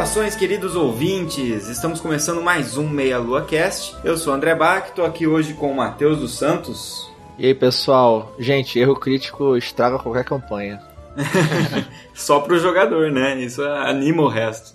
Saudações, queridos ouvintes! Estamos começando mais um Meia Lua Cast. Eu sou o André Bach, estou aqui hoje com o Matheus dos Santos. E aí, pessoal? Gente, erro crítico estraga qualquer campanha. Só pro jogador, né? Isso anima o resto.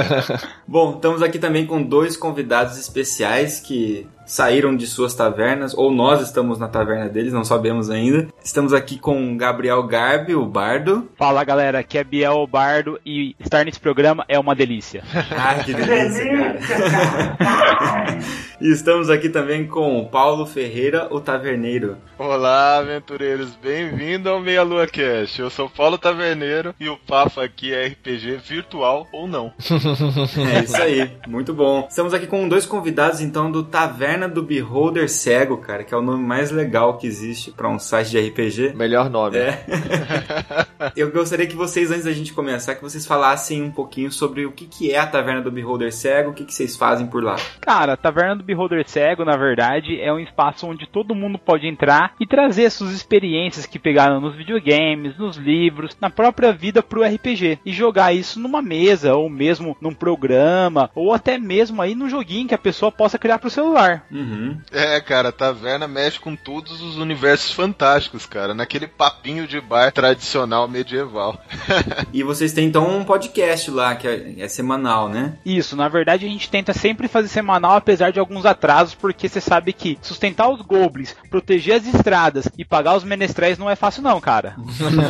Bom, estamos aqui também com dois convidados especiais que saíram de suas tavernas, ou nós estamos na taverna deles, não sabemos ainda. Estamos aqui com Gabriel Garbi, o Bardo. Fala galera, aqui é Biel o Bardo e estar nesse programa é uma delícia. Ah, que delícia, cara. e estamos aqui também com Paulo Ferreira, o Taverneiro. Olá, aventureiros, bem-vindo ao Meia Lua Cast. Eu sou Paulo Taverneiro e o papo aqui é RPG virtual ou não. é isso aí, muito bom. Estamos aqui com dois convidados então do Taverna do Beholder Cego, cara, que é o nome mais legal que existe para um site de RPG. Melhor nome. É. Eu gostaria que vocês, antes da gente começar, que vocês falassem um pouquinho sobre o que, que é a Taverna do Beholder Cego, o que, que vocês fazem por lá. Cara, a Taverna do Beholder Cego, na verdade, é um espaço onde todo mundo pode entrar e trazer suas experiências que pegaram nos videogames, nos livros, na própria vida pro RPG e jogar isso numa mesa ou mesmo num programa ou até mesmo aí num joguinho que a pessoa possa criar pro celular. Uhum. É, cara, a taverna mexe com todos os universos fantásticos, cara, naquele papinho de bar tradicional medieval. e vocês têm então um podcast lá que é, é, semanal, né? Isso, na verdade a gente tenta sempre fazer semanal apesar de alguns atrasos, porque você sabe que sustentar os goblins, proteger as estradas e pagar os menestréis não é fácil não, cara.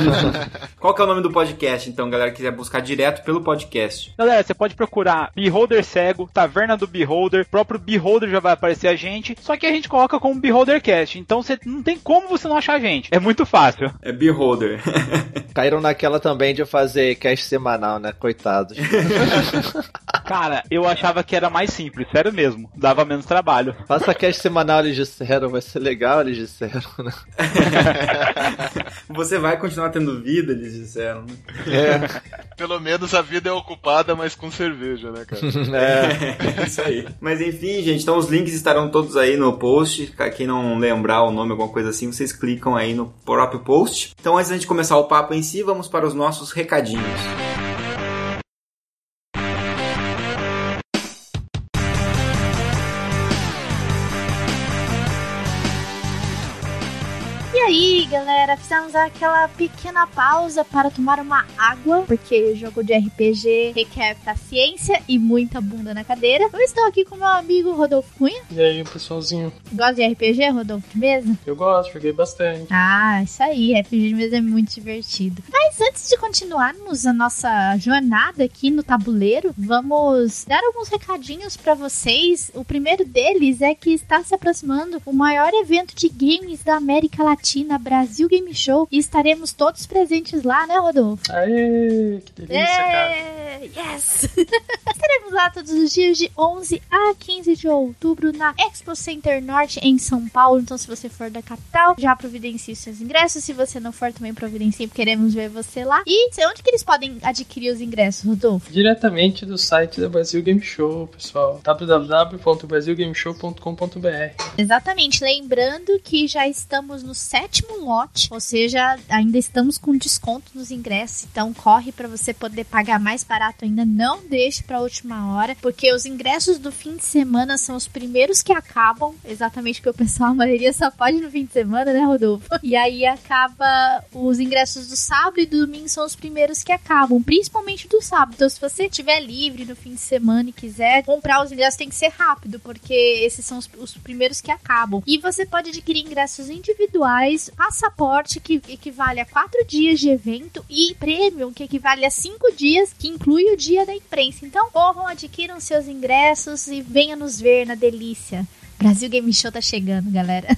Qual que é o nome do podcast, então, galera, que quiser buscar direto pelo podcast? Galera, você pode procurar Beholder Cego, Taverna do Beholder, próprio Beholder já vai aparecer a gente, só que a gente coloca como Beholder Cast, então você não tem como você não achar a gente. É muito fácil. É Beholder. Caíram naquela também de fazer cast semanal, né? Coitados. Cara, eu achava que era mais simples, sério mesmo. Dava menos trabalho. Faça cast semanal, eles disseram, vai ser legal, eles disseram, né? Você vai continuar tendo vida, eles disseram, né? É. Pelo menos a vida é ocupada, mas com cerveja, né, cara? É. é, isso aí. Mas enfim, gente, então os links estarão todos aí no post. Quem não lembrar o nome, alguma coisa assim, vocês clicam aí no próprio post. Então, antes gente começar o papo em si, vamos para os nossos recadinhos. Galera, fizemos aquela pequena pausa para tomar uma água, porque jogo de RPG requer paciência e muita bunda na cadeira. Eu estou aqui com meu amigo Rodolfo Cunha. E aí, pessoalzinho? Gosta de RPG, Rodolfo, de mesa? Eu gosto, joguei bastante. Ah, isso aí, RPG de mesa é muito divertido. Mas antes de continuarmos a nossa jornada aqui no tabuleiro, vamos dar alguns recadinhos para vocês. O primeiro deles é que está se aproximando o maior evento de games da América Latina na Brasil Game Show e estaremos todos presentes lá, né, Rodolfo? Aê, que delícia, cara. Yes! estaremos lá todos os dias de 11 a 15 de outubro na Expo Center Norte em São Paulo. Então, se você for da capital, já providencie os seus ingressos. Se você não for, também providencie, queremos ver você lá. E onde que eles podem adquirir os ingressos, Rodolfo? Diretamente do site da Brasil Game Show, pessoal. www.brasilgameshow.com.br Exatamente. Lembrando que já estamos no sétimo lote, ou seja, ainda estamos com desconto nos ingressos, então corre para você poder pagar mais barato ainda, não deixe para última hora, porque os ingressos do fim de semana são os primeiros que acabam, exatamente porque o pessoal, a maioria só pode no fim de semana, né, Rodolfo? E aí acaba os ingressos do sábado e do domingo são os primeiros que acabam, principalmente do sábado. Então, se você estiver livre no fim de semana e quiser comprar os ingressos, tem que ser rápido, porque esses são os, os primeiros que acabam. E você pode adquirir ingressos individuais, passaporte, que equivale a quatro dias de evento, e premium, que equivale a cinco dias, que inclui o dia da imprensa. Então, corram, adquiram seus ingressos e venha nos ver na delícia. Brasil Game Show tá chegando, galera.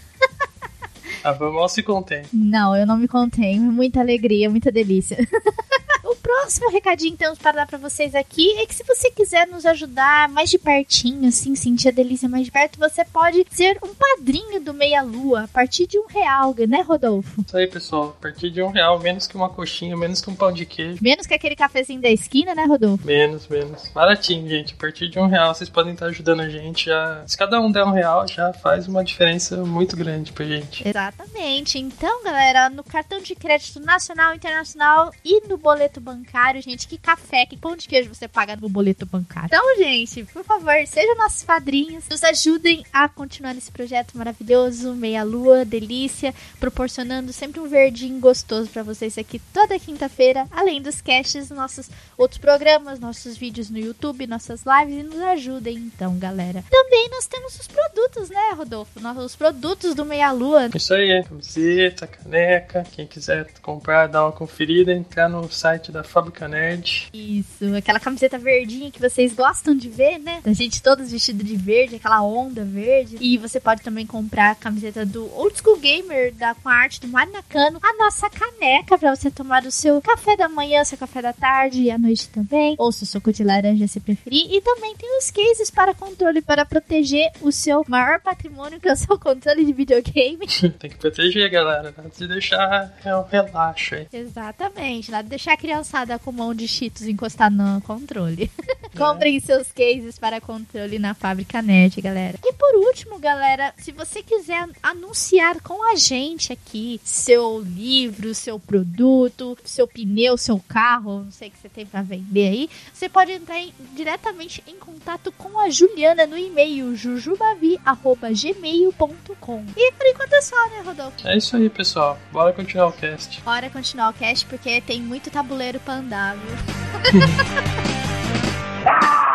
A Van mal se contém. Não, eu não me contenho. Muita alegria, muita delícia. Próximo recadinho que temos para dar para vocês aqui é que se você quiser nos ajudar mais de pertinho, assim, sentir a delícia mais de perto, você pode ser um padrinho do Meia Lua a partir de um real, né, Rodolfo? Isso aí, pessoal. A partir de um real, menos que uma coxinha, menos que um pão de queijo. Menos que aquele cafezinho da esquina, né, Rodolfo? Menos, menos. Baratinho, gente. A partir de um real, vocês podem estar ajudando a gente. Já... Se cada um der um real, já faz uma diferença muito grande pra gente. Exatamente. Então, galera, no cartão de crédito nacional, internacional e no boleto bancário, gente, que café, que pão de queijo você paga no boleto bancário. Então, gente, por favor, sejam nossos padrinhos, nos ajudem a continuar nesse projeto maravilhoso, meia lua, delícia, proporcionando sempre um verdinho gostoso para vocês aqui toda quinta-feira, além dos casts, nossos outros programas, nossos vídeos no YouTube, nossas lives e nos ajudem então, galera. Também nós temos os produtos, né, Rodolfo? Os produtos do Meia Lua. Isso aí, camiseta, caneca. Quem quiser comprar, dar uma conferida, entrar no site da Fábrica Nerd. Isso, aquela camiseta verdinha que vocês gostam de ver, né? Da gente todos vestidos de verde, aquela onda verde. E você pode também comprar a camiseta do Old School Gamer, da, com a arte do Mário Nakano, a nossa caneca para você tomar o seu café da manhã, seu café da tarde e à noite também, ou seu suco de laranja se preferir. E também tem os cases para controle para proteger o seu maior patrimônio, que é o seu controle de videogame. Tem que proteger, galera. Nada de deixar é relaxo aí. Exatamente, nada de deixar a criançada com mão de cheetos encostar no controle. Comprem seus cases para controle na Fábrica Nerd, galera. E por último, galera, se você quiser anunciar com a gente aqui seu livro, seu produto, seu pneu, seu carro, não sei o que você tem para vender aí, você pode entrar em- diretamente em contato com a Juliana no e-mail jujubavi@gmail.com. E por enquanto é só, né, Rodolfo? É isso aí, pessoal. Bora continuar o cast. Bora continuar o cast porque tem muito tabuleiro pra andar, viu?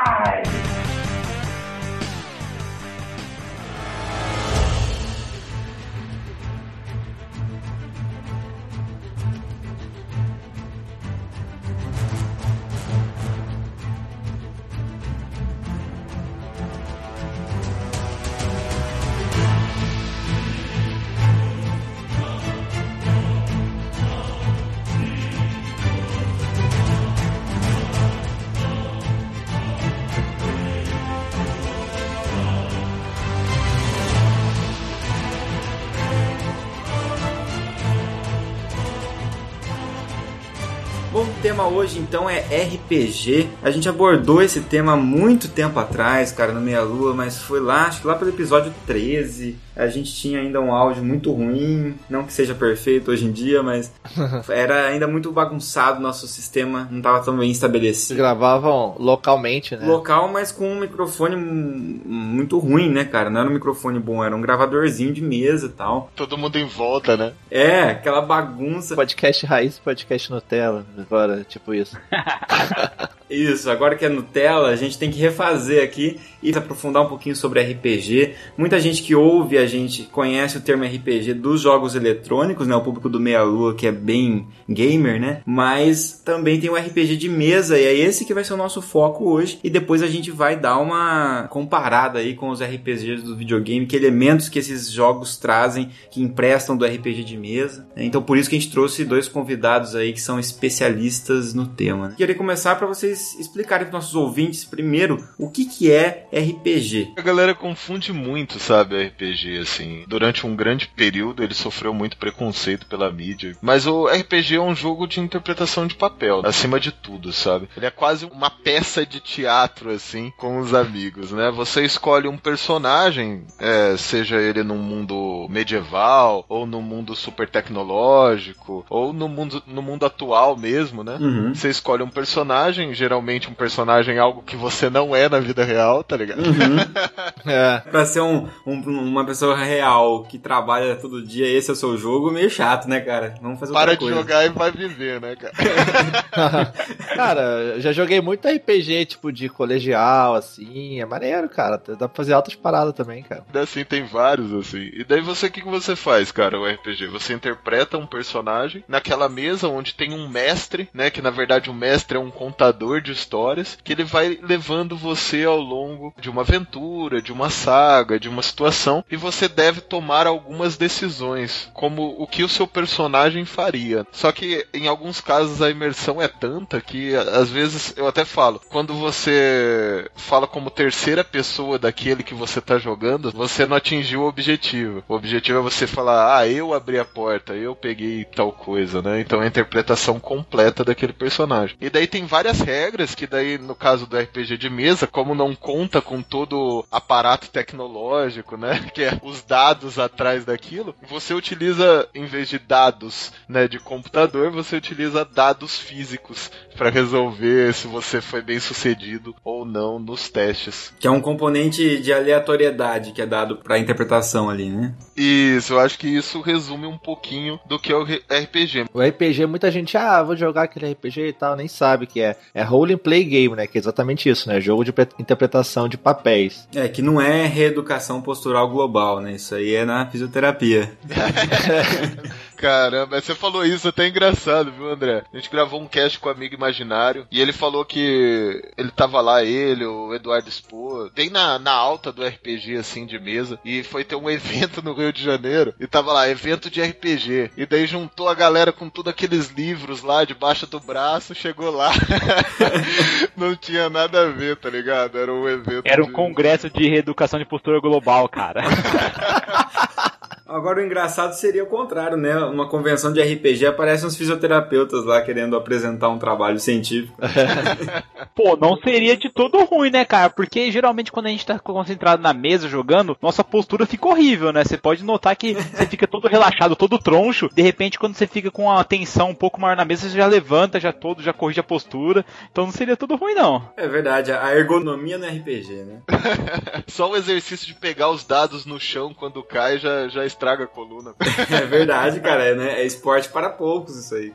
hoje então é RPG. A gente abordou esse tema há muito tempo atrás, cara, no Meia Lua, mas foi lá, acho que lá pelo episódio 13. A gente tinha ainda um áudio muito ruim, não que seja perfeito hoje em dia, mas era ainda muito bagunçado, nosso sistema não estava tão bem estabelecido. gravavam localmente, né? Local, mas com um microfone muito ruim, né, cara? Não era um microfone bom, era um gravadorzinho de mesa e tal. Todo mundo em volta, né? É, aquela bagunça. Podcast raiz, podcast Nutella. Agora, tipo isso. Isso, agora que é Nutella, a gente tem que refazer aqui e aprofundar um pouquinho sobre RPG. Muita gente que ouve a gente conhece o termo RPG dos jogos eletrônicos, né? O público do Meia Lua que é bem gamer, né? Mas também tem o RPG de mesa e é esse que vai ser o nosso foco hoje. E depois a gente vai dar uma comparada aí com os RPGs do videogame, que elementos que esses jogos trazem, que emprestam do RPG de mesa. Então por isso que a gente trouxe dois convidados aí que são especialistas no tema. né? Queria começar para vocês explicarem para nossos ouvintes primeiro o que que é RPG. A galera confunde muito, sabe, RPG, assim. Durante um grande período ele sofreu muito preconceito pela mídia. Mas o RPG é um jogo de interpretação de papel, acima de tudo, sabe? Ele é quase uma peça de teatro, assim, com os amigos, né? Você escolhe um personagem, é, seja ele num mundo medieval, ou no mundo super tecnológico, ou no mundo, no mundo atual mesmo, né? Uhum. Você escolhe um personagem, geralmente um personagem algo que você não é na vida real, tá ligado? É. Pra ser um, um- uma pessoa real que trabalha todo dia, esse é o seu jogo, meio chato, né, cara? Vamos fazer Para outra de coisa. jogar e vai viver, né, cara? cara, já joguei muito RPG, tipo, de colegial, assim. É maneiro, cara. Dá pra fazer altas paradas também, cara. Assim, tem vários, assim. E daí você, o que, que você faz, cara, o RPG? Você interpreta um personagem naquela mesa onde tem um mestre, né? Que na verdade o mestre é um contador de histórias, que ele vai levando você ao longo de uma aventura, de uma saga, de uma situação, e você deve tomar algumas decisões, como o que o seu personagem faria. Só que em alguns casos a imersão é tanta que às vezes eu até falo, quando você fala como terceira pessoa daquele que você tá jogando, você não atingiu o objetivo. O objetivo é você falar, ah, eu abri a porta, eu peguei tal coisa, né? Então é a interpretação completa daquele personagem. E daí tem várias regras que daí no caso do RPG de mesa, como não conta com todo aparato tecnológico, né, que é os dados atrás daquilo, você utiliza em vez de dados, né, de computador, você utiliza dados físicos para resolver se você foi bem sucedido ou não nos testes. Que é um componente de aleatoriedade que é dado para interpretação ali, né? Isso, eu acho que isso resume um pouquinho do que é o RPG. O RPG, muita gente, ah, vou jogar aquele RPG e tal, nem sabe o que é. É role and play game, né? Que é exatamente isso, né? Jogo de interpretação de papéis. É, que não é reeducação postural global, né? Isso aí é na fisioterapia. Caramba, você falou isso até engraçado, viu, André? A gente gravou um cast com o amigo imaginário e ele falou que ele tava lá, ele, o Eduardo Expo, bem na, na alta do RPG, assim, de mesa, e foi ter um evento no Rio de Janeiro e tava lá, evento de RPG. E daí juntou a galera com todos aqueles livros lá debaixo do braço, chegou lá. Não tinha nada a ver, tá ligado? Era um evento. Era um de... congresso de reeducação de postura global, cara. Agora o engraçado seria o contrário, né? Uma convenção de RPG aparecem uns fisioterapeutas lá querendo apresentar um trabalho científico. Pô, não seria de todo ruim, né, cara? Porque geralmente quando a gente tá concentrado na mesa jogando, nossa postura fica horrível, né? Você pode notar que você fica todo relaxado, todo troncho. De repente, quando você fica com a tensão um pouco maior na mesa, você já levanta, já todo, já corrige a postura. Então não seria tudo ruim, não. É verdade, a ergonomia no RPG, né? Só o exercício de pegar os dados no chão quando cai já, já estraga a coluna. É verdade, cara. É, né? é esporte para poucos isso aí.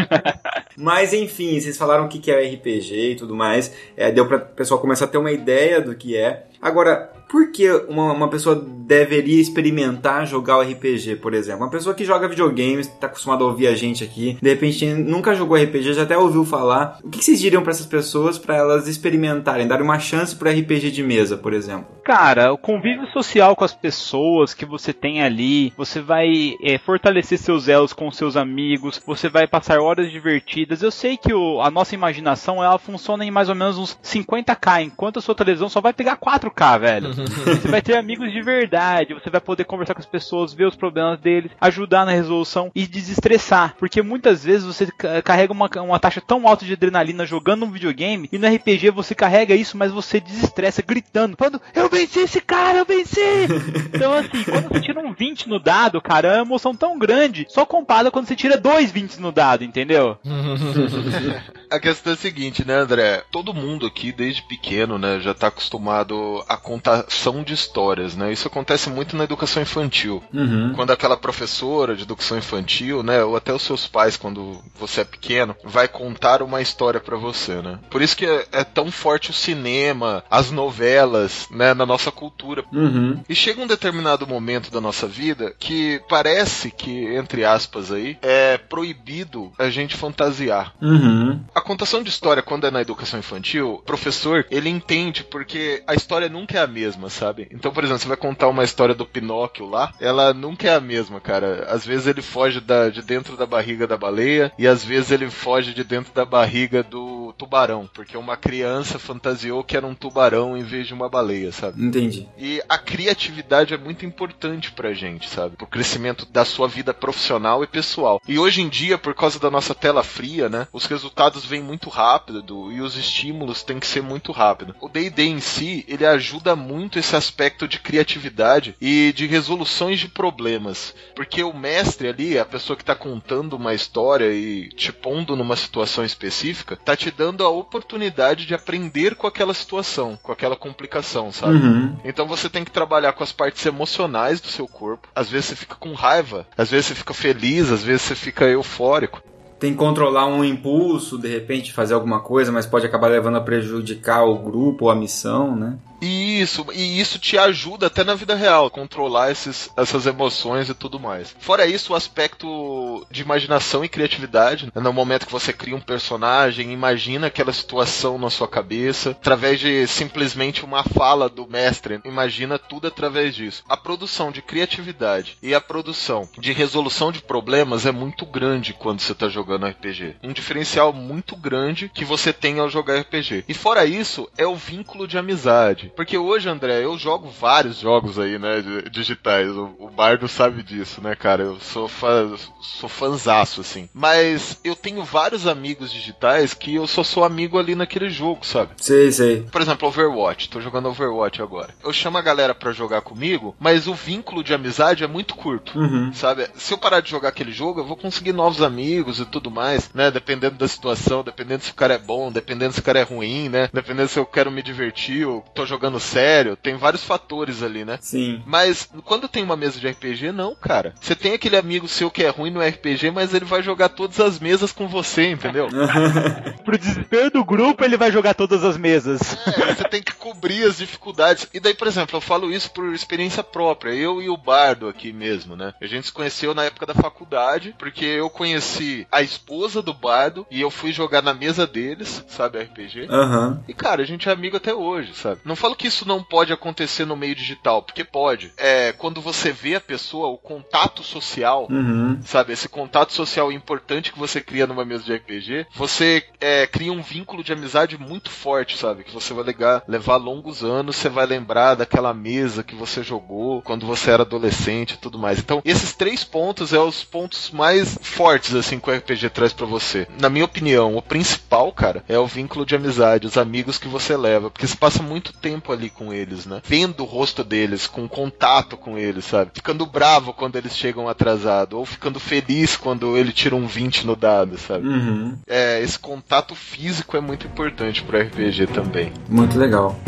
Mas enfim, vocês falaram o que é RPG e tudo mais. É, deu para o pessoal começar a ter uma ideia do que é. Agora, por que uma, uma pessoa deveria experimentar jogar o RPG, por exemplo? Uma pessoa que joga videogames, está acostumada a ouvir a gente aqui, de repente nunca jogou RPG, já até ouviu falar. O que vocês diriam para essas pessoas para elas experimentarem, dar uma chance para RPG de mesa, por exemplo? Cara, o convívio social com as pessoas que você tem ali, você vai é, fortalecer seus elos com seus amigos, você vai passar horas divertidas. Eu sei que o, a nossa imaginação ela funciona em mais ou menos uns 50k, enquanto a sua televisão só vai pegar 4k, velho. Você vai ter amigos de verdade, você vai poder conversar com as pessoas, ver os problemas deles, ajudar na resolução e desestressar. Porque muitas vezes você carrega uma, uma taxa tão alta de adrenalina jogando um videogame e no RPG você carrega isso, mas você desestressa gritando, falando: Eu venci esse cara, eu venci! então, assim, quando você tira um 20 no dado, cara, é uma emoção tão grande, só comparada quando você tira dois 20 no dado, entendeu? a questão é a seguinte, né, André? Todo mundo aqui, desde pequeno, né, já tá acostumado a contação de histórias, né? Isso acontece muito na educação infantil. Uhum. Quando aquela professora de educação infantil, né, ou até os seus pais, quando você é pequeno, vai contar uma história para você, né? Por isso que é, é, tão forte o cinema, as novelas, né, na nossa cultura. Uhum. E chega um determinado momento da nossa vida que parece que, entre aspas aí, é proibido a gente fantasiar. Uhum. A contação de história, quando é na educação infantil, o professor, ele entende porque a história nunca é a mesma, sabe? Então, por exemplo, você vai contar uma história do Pinóquio lá, ela nunca é a mesma, cara. Às vezes ele foge da, de dentro da barriga da baleia e às vezes ele foge de dentro da barriga do tubarão, porque uma criança fantasiou que era um tubarão em vez de uma baleia, sabe? Entendi. E a criatividade é muito importante pra gente, sabe? Pro crescimento da sua vida profissional e pessoal. E hoje em dia, por causa da nossa tela fria, né? Os resultados vêm muito rápido e os estímulos têm que ser muito rápido. O D&D em si, ele ajuda muito esse aspecto de criatividade e de resoluções de problemas. Porque o mestre ali, a pessoa que tá contando uma história e te pondo numa situação específica, tá te dando a oportunidade de aprender com aquela situação, com aquela complicação, sabe? Uhum. Então você tem que trabalhar com as partes emocionais do seu corpo. Às vezes você fica com raiva, às vezes você fica feliz, às vezes você fica eufórico. tem que controlar um impulso, de repente fazer alguma coisa, mas pode acabar levando a prejudicar o grupo ou a missão, né? Isso, e isso te ajuda até na vida real, controlar esses, essas emoções e tudo mais. Fora isso, o aspecto de imaginação e criatividade, né? no momento que você cria um personagem, imagina aquela situação na sua cabeça, através de simplesmente uma fala do mestre, imagina tudo através disso. A produção de criatividade e a produção de resolução de problemas é muito grande quando você está jogando RPG. Um diferencial muito grande que você tem ao jogar RPG. E fora isso, é o vínculo de amizade. Porque hoje, André, eu jogo vários jogos aí, né, digitais. O, o Bardo sabe disso, né, cara? Eu sou fã, sou fanzaço, assim. Mas eu tenho vários amigos digitais que eu só sou amigo ali naquele jogo, sabe? Sei, sei. Por exemplo, Overwatch. Tô jogando Overwatch agora. Eu chamo a galera pra jogar comigo, mas o vínculo de amizade é muito curto, Uhum. sabe? Se eu parar de jogar aquele jogo, eu vou conseguir novos amigos e tudo mais, né? Dependendo da situação, dependendo se o cara é bom, dependendo se o cara é ruim, né? Dependendo se eu quero me divertir, ou tô jogando sério. Tem vários fatores ali, né? Sim. Mas quando tem uma mesa de RPG, não, cara. Você tem aquele amigo seu que é ruim no RPG, mas ele vai jogar todas as mesas com você, entendeu? Pro desespero do grupo, ele vai jogar todas as mesas. É, você tem que cobrir as dificuldades. E daí, por exemplo, eu falo isso por experiência própria. Eu e o Bardo aqui mesmo, né? A gente se conheceu na época da faculdade, porque eu conheci a esposa do Bardo e eu fui jogar na mesa deles, sabe, RPG. Aham. E, cara, a gente é amigo até hoje, sabe? Não falo que isso não pode acontecer no meio digital, porque pode. É, quando você vê a pessoa, o contato social, Uhum. sabe? Esse contato social importante que você cria numa mesa de RPG, você é, cria um vínculo de amizade muito forte, sabe? Que você vai legar, levar longos anos, você vai lembrar daquela mesa que você jogou quando você era adolescente e tudo mais. Então, esses três pontos é os pontos mais fortes, assim, que o RPG traz pra você. Na minha opinião, o principal, cara, é o vínculo de amizade, os amigos que você leva, porque você passa muito tempo ali com eles, né? Vendo o rosto deles, com contato com eles, sabe? Ficando bravo quando eles chegam atrasados, ou ficando feliz quando ele tira um 20 no dado, sabe? Uhum. É, esse contato físico é muito importante pro RPG também. Muito legal.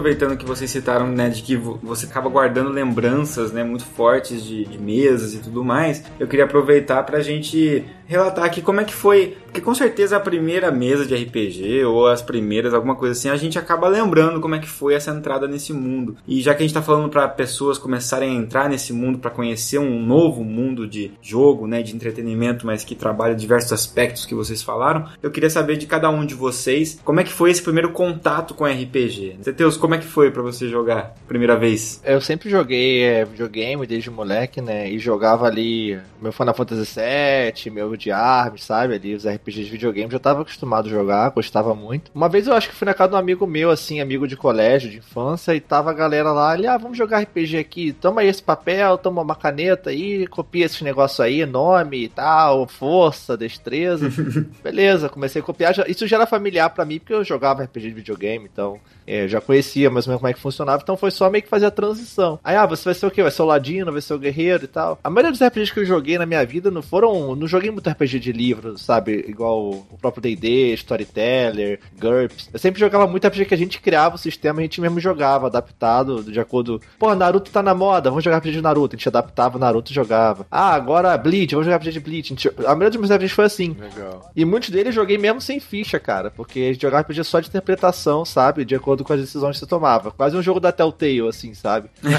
Aproveitando que vocês citaram, né, de que vo- você acaba guardando lembranças, né, muito fortes de, de mesas e tudo mais, eu queria aproveitar pra gente relatar aqui como é que foi, porque com certeza a primeira mesa de RPG ou as primeiras, alguma coisa assim, a gente acaba lembrando como é que foi essa entrada nesse mundo. E já que a gente tá falando pra pessoas começarem a entrar nesse mundo pra conhecer um novo mundo de jogo, né, de entretenimento, mas que trabalha diversos aspectos que vocês falaram, eu queria saber de cada um de vocês como é que foi esse primeiro contato com RPG. Zeteus, como é que foi pra você jogar primeira vez? Eu sempre joguei é, videogame desde moleque, né? E jogava ali meu Final Fantasy VII, meu de Arms, sabe? Ali os RPGs de videogame. Já tava acostumado a jogar, gostava muito. Uma vez eu acho que fui na casa de um amigo meu, assim, amigo de colégio, de infância, e tava a galera lá, ali, ah, vamos jogar RPG aqui, toma aí esse papel, toma uma caneta aí, copia esses negócios aí, nome e tal, força, destreza. Beleza, comecei a copiar. Isso já era familiar pra mim, porque eu jogava RPG de videogame, então é, já conhecia mais ou menos como é que funcionava, então foi só meio que fazer a transição. Aí, ah, você vai ser o quê? Vai ser o ladino, vai ser o guerreiro e tal. A maioria dos RPGs que eu joguei na minha vida não foram. Não joguei muito RPG de livro, sabe? Igual o próprio DD, Storyteller, GURPS. Eu sempre jogava muito RPG que a gente criava o sistema, a gente mesmo jogava, adaptado, de acordo. Pô, Naruto tá na moda, vamos jogar RPG de Naruto. A gente adaptava Naruto e jogava. Ah, agora Bleach, vamos jogar RPG de Bleach. A, gente- a maioria dos meus RPGs foi assim. Legal. E muitos deles eu joguei mesmo sem ficha, cara. Porque a gente jogava RPG só de interpretação, sabe? De acordo com as decisões que você tomava. Quase um jogo da Telltale, assim, sabe?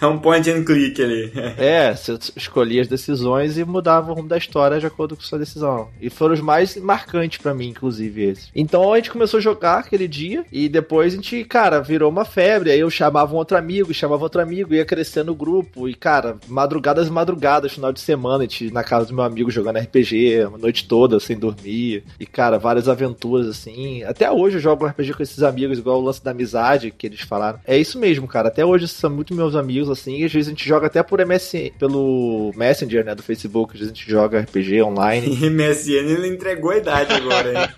É um point and click ali. É, você escolhia as decisões e mudava o rumo da história de acordo com sua decisão. E foram os mais marcantes pra mim, inclusive, esses. Então a gente começou a jogar aquele dia e depois a gente, cara, virou uma febre. Aí eu chamava um outro amigo, chamava outro amigo, ia crescendo o grupo. E, cara, madrugadas e madrugadas, final de semana, a gente na casa do meu amigo jogando RPG, a noite toda, sem dormir. E, cara, várias aventuras, assim. Até hoje eu jogo RPG com esses amigos, igual o lance da amizade que eles falaram. É isso mesmo, cara. Até hoje são muito meus amigos, assim. E às vezes a gente joga até por MS, pelo Messenger, né, do Facebook. Às vezes a gente joga joga RPG online. MSN ele entregou a idade agora, hein?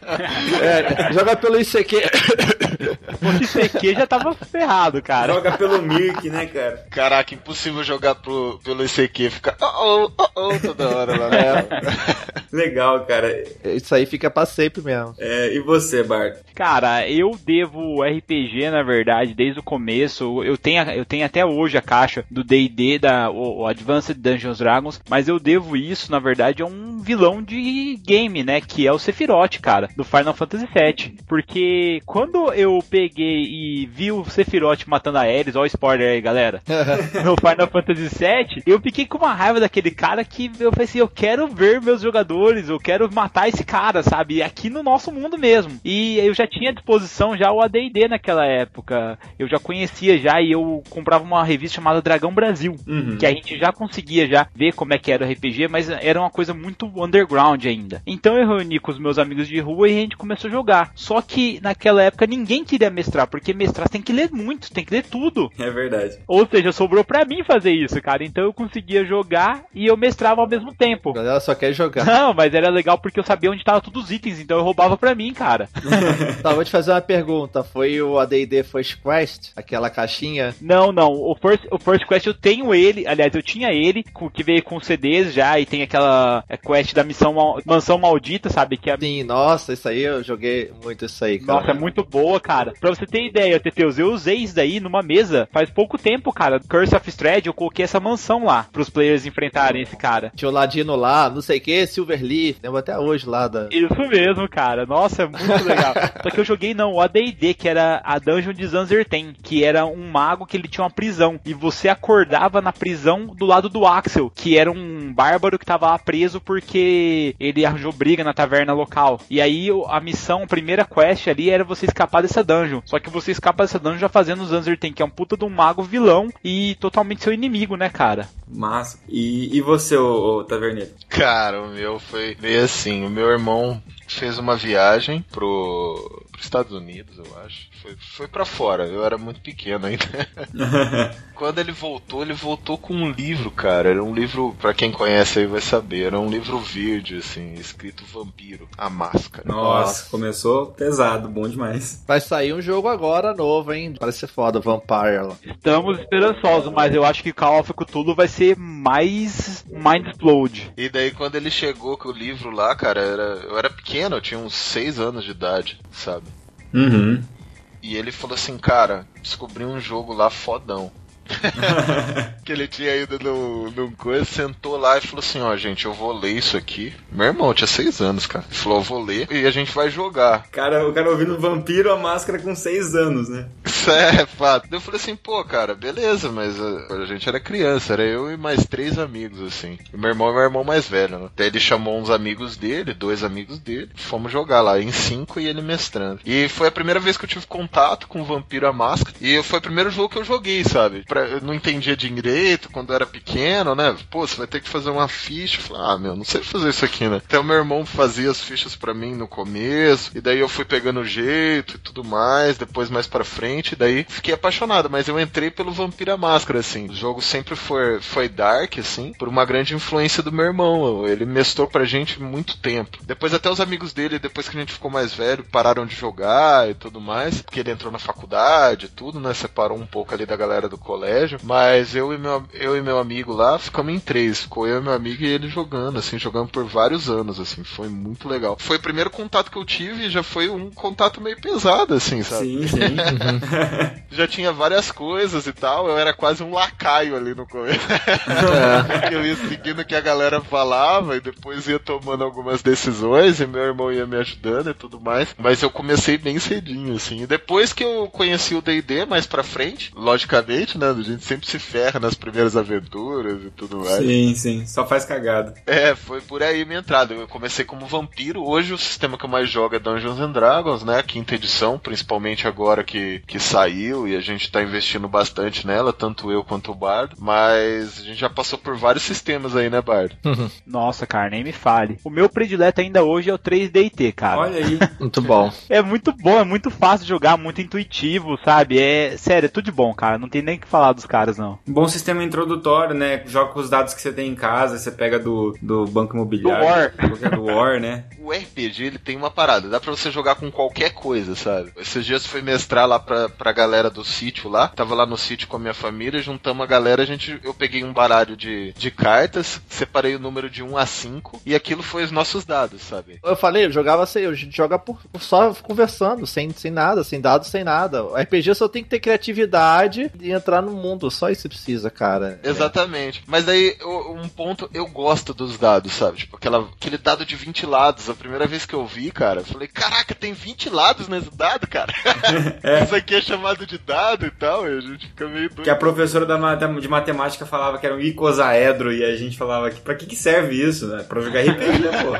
É, joga pelo ICQ. O ICQ já tava ferrado, cara. Joga pelo Mirk, né, cara? Caraca, impossível jogar pro, pelo ICQ, fica oh, oh, oh, oh toda hora lá. Né? Legal, cara. Isso aí fica pra sempre mesmo. É, e você, Bart? Cara, eu devo RPG, na verdade, desde o começo. Eu tenho, eu tenho até hoje a caixa do D&D, da o, o Advanced Dungeons Dragons, mas eu devo isso, na verdade, a um vilão de game, né, que é o Sephiroth, cara, do Final Fantasy VII. Porque quando eu peguei e vi o Sephiroth matando a Ares, ó o spoiler aí, galera, no Final Fantasy VII, eu fiquei com uma raiva daquele cara que eu falei assim, eu quero ver meus jogadores, eu quero matar esse cara, sabe, aqui no nosso mundo mesmo. E eu já tinha à disposição já o AD&D naquela época, eu já conhecia já e eu comprava uma revista chamada Dragão Brasil, Uhum. que a gente já conseguia já ver como é que era o RPG, mas era uma coisa muito underground ainda. Então eu reuni com os meus amigos de rua e a gente começou a jogar. Só que naquela época ninguém queria mestrar, porque mestrar tem que ler muito, tem que ler tudo. É verdade. Ou seja, sobrou pra mim fazer isso, cara. Então eu conseguia jogar e eu mestrava ao mesmo tempo. A galera só quer jogar. Não, mas era legal porque eu sabia onde estavam todos os itens, então eu roubava pra mim, cara. Tá, vou te fazer uma pergunta. Foi o AD&D First Quest? Aquela caixinha? Não, não. O First, o First Quest eu tenho ele. Aliás, eu tinha ele, com- que veio com CDs já, e tem aquela é, quest da missão Mal- Mansão Maldita, sabe? Que é Sim, nossa, isso aí eu joguei muito isso aí, cara. Nossa, é muito boa, cara. Pra você ter ideia, Teteus, eu usei isso daí numa mesa faz pouco tempo, cara. Curse of Strahd, eu coloquei essa mansão lá pros players enfrentarem esse cara. Tinha o Ladino lá, não sei o que, Silverleaf, lembro até hoje lá da... Isso mesmo, cara. Nossa, é muito legal. Só que eu joguei não, o AD&D, que era a Dungeon de Zanzerten, que era um mago que ele tinha uma prisão e você acordava na prisão do lado do Axel, que era um bárbaro que tava lá preso porque ele arranjou briga na taverna local. E aí a missão, a primeira quest ali era você escapar dessa dungeon. Só que você escapa dessa dungeon já fazendo o Zanzerten, que é um puta de um mago vilão e totalmente seu inimigo, né, cara? Massa. E, e você, ô, ô Taverneiro? Cara, o meu foi meio assim. O meu irmão fez uma viagem pro, pros Estados Unidos, eu acho. Foi, foi para fora, eu era muito pequeno ainda. Quando ele voltou, ele voltou com um livro, cara. Era um livro, pra quem conhece aí vai saber, era um livro verde, assim, escrito Vampiro, a Máscara. Nossa, começou pesado, bom demais. Vai sair um jogo agora novo, hein? Parece ser foda, Vampire lá. Estamos esperançosos, mas eu acho que Call of Cthulhu vai ser mais Mind Explode. E daí quando ele chegou com o livro lá, cara, era, eu era pequeno, eu tinha uns 6 anos de idade, sabe? Uhum. E ele falou assim, cara, descobri um jogo lá fodão. que ele tinha ido num, num coisa, sentou lá e falou assim, ó, gente, eu vou ler isso aqui. Meu irmão tinha seis anos, cara. Ele falou, eu vou ler e a gente vai jogar. Cara, o cara ouvindo Vampiro a Máscara com 6 anos, né? Isso é fato. Eu falei assim, pô, cara, beleza, mas uh, a gente era criança, era eu e mais três amigos, assim. E meu irmão é meu irmão mais velho, né? Daí ele chamou uns amigos dele, dois amigos dele, fomos jogar lá em cinco e ele mestrando. E foi a primeira vez que eu tive contato com o Vampiro a Máscara. E foi o primeiro jogo que eu joguei, sabe? Pra, eu não entendia direito quando era pequeno, né? Pô, você vai ter que fazer uma ficha. Eu falei, ah, meu, não sei fazer isso aqui, né? Então meu irmão fazia as fichas pra mim no começo, e daí eu fui pegando o jeito e tudo mais, depois mais pra frente, e daí fiquei apaixonado, mas eu entrei pelo Vampiro à Máscara, assim. O jogo sempre foi, foi dark, assim, por uma grande influência do meu irmão. Ele mestrou pra gente muito tempo. Depois até os amigos dele, depois que a gente ficou mais velho, pararam de jogar e tudo mais, porque ele entrou na faculdade e tudo, né? Separou um pouco ali da galera do colégio. Mas eu e meu, eu e meu amigo lá ficamos em três. Ficou eu e meu amigo e ele jogando, assim, jogando por vários anos, assim. Foi muito legal. Foi o primeiro contato que eu tive e já foi um contato meio pesado, assim, sabe? Sim, sim. já tinha várias coisas e tal, eu era quase um lacaio ali no começo. eu ia seguindo o que a galera falava e depois ia tomando algumas decisões e meu irmão ia me ajudando e tudo mais. Mas eu comecei bem cedinho, assim. E depois que eu conheci o D&D mais pra frente, logicamente, né, a gente sempre se ferra nas primeiras aventuras e tudo mais. sim, sim. Só faz cagada. É, foi por aí minha entrada. Eu comecei como vampiro. Hoje o sistema que eu mais jogo é Dungeons and Dragons, né? A quinta edição, principalmente agora que, que saiu e a gente tá investindo bastante nela, tanto eu quanto o Bardo, mas a gente já passou por vários sistemas aí, né, Bardo? Nossa, cara, nem me fale. O meu predileto ainda hoje é o 3DT, cara. Olha aí. Muito bom. É muito bom, é muito fácil de jogar, muito intuitivo, sabe? É sério, é tudo de bom, cara. Não tem nem o que falar dos caras, não. Um bom sistema introdutório, né? Joga com os dados que você tem em casa, você pega do, do banco imobiliário. Do War. Qualquer do War, né? O RPG, ele tem uma parada, dá pra você jogar com qualquer coisa, sabe? Esses dias fui mestrar lá pra, pra galera do sítio lá, tava lá no sítio com a minha família, juntamos a galera, a gente, eu peguei um baralho de, de cartas, separei o número de 1 a 5, e aquilo foi os nossos dados, sabe? Eu falei, eu jogava assim, a gente joga por, por só conversando, sem, sem nada, sem dados, sem nada. O RPG só tem que ter criatividade e entrar no mundo, só isso precisa, cara. Exatamente. Mas daí, o- um ponto, eu gosto dos dados, sabe? Tipo, aquela, aquele dado de 20 lados. A primeira vez que eu vi, cara, eu falei, caraca, tem 20 lados nesse dado, cara. Isso aqui é chamado de dado e tal, e a gente fica meio doido. Que a professora de matemática falava que era um icosaedro e a gente falava que pra que, que serve isso, né? Pra jogar RPG, pô.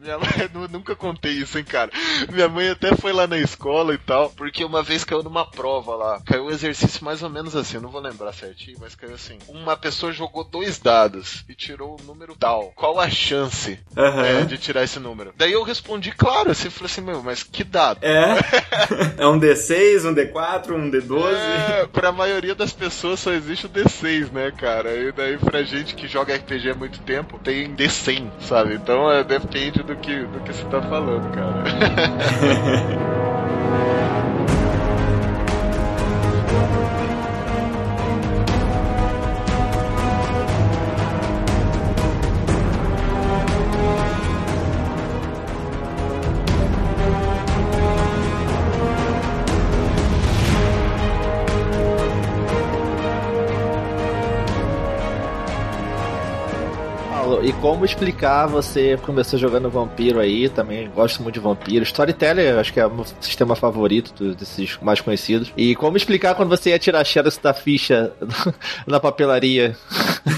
Minha mãe, eu nunca contei isso, hein, cara. Minha mãe até foi lá na escola e tal, porque uma vez caiu numa prova lá. Caiu um exercício mais ou menos assim, eu não vou lembrar certinho, mas caiu assim. Uma pessoa jogou dois dados e tirou o número tal. Qual a chance Aham. é, de tirar esse número? Daí eu respondi, claro, assim, falei assim, meu, mas que dado? É. É um D6, um D4, um D12. É, pra maioria das pessoas só existe o D6, né, cara? E daí pra gente que joga RPG há muito tempo, tem D100, sabe? Então é, depende do que, do que você tá falando, cara. E como explicar você começou jogando vampiro aí, também gosto muito de vampiro. Storyteller, acho que é o meu sistema favorito desses mais conhecidos. E como explicar quando você ia tirar xerox da ficha na papelaria?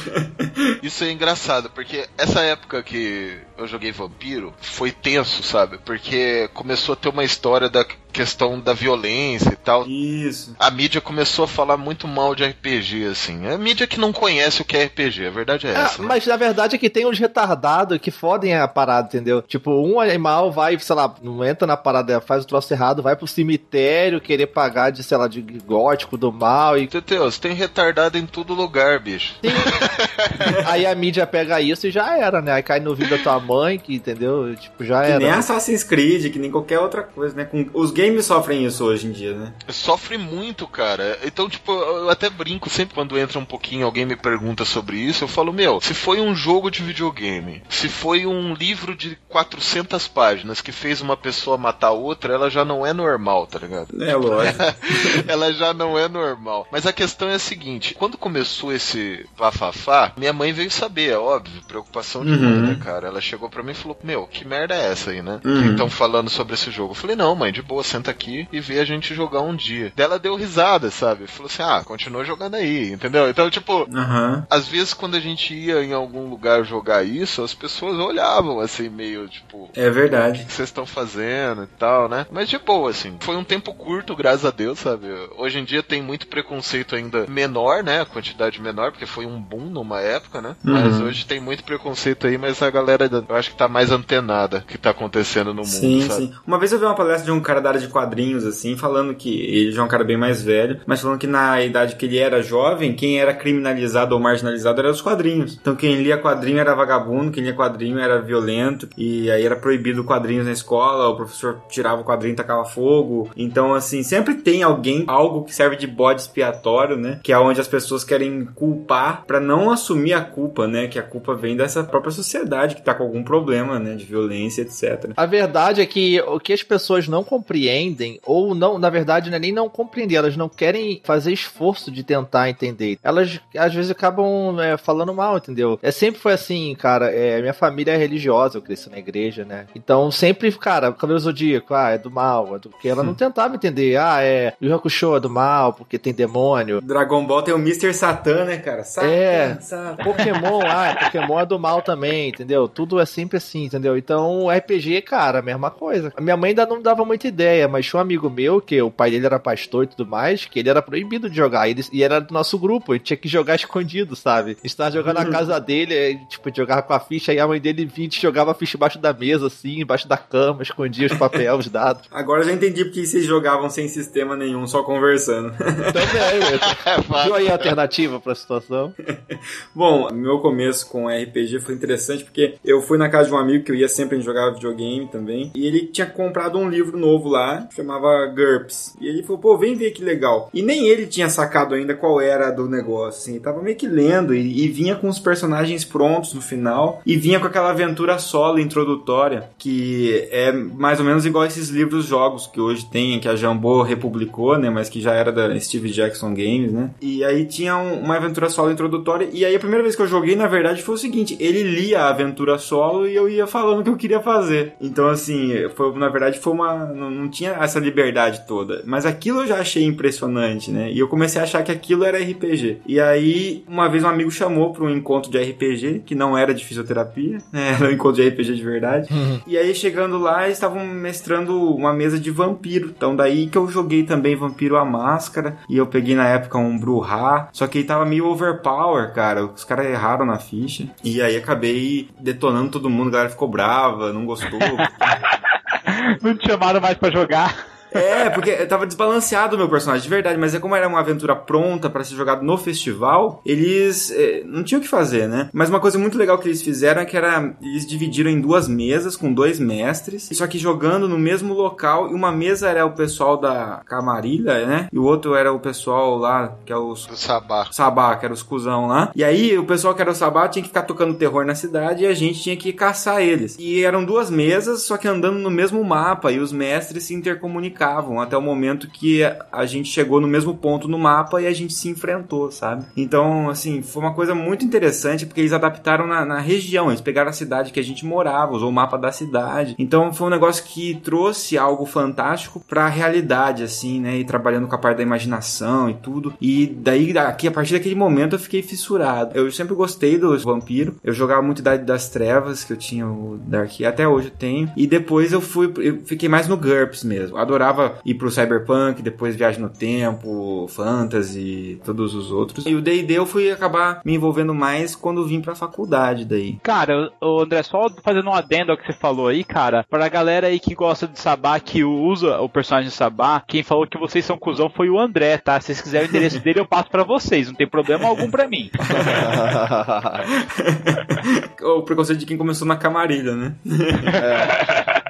Isso é engraçado, porque essa época que eu joguei Vampiro foi tenso, sabe? Porque começou a ter uma história da questão da violência e tal. Isso. A mídia começou a falar muito mal de RPG, assim. É a mídia que não conhece o que é RPG, a verdade é Ah, essa. né? mas na verdade é que tem uns retardados que fodem a parada, entendeu? Tipo, um animal vai, sei lá, não entra na parada, faz o troço errado, vai pro cemitério querer pagar de, sei lá, de gótico do mal e Teteus, tem retardado em todo lugar, bicho. aí a mídia pega isso e já era, né? Aí cai no vídeo da tua mãe, que entendeu? Tipo, já Que era. nem Assassin's Creed, que nem qualquer outra coisa, né? Com- Os games sofrem isso hoje em dia, né? Sofre muito, cara. Então, tipo, eu até brinco sempre quando entra um pouquinho, alguém me pergunta sobre isso, eu falo, meu, se foi um jogo de videogame, se foi um livro de 400 páginas que fez uma pessoa matar outra, ela já não é normal, tá ligado? É lógico. ela já não é normal. Mas a questão é a seguinte: quando começou esse bafafá, minha mãe veio saber, é óbvio, preocupação de Uhum. mãe, né, cara? Ela chegou pra mim e falou: Meu, que merda é essa aí, né? Uhum. Que estão falando sobre esse jogo. Eu falei: Não, mãe, de boa, senta aqui e vê a gente jogar um dia. Daí ela deu risada, sabe? Falou assim: Ah, continua jogando aí, entendeu? Então, tipo. Aham. Às vezes, quando a gente ia em algum lugar jogar isso, as pessoas olhavam assim, meio tipo, É verdade. que vocês estão fazendo e tal, né? Mas de boa, assim. Foi um tempo curto, graças a Deus, sabe? Hoje em dia tem muito preconceito ainda menor, né? A quantidade menor, porque foi um boom numa época, né? Mas Uhum. hoje tem muito preconceito aí, mas a galera, eu acho que tá mais antenada que tá acontecendo no mundo, Sim, sabe? sim. Uma vez eu vi uma palestra de um cara da área de quadrinhos, assim, falando que ele já é um cara bem mais velho, mas falando que na idade que ele era jovem, quem era criminalizado ou marginalizado eram os quadrinhos. Então quem lia quadrinho era vagabundo, quem lia quadrinho era violento, e aí era proibido quadrinhos na escola, o professor tirava o quadrinho e tacava fogo. Então, assim, sempre tem alguém, algo que serve de bode expiatório, né? Que é onde as pessoas querem culpar pra não assumir a culpa, né? Que a culpa vem dessa própria sociedade que tá com algum problema, né? De violência, etc. A verdade é que o que as pessoas não compreendem, ou não, na verdade, não é nem não compreender, elas não querem fazer esforço de tentar entender. Elas às vezes acabam é, falando mal, entendeu? É sempre foi assim, cara. É, minha família é religiosa, eu cresci na igreja, né? Então sempre, cara, Cabelo Zodíaco, ah, é do mal, é do porque ela não tentava entender, ah, é Yu Hakusho é do mal, porque tem demônio. Dragon Ball tem o Mr. Satan, né, cara? Satan, É. Satan. Pokémon, ah, Pokémon é do mal também, entendeu? Tudo é sempre assim, entendeu? Então, RPG, cara, a mesma coisa. A minha mãe ainda não dava muita ideia, mas tinha um amigo meu, que o pai dele era pastor e tudo mais, que ele era proibido de jogar. Ele, e era do nosso grupo, ele tinha que jogar escondido, sabe? A gente tava jogando na casa dele, aí, tipo, jogava com a ficha, e a mãe dele vinha e jogava a ficha embaixo da mesa, assim, embaixo da cama, escondia os papéis, os dados. Agora eu já entendi porque vocês jogavam sem sistema nenhum, só conversando. Também, Viu aí a alternativa pra situação? Bom, meu começo com RPG foi interessante porque eu fui na casa de um amigo que eu ia sempre jogar videogame também, e ele tinha comprado um livro novo lá, chamava GURPS. E ele falou, pô, vem ver que legal. E nem ele tinha sacado ainda qual era do negócio, assim, tava meio que lendo e, e vinha com os personagens prontos no final, e vinha com aquela aventura solo introdutória, que é mais ou menos igual esses livros jogos que hoje tem, que a Jambô republicou, né, mas que já era da Steve Jackson Games, né? E aí tinha um, uma aventura solo introdutória, e aí a primeira vez que eu joguei, na verdade, foi o seguinte, ele lia a aventura solo e eu ia falando o que eu queria fazer. Então, assim, foi, na verdade, foi uma... Não, não tinha essa liberdade toda. Mas aquilo eu já achei impressionante, né? E eu comecei a achar que aquilo era RPG. E aí, uma vez um amigo chamou para um encontro de RPG, que não era de fisioterapia, né? Era um encontro de RPG de verdade. Uhum. E aí, chegando lá, eles estavam mestrando uma mesa de vampiro. Então, daí que eu joguei também Vampiro à Máscara. E eu peguei na época um Bruhá. Só que ele tava meio overpower, cara. Os caras erraram na ficha. E aí acabei detonando todo mundo. A galera ficou brava, não gostou. Não te chamaram mais pra jogar. É, porque tava desbalanceado o meu personagem, de verdade, mas é como era uma aventura pronta para ser jogado no festival, eles é, não tinham o que fazer, né? Mas uma coisa muito legal que eles fizeram é que era eles dividiram em duas mesas com dois mestres, só que jogando no mesmo local, e uma mesa era o pessoal da Camarilha, né? E o outro era o pessoal lá, que é os O Sabá. Sabá, que era os cuzão lá. E aí, o pessoal que era o Sabá tinha que ficar tocando terror na cidade e a gente tinha que caçar eles. E eram duas mesas, só que andando no mesmo mapa, e os mestres se intercomunicavam até o momento que a gente chegou no mesmo ponto no mapa e a gente se enfrentou, sabe? Então, assim, foi uma coisa muito interessante porque eles adaptaram na, na região, eles pegaram a cidade que a gente morava, usou o mapa da cidade. Então, foi um negócio que trouxe algo fantástico pra realidade, assim, né? E trabalhando com a parte da imaginação e tudo. E daí, aqui, a partir daquele momento, eu fiquei fissurado. Eu sempre gostei do vampiro. Eu jogava muito Idade das Trevas, que eu tinha o Dark, até hoje eu tenho. E depois eu fui, eu fiquei mais no GURPS mesmo. Adorava ir pro Cyberpunk, depois Viagem no Tempo, Fantasy, todos os outros. E o D&D eu fui acabar me envolvendo mais quando vim pra faculdade daí. Cara, o André, só fazendo um adendo ao que você falou aí, cara, pra galera aí que gosta de Sabá, que usa o personagem de Sabá, quem falou que vocês são cuzão foi o André, tá? Se vocês quiserem o endereço dele, eu passo pra vocês, não tem problema algum pra mim. o preconceito de quem começou na camarilha, né?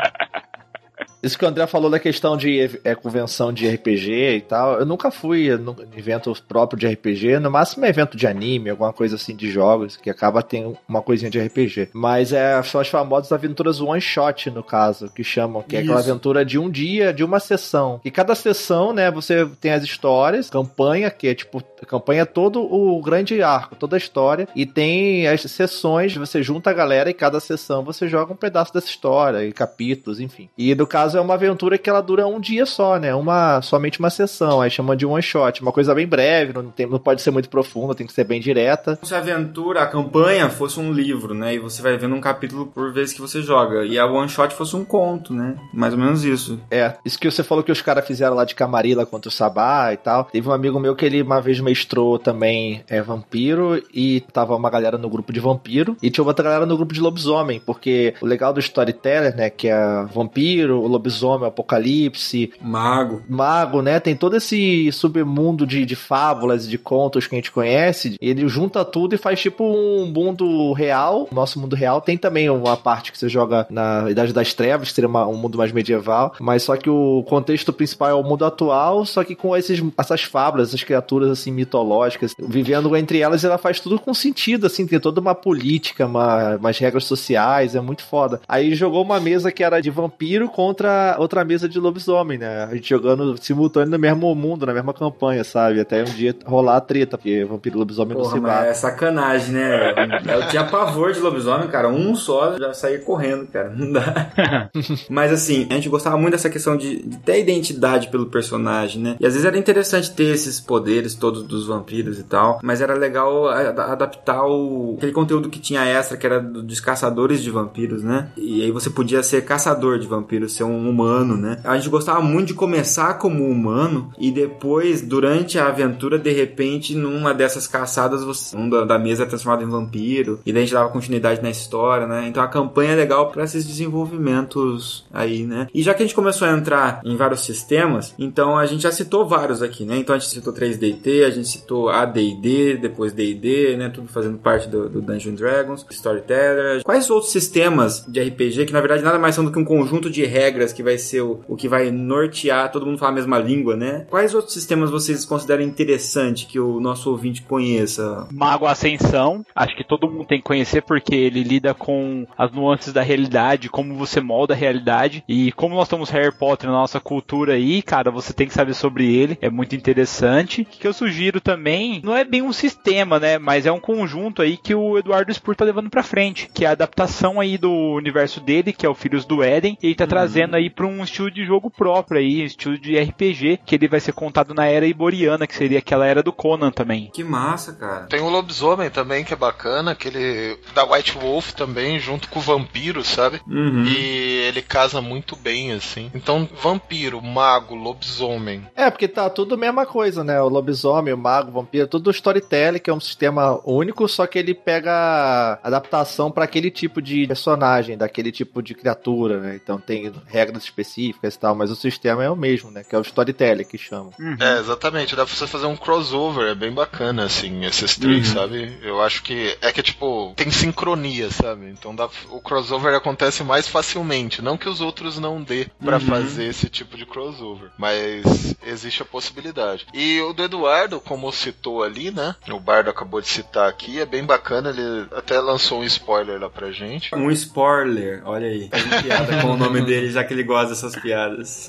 Isso que o André falou da questão de é, convenção de RPG e tal. Eu nunca fui no evento próprio de RPG. No máximo é evento de anime, alguma coisa assim de jogos, que acaba tendo uma coisinha de RPG. Mas é, são as famosas aventuras one shot, no caso, que chamam, que é aquela Isso. aventura de um dia, de uma sessão. E cada sessão, né, você tem as histórias, campanha, que é tipo, a campanha é todo o grande arco, toda a história. E tem as sessões, você junta a galera e cada sessão você joga um pedaço dessa história, e capítulos, enfim. E no caso é uma aventura que ela dura um dia só, né? Uma, somente uma sessão. Aí chama de one shot. Uma coisa bem breve, não, tem, não pode ser muito profunda, tem que ser bem direta. Se a aventura, a campanha fosse um livro, né? E você vai vendo um capítulo por vez que você joga. E a one shot fosse um conto, né? Mais ou menos isso. É, isso que você falou que os caras fizeram lá de Camarilla contra o Sabá e tal. Teve um amigo meu que ele uma vez mestrou também é vampiro e tava uma galera no grupo de vampiro e tinha outra galera no grupo de lobisomem, porque o legal do storyteller, né, que é vampiro, o lobisomem, o apocalipse, Mago. mago, né? Tem todo esse submundo de, de fábulas e de contos que a gente conhece. Ele junta tudo e faz tipo um mundo real. Nosso mundo real tem também uma parte que você joga na Idade das Trevas, que seria uma- um mundo mais medieval. Mas só que o contexto principal é o mundo atual, só que com esses, essas fábulas, essas criaturas assim mitológicas, vivendo entre elas, ela faz tudo com sentido, assim, tem toda uma política, uma, umas regras sociais, é muito foda. Aí jogou uma mesa que era de vampiro contra outra, outra mesa de lobisomem, né? A gente jogando simultâneo no mesmo mundo, na mesma campanha, sabe? Até um dia rolar a treta, porque vampiro e lobisomem não Porra, se mas batem. é sacanagem, né? Eu tinha pavor de lobisomem, cara. Um só já saía correndo, cara. Não dá. Mas assim, a gente gostava muito dessa questão de, de ter identidade pelo personagem, né? E às vezes era interessante ter esses poderes todos dos vampiros e tal. Mas era legal adaptar o, aquele conteúdo que tinha extra, que era do- dos caçadores de vampiros, né? E aí você podia ser caçador de vampiros, ser um humano, né? A gente gostava muito de começar como humano e depois, durante a aventura, de repente, numa dessas caçadas, você, um da, da mesa é transformado em vampiro. E daí a gente dava continuidade na história, né? Então a campanha é legal para esses desenvolvimentos aí, né? E já que a gente começou a entrar em vários sistemas, então a gente já citou vários aqui, né? Então a gente citou 3DT, a gente citou AD&D, depois D&D, né? Tudo fazendo parte do, do Dungeons Dragons, Storyteller. Quais outros sistemas de RPG que na verdade nada mais são do que um conjunto de regras que vai ser o, o que vai nortear, todo mundo fala a mesma língua, né? Quais outros sistemas vocês consideram interessante que o nosso ouvinte conheça? Mago Ascensão, acho que todo mundo tem que conhecer porque ele lida com as nuances da realidade, como você molda a realidade e como nós temos Harry Potter na nossa cultura aí, cara, você tem que saber sobre ele, é muito interessante. O que eu sugiro também, não é bem um sistema, né, mas é um conjunto aí que o Eduardo Spur tá levando pra frente, que é a adaptação aí do universo dele, que é o Filhos do Éden, e ele tá trazendo aí pra um estilo de jogo próprio aí, estilo de RPG, que ele vai ser contado na era iboriana, que seria aquela era do Conan também. Que massa, cara. Tem o lobisomem também, que é bacana, aquele da White Wolf também, junto com o vampiro, sabe? Uhum. E ele casa muito bem, assim. Então, vampiro, mago, lobisomem. É, porque tá tudo a mesma coisa, né? O lobisomem, mago, vampiro, tudo storytelling, que é um sistema único, só que ele pega adaptação pra aquele tipo de personagem, daquele tipo de criatura, né? Então tem regras específicas e tal, mas o sistema é o mesmo, né? Que é o storytelling que chama. É, exatamente. Dá pra você fazer um crossover, é bem bacana, assim, esses três, Uhum. sabe? Eu acho que é que, tipo, tem sincronia, sabe? Então dá, o crossover acontece mais facilmente. Não que os outros não dê pra Uhum. fazer esse tipo de crossover, mas existe a possibilidade. E o do Eduardo, como citou ali, né? O Bardo acabou de citar aqui, é bem bacana, ele até lançou um spoiler lá pra gente. Um spoiler, olha aí. Fazendo piada com o nome dele, já que ele gosta dessas piadas.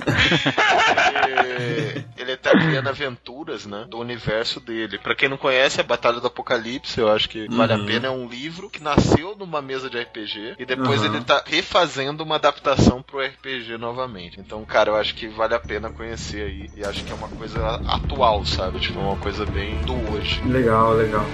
ele, ele tá criando aventuras, né, do universo dele. Pra quem não conhece, a Batalha do Apocalipse, eu acho que vale a Uhum. pena. É um livro que nasceu numa mesa de RPG e depois Uhum. ele tá refazendo uma adaptação pro RPG novamente. Então, cara, eu acho que vale a pena conhecer aí. E acho que é uma coisa atual, sabe? Tipo, uma coisa bem do hoje. Legal, legal.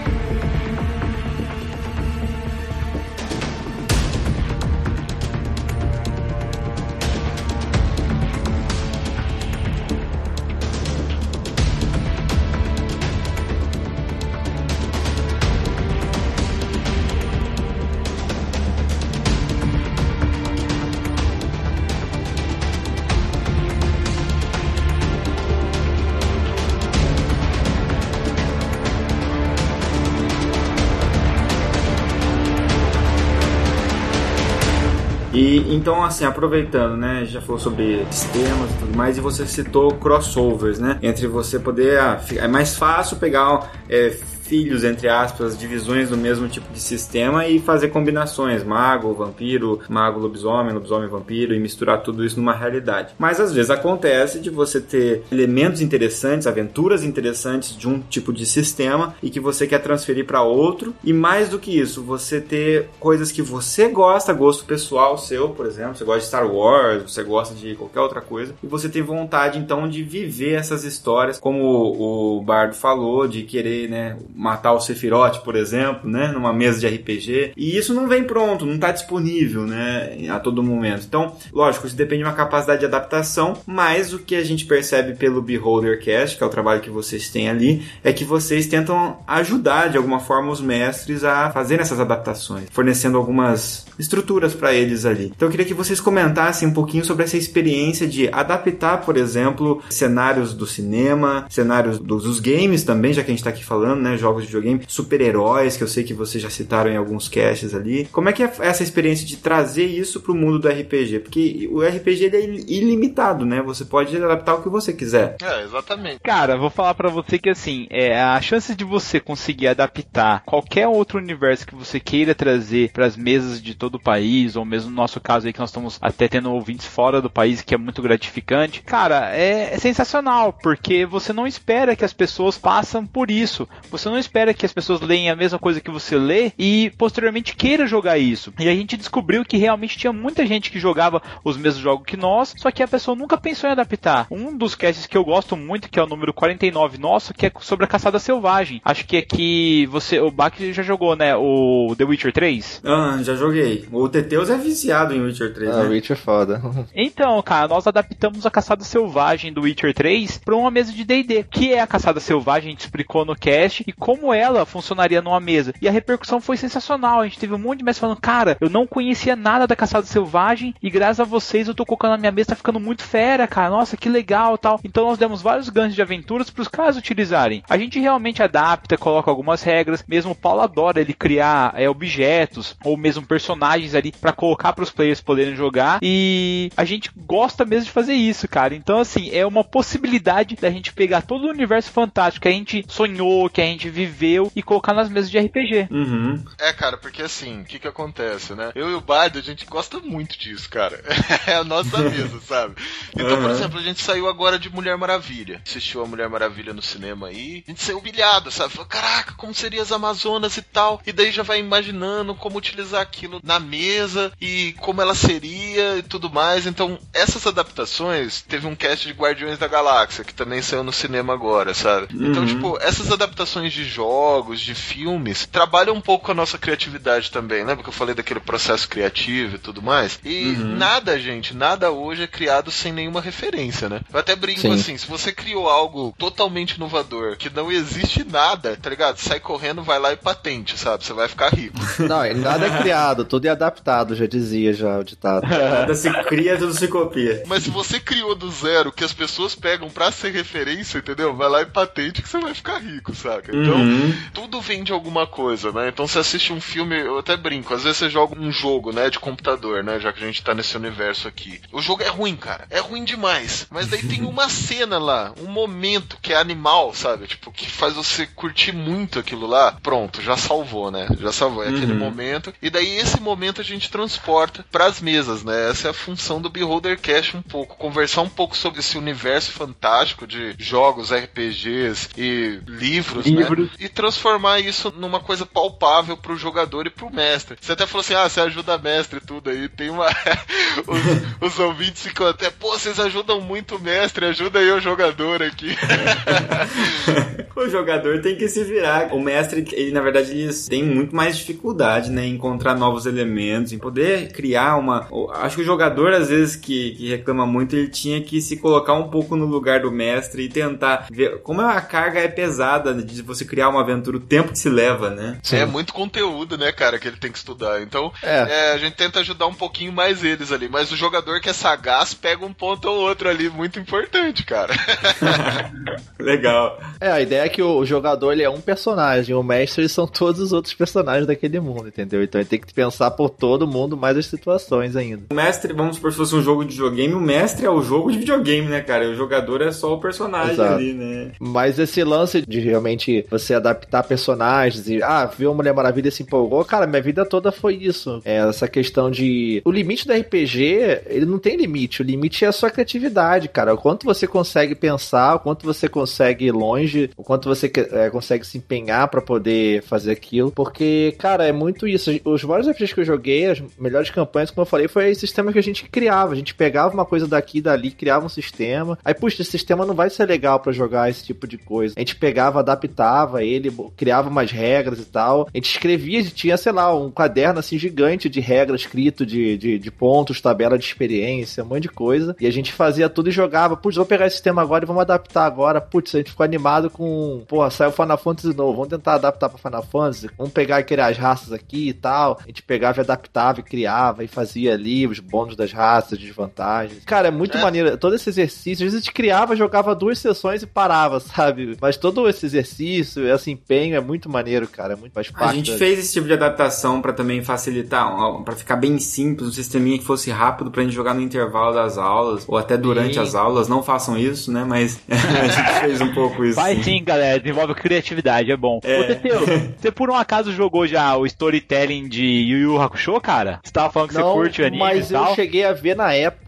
Então, assim, aproveitando, né? Já falou sobre sistemas e tudo mais, e você citou crossovers, né? Entre você poder. ah, é mais fácil pegar é, filhos, entre aspas, divisões do mesmo tipo de sistema e fazer combinações: mago, vampiro, mago, lobisomem, lobisomem, vampiro, e misturar tudo isso numa realidade. Mas às vezes acontece de você ter elementos interessantes, aventuras interessantes de um tipo de sistema e que você quer transferir para outro, e mais do que isso, você ter coisas que você gosta, gosto pessoal seu, por exemplo, você gosta de Star Wars, você gosta de qualquer outra coisa, e você tem vontade então de viver essas histórias, como o Bardo falou, de querer, né, matar o Sephiroth, por exemplo, né, numa mesa de RPG, e isso não vem pronto, não está disponível, né, a todo momento. Então, lógico, isso depende de uma capacidade de adaptação, mas o que a gente percebe pelo Beholder Cast, que é o trabalho que vocês têm ali, é que vocês tentam ajudar de alguma forma os mestres a fazerem essas adaptações, fornecendo algumas estruturas para eles ali. Então eu queria que vocês comentassem um pouquinho sobre essa experiência de adaptar, por exemplo, cenários do cinema, cenários dos, dos games também, já que a gente está aqui falando, né, jogos de videogame, super-heróis, que eu sei que vocês já citaram em alguns casts ali. Como é que é essa experiência de trazer isso pro mundo do RPG? Porque o RPG ele é ilimitado, né? Você pode adaptar o que você quiser. É, exatamente. Cara, vou falar para você que assim, é, a chance de você conseguir adaptar qualquer outro universo que você queira trazer para as mesas de todo o país, ou mesmo no nosso caso aí que nós estamos até tendo ouvintes fora do país, que é muito gratificante, cara, é, é sensacional, porque você não espera que as pessoas passem por isso. Você não espera que as pessoas leem a mesma coisa que você lê e posteriormente queira jogar isso. E a gente descobriu que realmente tinha muita gente que jogava os mesmos jogos que nós, só que a pessoa nunca pensou em adaptar. Um dos casts que eu gosto muito, que é o número 49 nosso, que é sobre a caçada selvagem. Acho que aqui você, o Bach já jogou, né, o The Witcher 3? Ah, já joguei. O Teteus é viciado em Witcher 3, Ah, né? Witcher é foda. Então, cara, nós adaptamos a caçada selvagem do Witcher 3 para uma mesa de D&D. Que é a caçada selvagem, a gente explicou no cast e como ela funcionaria numa mesa. E a repercussão foi sensacional. A gente teve um monte de mestres falando, cara, eu não conhecia nada da caçada selvagem e graças a vocês eu tô colocando na minha mesa, tá ficando muito fera, cara. Nossa, que legal, tal. Então nós demos vários ganchos de aventuras para os caras utilizarem. A gente realmente adapta, coloca algumas regras. Mesmo o Paulo adora ele criar é, objetos ou mesmo personagens ali para colocar para os players poderem jogar. E a gente gosta mesmo de fazer isso, cara. Então, assim, é uma possibilidade da gente pegar todo o universo fantástico que a gente sonhou, que a gente viveu e colocar nas mesas de RPG. Uhum. É, cara, porque assim, o que que acontece, né? Eu e o Bardo, a gente gosta muito disso, cara. É a nossa mesa, sabe? Então, por Uhum. exemplo, a gente saiu agora de Mulher Maravilha. Assistiu a Mulher Maravilha no cinema aí. A gente saiu humilhado, sabe? Falou, caraca, como seriam as Amazonas e tal. E daí já vai imaginando como utilizar aquilo na mesa e como ela seria e tudo mais. Então, essas adaptações, teve um cast de Guardiões da Galáxia, que também saiu no cinema agora, sabe? Então, Uhum. tipo, essas adaptações de jogos, de filmes, trabalham um pouco com a nossa criatividade também, lembra que eu falei daquele processo criativo e tudo mais? E Uhum. nada, gente, nada hoje é criado sem nenhuma referência, né? Eu até brinco Sim. assim, se você criou algo totalmente inovador, que não existe nada, tá ligado? Sai correndo, vai lá e patente, sabe? Você vai ficar rico. Não, nada é criado, tudo é adaptado, já dizia já o ditado. Nada se cria, tudo se copia. Mas se você criou do zero, que as pessoas pegam pra ser referência, entendeu? Vai lá e patente que você vai ficar rico, saca? Então, Uhum. tudo vem de alguma coisa, né? Então você assiste um filme, eu até brinco, às vezes você joga um jogo, né, de computador, né, já que a gente tá nesse universo aqui. O jogo é ruim, cara. É ruim demais. Mas daí tem uma cena lá, um momento que é animal, sabe? Tipo, que faz você curtir muito aquilo lá. Pronto, já salvou, né? Já salvou. É aquele Uhum. momento. E daí esse momento a gente transporta pras mesas, né? Essa é a função do Beholder Cash um pouco. Conversar um pouco sobre esse universo fantástico de jogos, RPGs e livros, Livros. né? E transformar isso numa coisa palpável pro jogador e pro mestre. Você até falou assim, ah, você ajuda mestre e tudo aí. Tem uma... os, os ouvintes ficam até, pô, vocês ajudam muito o mestre, ajuda aí o jogador aqui. o jogador tem que se virar. O mestre, ele na verdade, ele tem muito mais dificuldade, né, em encontrar novos elementos, em poder criar uma. Acho que o jogador, às vezes, que, que reclama muito, ele tinha que se colocar um pouco no lugar do mestre e tentar ver como a carga é pesada de você criar uma aventura, o tempo que se leva, né? É muito conteúdo, né, cara, que ele tem que estudar. Então, É. é, a gente tenta ajudar um pouquinho mais eles ali. Mas o jogador que é sagaz pega um ponto ou outro ali, muito importante, cara. Legal. É, a ideia é que o jogador ele é um personagem, o mestre são todos os outros personagens daquele mundo, entendeu? Então ele tem que pensar por todo mundo, mais as situações ainda. O mestre, vamos supor, se fosse um jogo de videogame, o mestre é o jogo de videogame, né, cara? O jogador é só o personagem Exato. ali, né? Mas esse lance de realmente você adaptar personagens e, ah, viu a Mulher Maravilha e se empolgou, cara, minha vida toda foi isso. É essa questão de. O limite do RPG, ele não tem limite. O limite é a sua criatividade, cara. O quanto você consegue pensar, o quanto você consegue ir longe, o quanto você é, consegue se empenhar pra poder fazer aquilo. Porque, cara, é muito isso. Os vários RPGs que eu joguei, as melhores campanhas, como eu falei, foi o sistema que a gente criava. A gente pegava uma coisa daqui e dali, criava um sistema. Aí, puxa, esse sistema não vai ser legal pra jogar esse tipo de coisa. A gente pegava, adaptava ele, bo- criava umas regras e tal. A gente escrevia, tinha, sei lá, um caderno assim gigante de regras escrito de, de, de pontos, tabela de experiência, um monte de coisa. E a gente fazia tudo e jogava. Putz, vou pegar esse sistema agora e vamos adaptar agora. Putz, a gente ficou animado com. Porra, saiu Final Fantasy novo. Vamos tentar adaptar pra Final Fantasy. Vamos pegar e criar as raças aqui e tal. A gente pegava e adaptava e criava e fazia ali os bônus das raças, desvantagens. Cara, é muito É. maneiro. Todo esse exercício. Às vezes a gente criava, jogava duas sessões e parava, sabe? Mas todo esse exercício, isso, esse empenho é muito maneiro, cara. É muito faz A gente da- fez esse tipo de adaptação pra também facilitar, ó, pra ficar bem simples, um sisteminha que fosse rápido pra gente jogar no intervalo das aulas, ou até durante Sim. as aulas. Não façam isso, né? Mas a gente fez um pouco isso. Vai sim, galera, desenvolve criatividade, é bom. É. Ô, Teteu, você por um acaso jogou já o storytelling de Yu Yu Hakusho, cara? Você tava falando que Não, você curte o anime mas e tal? eu cheguei a ver na época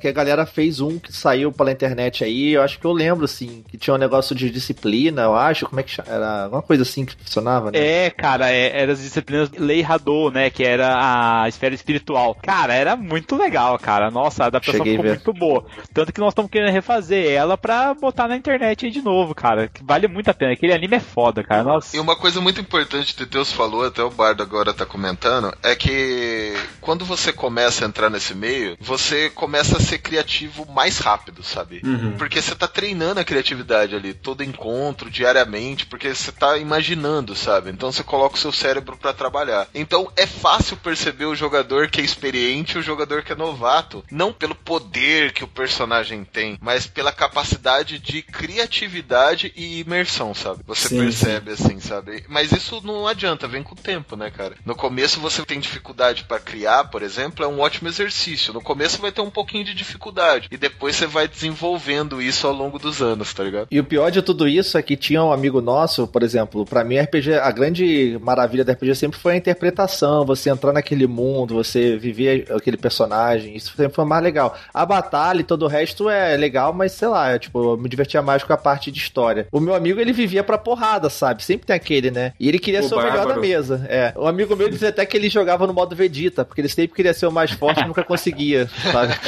que a galera fez um que saiu pela internet aí, eu acho que eu lembro, assim, que tinha um negócio de disciplina, eu acho, como é que chama? Era alguma coisa assim que funcionava, né? É, cara, é, era as disciplinas Lei Hadou, né? Que era a esfera espiritual. Cara, era muito legal, cara. Nossa, a adaptação Cheguei ficou muito boa. Tanto que nós estamos querendo refazer ela pra botar na internet aí de novo, cara. Que vale muito a pena. Aquele anime é foda, cara. Nossa. E uma coisa muito importante que Deus falou, até o Bardo agora tá comentando, é que quando você começa a entrar nesse meio, você começa a ser criativo mais rápido, sabe? Uhum. Porque você tá treinando a criatividade ali, todo encontro, diariamente, porque você tá imaginando, sabe? Então você coloca o seu cérebro pra trabalhar. Então é fácil perceber o jogador que é experiente e o jogador que é novato. Não pelo poder que o personagem tem, mas pela capacidade de criatividade e imersão, sabe? Você Sim, percebe assim, sabe? Mas isso não adianta, vem com o tempo, né, cara? No começo você tem dificuldade pra criar, por exemplo, é um ótimo exercício. No começo vai ter um pouquinho de dificuldade e depois você vai desenvolvendo isso ao longo dos anos, tá ligado? E o pior de tudo isso é que tinha um amigo nosso, por exemplo, pra mim RPG, a grande maravilha da RPG sempre foi a interpretação, você entrar naquele mundo, você viver aquele personagem, isso sempre foi mais legal. A batalha e todo o resto é legal, mas sei lá, é, tipo, eu me divertia mais com a parte de história. O meu amigo, ele vivia pra porrada, sabe? Sempre tem aquele, né? E ele queria O ser o melhor da mesa. É. O amigo meu dizia até que ele jogava no modo Vegeta, porque ele sempre queria ser o mais forte e nunca conseguia, sabe?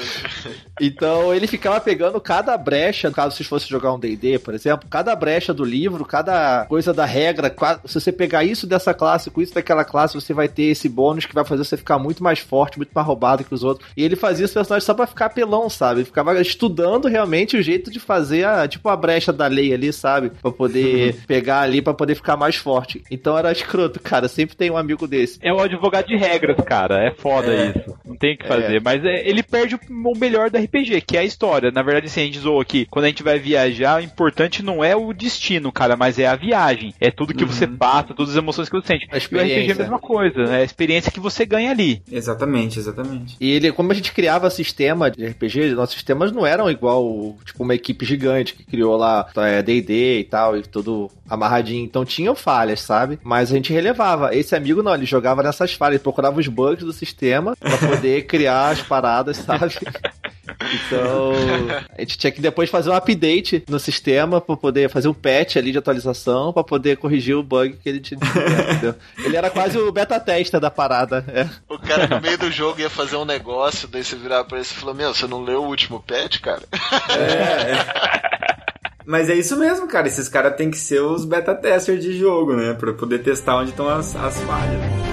Então ele ficava pegando cada brecha, caso vocês fossem jogar um D&D, por exemplo, cada brecha do livro, cada coisa da regra, se você pegar isso dessa classe com isso daquela classe, você vai ter esse bônus que vai fazer você ficar muito mais forte, muito mais roubado que os outros. E ele fazia esse personagem só pra ficar pelão, sabe? Ele ficava estudando realmente o jeito de fazer a, tipo a brecha da lei ali, sabe? Pra poder pegar ali, pra poder ficar mais forte. Então era escroto, cara. Sempre tem um amigo desse. É o advogado de regras, cara. É foda É. isso. Não tem o que fazer. Mas é, ele perde o o melhor do RPG, que é a história. Na verdade, assim, a gente zoou aqui. Quando a gente vai viajar, o importante não é o destino, cara, mas é a viagem. É tudo que você passa, todas as emoções que você sente. A E o RPG é a experiência. mesma coisa. É a experiência que você ganha ali. Exatamente, exatamente. E ele, como a gente criava sistema de RPG, nossos sistemas não eram igual, tipo, uma equipe gigante que criou lá é, D&D e tal, e tudo amarradinho. Então tinham falhas, sabe? Mas a gente relevava. Esse amigo não, ele jogava nessas falhas, ele procurava os bugs do sistema pra poder criar as paradas, sabe? Então, a gente tinha que depois fazer um update no sistema pra poder fazer um patch ali de atualização pra poder corrigir o bug que ele tinha. entendeu? Ele era quase o beta tester da parada. É. O cara no meio do jogo ia fazer um negócio, daí você virava pra ele e falou: Meu, você não leu o último patch, cara? Mas é isso mesmo, cara. Esses caras têm que ser os beta testers de jogo, né? Pra poder testar onde estão as, as falhas.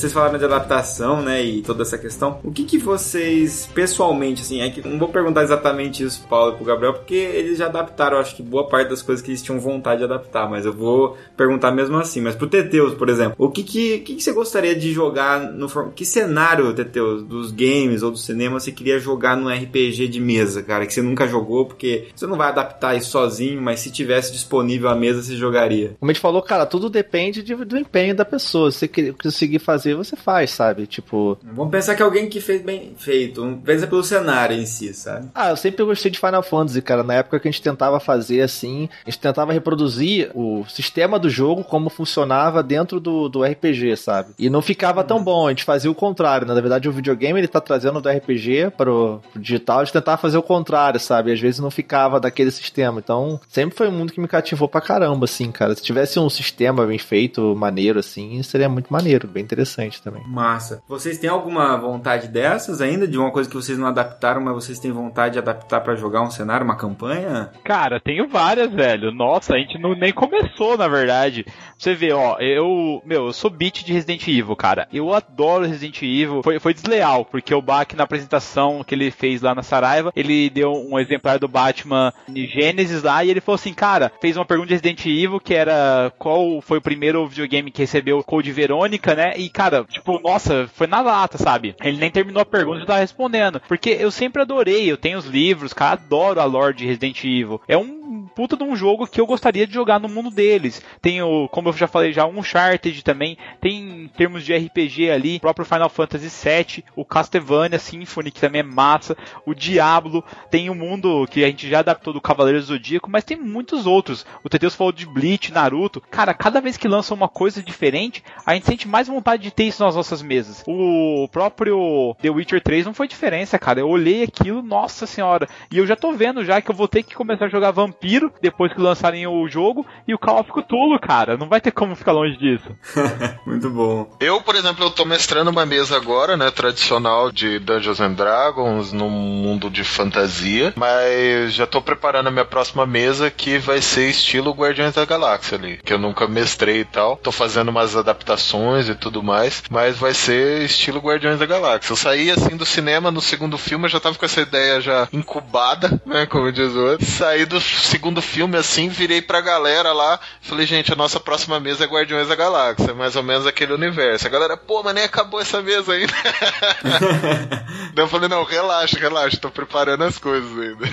Vocês falaram de adaptação, né, e toda essa questão. O que que vocês, pessoalmente, assim, é que não vou perguntar exatamente isso pro Paulo e pro Gabriel, porque eles já adaptaram, acho que boa parte das coisas que eles tinham vontade de adaptar, mas eu vou perguntar mesmo assim. Mas pro Teteus, por exemplo, o que que, que, que você gostaria de jogar no Que cenário, Teteus, dos games ou do cinema você queria jogar num RPG de mesa, cara, que você nunca jogou, porque você não vai adaptar isso sozinho, mas se tivesse disponível a mesa, você jogaria. Como a gente falou, cara, tudo depende de- do empenho da pessoa. Se você conseguir fazer, você faz, sabe? Tipo, Vamos pensar que alguém que fez bem feito. Um- Pensa pelo cenário em si, sabe? Ah, eu sempre gostei de Final Fantasy, cara. Na época que a gente tentava fazer assim, a gente tentava reproduzir o sistema do jogo como funcionava dentro do, do RPG, sabe? E não ficava tão bom, a gente fazia o contrário. né? Na verdade, o videogame ele tá trazendo do RPG pro, pro digital, a gente tentava fazer o contrário, sabe? Às vezes não ficava daquele sistema. Então, sempre foi um mundo que me cativou pra caramba, assim, cara. Se tivesse um sistema bem feito, maneiro, assim, seria muito maneiro, bem interessante. Interessante também. Massa. Vocês têm alguma vontade dessas ainda? De uma coisa que vocês não adaptaram, mas vocês têm vontade de adaptar para jogar um cenário, uma campanha? Cara, tenho várias, velho. Nossa, a gente não nem começou, na verdade. Você vê, ó, eu, meu, eu sou beat de Resident Evil, cara. Eu adoro Resident Evil. Foi, foi desleal, porque o Bach na apresentação que ele fez lá na Saraiva, ele deu um exemplar do Batman de Gênesis lá e ele falou assim, cara, fez uma pergunta de Resident Evil que era qual foi o primeiro videogame que recebeu Code Verônica, né? E, cara, tipo, nossa, foi na lata, sabe? Ele nem terminou a pergunta e tava respondendo. Porque eu sempre adorei, eu tenho os livros, cara, adoro a lore de Resident Evil. É um puta de um jogo que eu gostaria de jogar no mundo deles. Tem o, como eu já falei já, Uncharted também. Tem em termos de RPG ali, o próprio Final Fantasy VII, o Castlevania Symphony, que também é massa, o Diablo, tem o um mundo que a gente já adaptou do Cavaleiro Zodíaco, mas tem muitos outros. O Tedeus falou de Bleach, Naruto. Cara, cada vez que lança uma coisa diferente, a gente sente mais vontade de ter isso nas nossas mesas. O próprio The Witcher 3 não foi diferença, cara. Eu olhei aquilo, nossa senhora. E eu já tô vendo já que eu vou ter que começar a jogar Vampiro depois que lançarem o jogo e o Call of Cthulhu, cara. Não vai ter como ficar longe disso. Muito bom. Eu, por exemplo, eu tô mestrando uma mesa agora, né, tradicional de Dungeons and Dragons num mundo de fantasia, mas já tô preparando a minha próxima mesa que vai ser estilo Guardiões da Galáxia ali, que eu nunca mestrei e tal. Tô fazendo umas adaptações e tudo mais, mas vai ser estilo Guardiões da Galáxia. Eu saí assim do cinema no segundo filme, eu já tava com essa ideia já incubada, né, como diz o outro. Saí do segundo filme assim, virei pra galera lá, falei, gente, a nossa próxima mesa é Guardiões da Galáxia, mais ou menos aquele universo. A galera, pô, mas nem acabou essa mesa ainda. Daí eu falei, não, relaxa, relaxa, tô preparando as coisas ainda.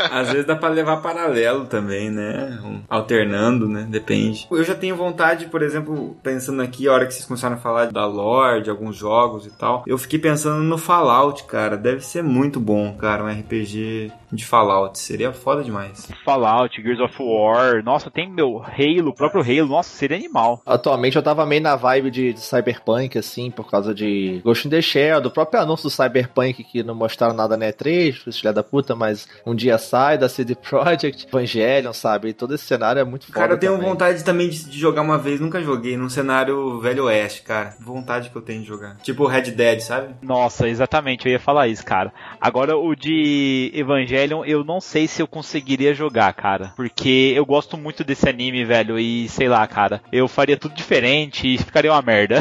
Às vezes dá pra levar paralelo também, né? Alternando, né? Depende. Eu já tenho vontade, por exemplo, pensando aqui, a hora que vocês começaram a falar da lore, de alguns jogos e tal, eu fiquei pensando no Fallout, cara. Deve ser muito bom, cara, um RPG de Fallout. Seria foda demais. Fallout, Gears of War, nossa, tem meu Halo, o próprio Halo, nossa, seria animal. Atualmente eu tava meio na vibe de, de Cyberpunk, assim, por causa de Ghost in the Shell, do próprio anúncio do Cyberpunk que não mostraram nada na E3, filha da puta, mas um dia sai da CD Projekt, Evangelion, sabe? E todo esse cenário é muito foda. Cara, eu tenho também. vontade também de, de, jogar uma vez, nunca joguei, num cenário Velho Oeste, cara. Vontade que eu tenho de jogar. Tipo Red Dead, sabe? Nossa, exatamente, eu ia falar isso, cara. Agora o de Evangelion, eu não sei se eu conseguiria jogar, cara. Porque eu gosto muito desse anime, velho, e sei lá, cara. Eu faria tudo diferente e ficaria uma merda.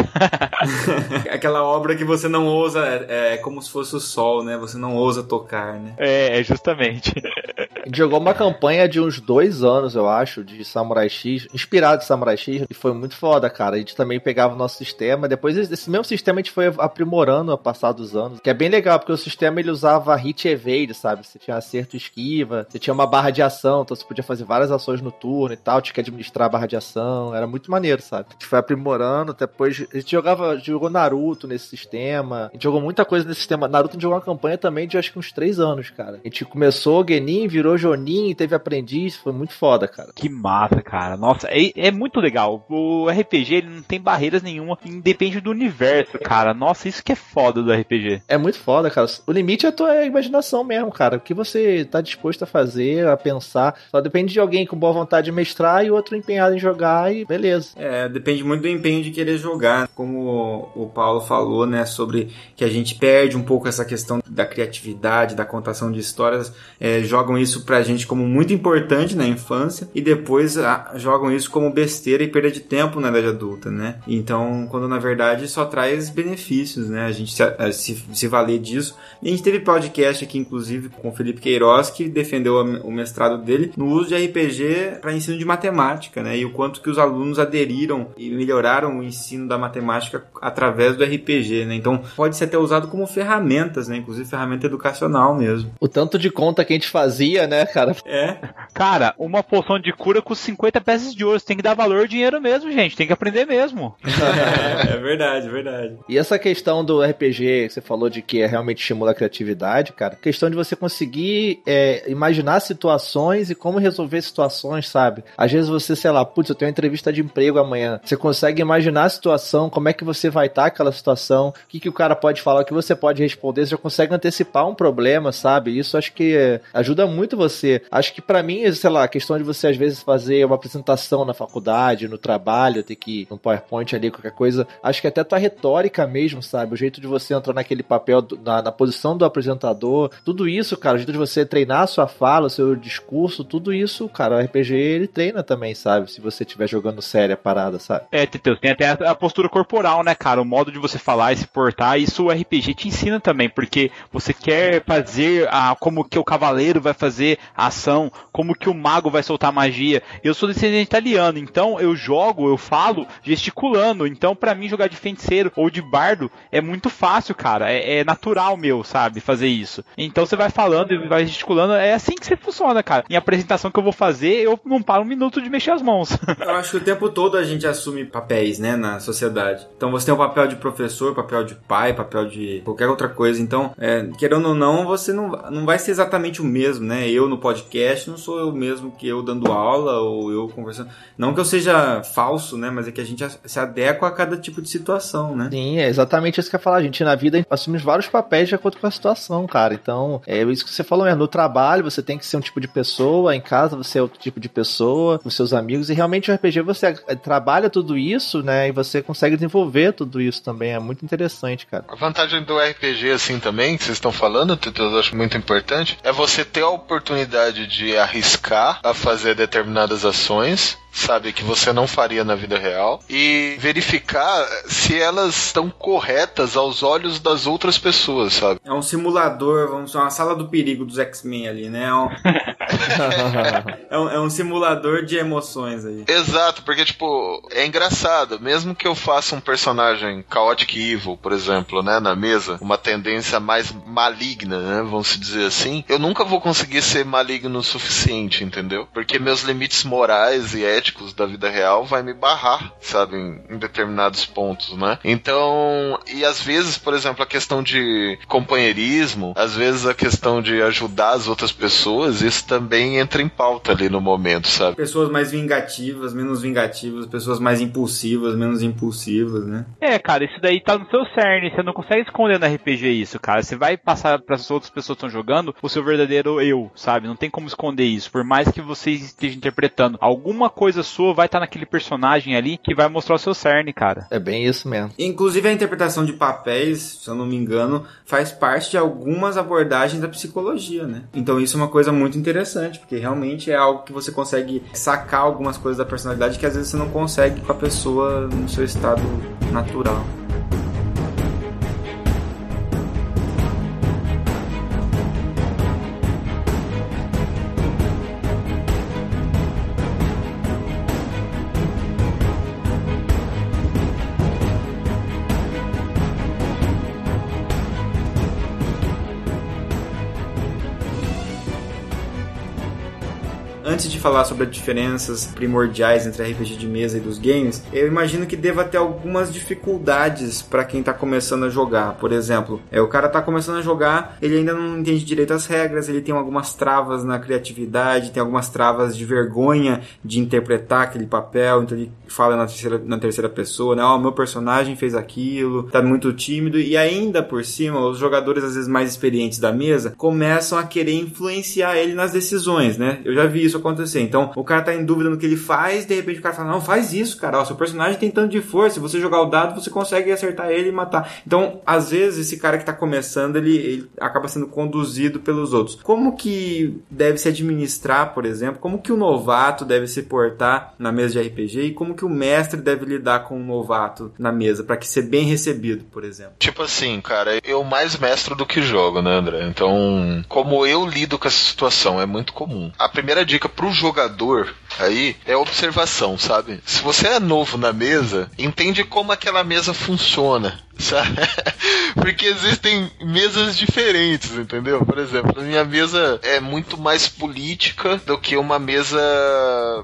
Aquela obra que você não ousa, é, é como se fosse o sol, né? Você não ousa tocar, né? É, é justamente. A gente jogou uma campanha de uns dois anos, eu acho, de Samurai X, inspirado em Samurai X, e foi muito foda, cara. A gente também pegava o nosso sistema, depois esse mesmo sistema a gente foi aprimorando ao passar dos anos, que é bem legal, porque o sistema ele usava hit evade, sabe? Você tinha acerto esquiva, você tinha uma barra de ação, então você podia fazer várias ações no turno e tal, tinha que administrar a barra de ação, era muito maneiro, sabe? A gente foi aprimorando, depois a gente jogava, jogou Naruto nesse sistema, a gente jogou muita coisa nesse sistema. Naruto a gente jogou uma campanha também de acho que uns três anos, cara. A gente começou Genin, virou Jonin, teve aprendiz, foi muito foda, cara. Que massa, cara. Nossa, é, é muito legal. O RPG ele não tem barreiras nenhuma, independe do universo, cara. Nossa, isso que é foda do RPG. É muito foda, cara. O limite é a tua imaginação mesmo, cara. O que você tá disposto a fazer, a pensar. Só depende de alguém com boa vontade de mestrar e outro empenhado em jogar e beleza. É, depende muito do empenho de querer jogar. Como o Paulo falou, né, sobre que a gente perde um pouco essa questão da criatividade, da contação de histórias. É, jogam isso pra gente como muito importante na infância e depois a, jogam isso como besteira e perda de tempo na idade adulta, né? Então, quando na verdade só traz benefícios, né? A gente se, se, se valer disso. A gente teve podcast aqui, inclusive, com o Felipe Queiroz, que defendeu o mestrado dele no uso de RPG para ensino de matemática, né? E o quanto que os alunos aderiram e melhoraram o ensino da matemática através do RPG, né? Então, pode ser até usado como ferramentas, né? Inclusive ferramenta educacional mesmo. O tanto de conta que a gente fazia, né, cara? É. Cara, uma poção de cura com 50 peças de ouro. Você tem que dar valor dinheiro mesmo, gente. Tem que aprender mesmo. é, é verdade, é verdade. E essa questão do RPG que você falou de que é realmente estimula a criatividade, cara. Questão de você conseguir é, imaginar situações e como resolver situações, sabe? Às vezes você, sei lá, putz, eu tenho uma entrevista de emprego amanhã. Você consegue imaginar a situação, como é que você vai estar aquela situação, o que, que o cara pode falar, o que você pode responder. Você já consegue antecipar um problema, sabe? Isso acho que ajuda muito você. Acho que para mim sei lá, a questão de você às vezes fazer uma apresentação na faculdade, no trabalho, ter que ir no PowerPoint ali, qualquer coisa. Acho que até tua retórica mesmo, sabe? O jeito de você entrar naquele papel, na, na posição do apresentador, tudo isso, cara, o jeito de você treinar a sua fala, o seu discurso, tudo isso, cara, o RPG ele treina também, sabe? Se você estiver jogando séria a parada, sabe? É, Teteus, tem até a postura corporal, né, cara? O modo de você falar e se portar, isso o RPG te ensina também, porque você quer fazer a, como que o cavaleiro vai fazer a ação, como que o mago vai soltar magia. Eu sou descendente italiano, então eu jogo, eu falo gesticulando. Então, para mim, jogar de feiticeiro ou de bardo é muito fácil, cara. É, é, natural meu, sabe, fazer isso. Então você vai falando e vai gesticulando. É assim que você funciona, cara. Em apresentação que eu vou fazer, eu não paro um minuto de mexer as mãos. eu acho que o tempo todo a gente assume papéis, né, na sociedade. Então você tem o papel de professor, papel de pai, papel de qualquer outra coisa. Então, é, querendo ou não, você não, não vai ser exatamente o mesmo, né? Eu no podcast não sou eu mesmo que eu dando aula ou eu conversando. Não que eu seja falso, né? Mas é que a gente se adequa a cada tipo de situação, né? Sim, é exatamente isso que eu ia falar. A gente na vida assume vários papéis de acordo com a situação, cara. Então, é isso que você falou, é no trabalho você tem que ser um tipo de pessoa, em casa você é outro tipo de pessoa, com seus amigos, e realmente o RPG você é, trabalha tudo isso, né? E você consegue desenvolver tudo isso também. É muito interessante, cara. A vantagem do RPG, assim, também, que vocês estão falando, eu acho muito importante, é você ter a oportunidade de arriscar a fazer determinadas ações sabe, que você não faria na vida real e verificar se elas estão corretas aos olhos das outras pessoas, sabe? É um simulador, vamos dizer, uma sala do perigo dos X-Men ali, né? É um... é, um, é um simulador de emoções aí. Exato, porque, tipo, é engraçado, mesmo que eu faça um personagem chaotic evil, por exemplo, né, na mesa, uma tendência mais maligna, né, vamos dizer assim, eu nunca vou conseguir ser maligno o suficiente, entendeu? Porque meus limites morais e éticos da vida real vai me barrar, sabe, em, em, determinados pontos, né? Então, e às vezes, por exemplo, a questão de companheirismo, às vezes a questão de ajudar as outras pessoas, isso também entra em pauta ali no momento, sabe? Pessoas mais vingativas, menos vingativas, pessoas mais impulsivas, menos impulsivas, né? É, cara, isso daí tá no seu cerne, você não consegue esconder no RPG isso, cara. Você vai passar para as outras pessoas que estão jogando o seu verdadeiro eu, sabe? Não tem como esconder isso, por mais que você esteja interpretando alguma coisa coisa sua vai estar tá naquele personagem ali que vai mostrar o seu cerne, cara. É bem isso mesmo. Inclusive a interpretação de papéis, se eu não me engano, faz parte de algumas abordagens da psicologia, né? Então isso é uma coisa muito interessante, porque realmente é algo que você consegue sacar algumas coisas da personalidade que às vezes você não consegue com a pessoa no seu estado natural. De falar sobre as diferenças primordiais entre RPG de mesa e dos games, eu imagino que deva ter algumas dificuldades para quem tá começando a jogar. Por exemplo, é, o cara tá começando a jogar, ele ainda não entende direito as regras, ele tem algumas travas na criatividade, tem algumas travas de vergonha de interpretar aquele papel, então ele fala na terceira, na terceira pessoa, né? Ó, oh, meu personagem fez aquilo, tá muito tímido, e ainda por cima, os jogadores às vezes mais experientes da mesa começam a querer influenciar ele nas decisões, né? Eu já vi isso acontecer acontecer. Então, o cara tá em dúvida no que ele faz, de repente o cara fala: Não, faz isso, cara. Ó, seu personagem tem tanto de força. Se você jogar o dado, você consegue acertar ele e matar. Então, às vezes, esse cara que tá começando, ele, ele acaba sendo conduzido pelos outros. Como que deve se administrar, por exemplo? Como que o novato deve se portar na mesa de RPG e como que o mestre deve lidar com o novato na mesa para que ser bem recebido, por exemplo? Tipo assim, cara, eu mais mestro do que jogo, né, André? Então, como eu lido com essa situação é muito comum. A primeira dica pro jogador aí é observação, sabe? Se você é novo na mesa, entende como aquela mesa funciona. Sabe? Porque existem mesas diferentes, entendeu? Por exemplo, a minha mesa é muito mais política do que uma mesa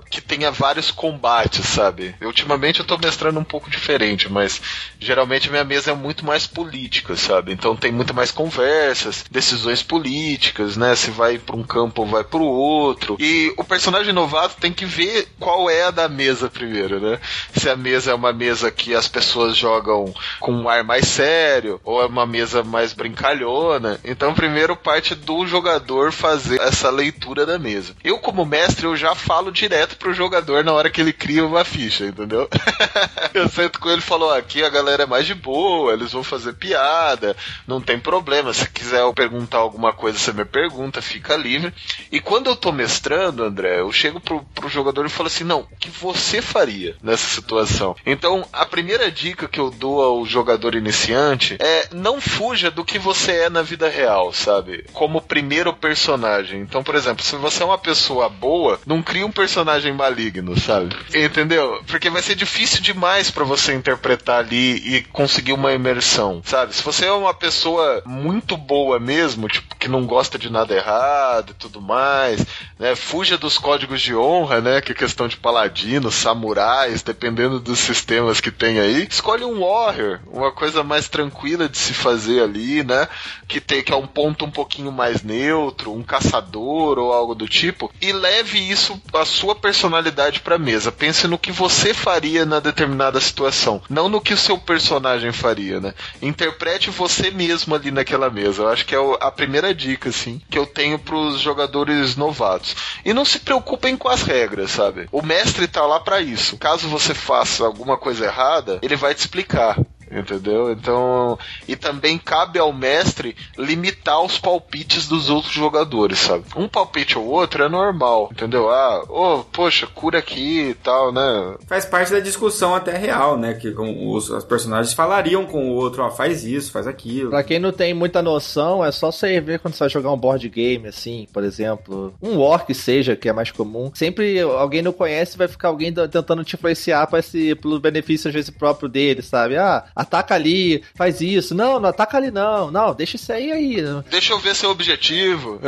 que tenha vários combates, sabe? ultimamente eu tô mestrando um pouco diferente, mas geralmente a minha mesa é muito mais política, sabe? Então tem muito mais conversas, decisões políticas, né? Se vai para um campo ou vai para o outro. E o personagem novato tem que ver qual é a da mesa primeiro, né? Se a mesa é uma mesa que as pessoas jogam com um ar mais sério, ou é uma mesa mais brincalhona. Então, primeiro parte do jogador fazer essa leitura da mesa. Eu, como mestre, eu já falo direto pro jogador na hora que ele cria uma ficha, entendeu? eu sento com ele e falo, aqui a galera é mais de boa, eles vão fazer piada, não tem problema. Se quiser eu perguntar alguma coisa, você me pergunta, fica livre. E quando eu tô mestrando, André, eu chego pro, pro jogador e falo assim, não, o que você faria nessa situação? Então, a primeira dica que eu dou ao jogador iniciante é não fuja do que você é na vida real, sabe? Como primeiro personagem. Então, por exemplo, se você é uma pessoa boa, não crie um personagem maligno, sabe? Entendeu? Porque vai ser difícil demais para você interpretar ali e conseguir uma imersão, sabe? Se você é uma pessoa muito boa mesmo, tipo, que não gosta de nada errado e tudo mais, né? Fuja dos códigos de honra, né? Que é questão de paladinos, samurais, dependendo dos sistemas que tem aí. Escolhe um warrior, uma coisa mais tranquila de se fazer ali, né? Que tem que é um ponto um pouquinho mais neutro, um caçador ou algo do tipo, e leve isso a sua personalidade para mesa. Pense no que você faria na determinada situação, não no que o seu personagem faria, né? Interprete você mesmo ali naquela mesa. Eu acho que é a primeira dica, assim, que eu tenho pros jogadores novatos. E não se preocupem com as regras, sabe? O mestre tá lá para isso. Caso você faça alguma coisa errada, ele vai te explicar. Entendeu? Então. E também cabe ao mestre limitar os palpites dos outros jogadores, sabe? Um palpite ou outro é normal, entendeu? Ah, oh, poxa, cura aqui e tal, né? Faz parte da discussão até real, né? Que com os, os personagens falariam com o outro, ó, faz isso, faz aquilo. Pra quem não tem muita noção, é só você ver quando você vai jogar um board game, assim, por exemplo, um war que seja, que é mais comum. Sempre alguém não conhece, vai ficar alguém tentando te influenciar para esse, pelo benefício, às vezes, próprio dele, sabe? Ah, ataca ali, faz isso. Não, não ataca ali não. Não, deixa isso aí aí. Deixa eu ver seu objetivo.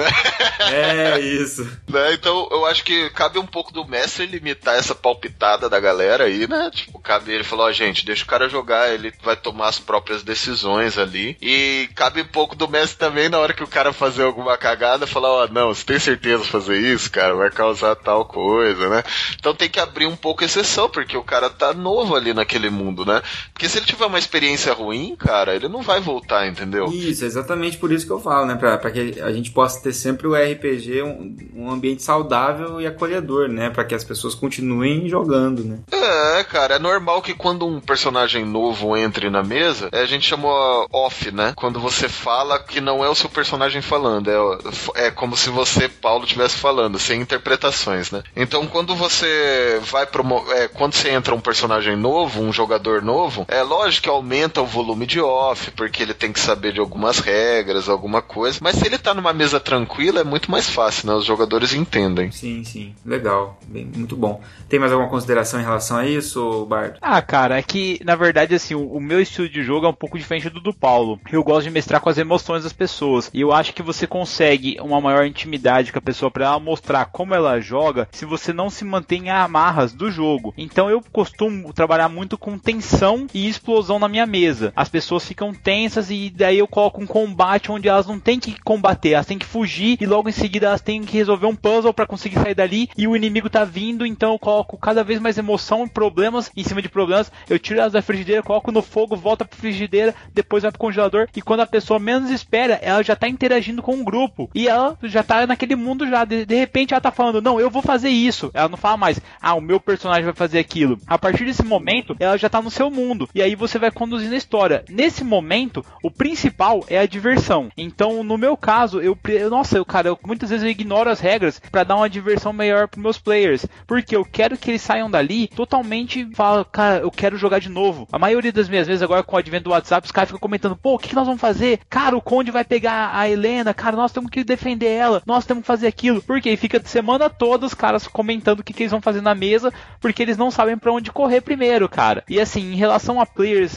É isso. né? Então eu acho que cabe um pouco do mestre limitar essa palpitada da galera aí, né? Tipo, cabe ele falar, ó, gente, deixa o cara jogar, ele vai tomar as próprias decisões ali. E cabe um pouco do mestre também na hora que o cara fazer alguma cagada, falar, ó, não, você tem certeza de fazer isso, cara? Vai causar tal coisa, né? Então tem que abrir um pouco exceção, porque o cara tá novo ali naquele mundo, né? Porque se ele tiver uma experiência ruim, cara, ele não vai voltar, entendeu? Isso, exatamente por isso que eu falo, né? Pra, pra que a gente possa ter sempre o RPG um, um ambiente saudável e acolhedor, né? Pra que as pessoas continuem jogando, né? É, cara, é normal que quando um personagem novo entre na mesa, é, a gente chama off, né? Quando você fala que não é o seu personagem falando, é, é como se você, Paulo, estivesse falando, sem interpretações, né? Então quando você vai promo é, quando você entra um personagem novo, um jogador novo, é lógico que aumenta o volume de off, porque ele tem que saber de algumas regras, alguma coisa. Mas se ele tá numa mesa tranquila, é muito mais fácil, né? Os jogadores entendem. Sim, sim. Legal. Bem, muito bom. Tem mais alguma consideração em relação a isso, Bardo? Ah, cara, é que, na verdade, assim, o, meu estilo de jogo é um pouco diferente do do Paulo. Eu gosto de mestrar com as emoções das pessoas. E eu acho que você consegue uma maior intimidade com a pessoa para ela mostrar como ela joga se você não se mantém a amarras do jogo. Então eu costumo trabalhar muito com tensão e explosão na minha mesa. As pessoas ficam tensas e daí eu coloco um combate onde elas não têm que combater, elas têm que fugir e logo em seguida elas têm que resolver um puzzle para conseguir sair dali e o inimigo tá vindo, então eu coloco cada vez mais emoção problemas em cima de problemas. Eu tiro elas da frigideira, coloco no fogo, volta pra frigideira, depois vai pro congelador e quando a pessoa menos espera, ela já tá interagindo com o grupo e ela já tá naquele mundo já. De, de repente ela tá falando, não, eu vou fazer isso. Ela não fala mais, ah, o meu personagem vai fazer aquilo. A partir desse momento, ela já tá no seu mundo e aí você vai conduzindo a história. Nesse momento, o principal é a diversão. Então, no meu caso, eu, eu nossa, eu, cara, eu, muitas vezes eu ignoro as regras para dar uma diversão melhor pros meus players, porque eu quero que eles saiam dali totalmente, fala, cara, eu quero jogar de novo. A maioria das minhas vezes agora com o advento do WhatsApp, os caras ficam comentando, pô, o que, que nós vamos fazer? Cara, o Conde vai pegar a Helena, cara, nós temos que defender ela, nós temos que fazer aquilo. Porque fica semana toda os caras comentando o que, que eles vão fazer na mesa, porque eles não sabem para onde correr primeiro, cara. E assim, em relação a players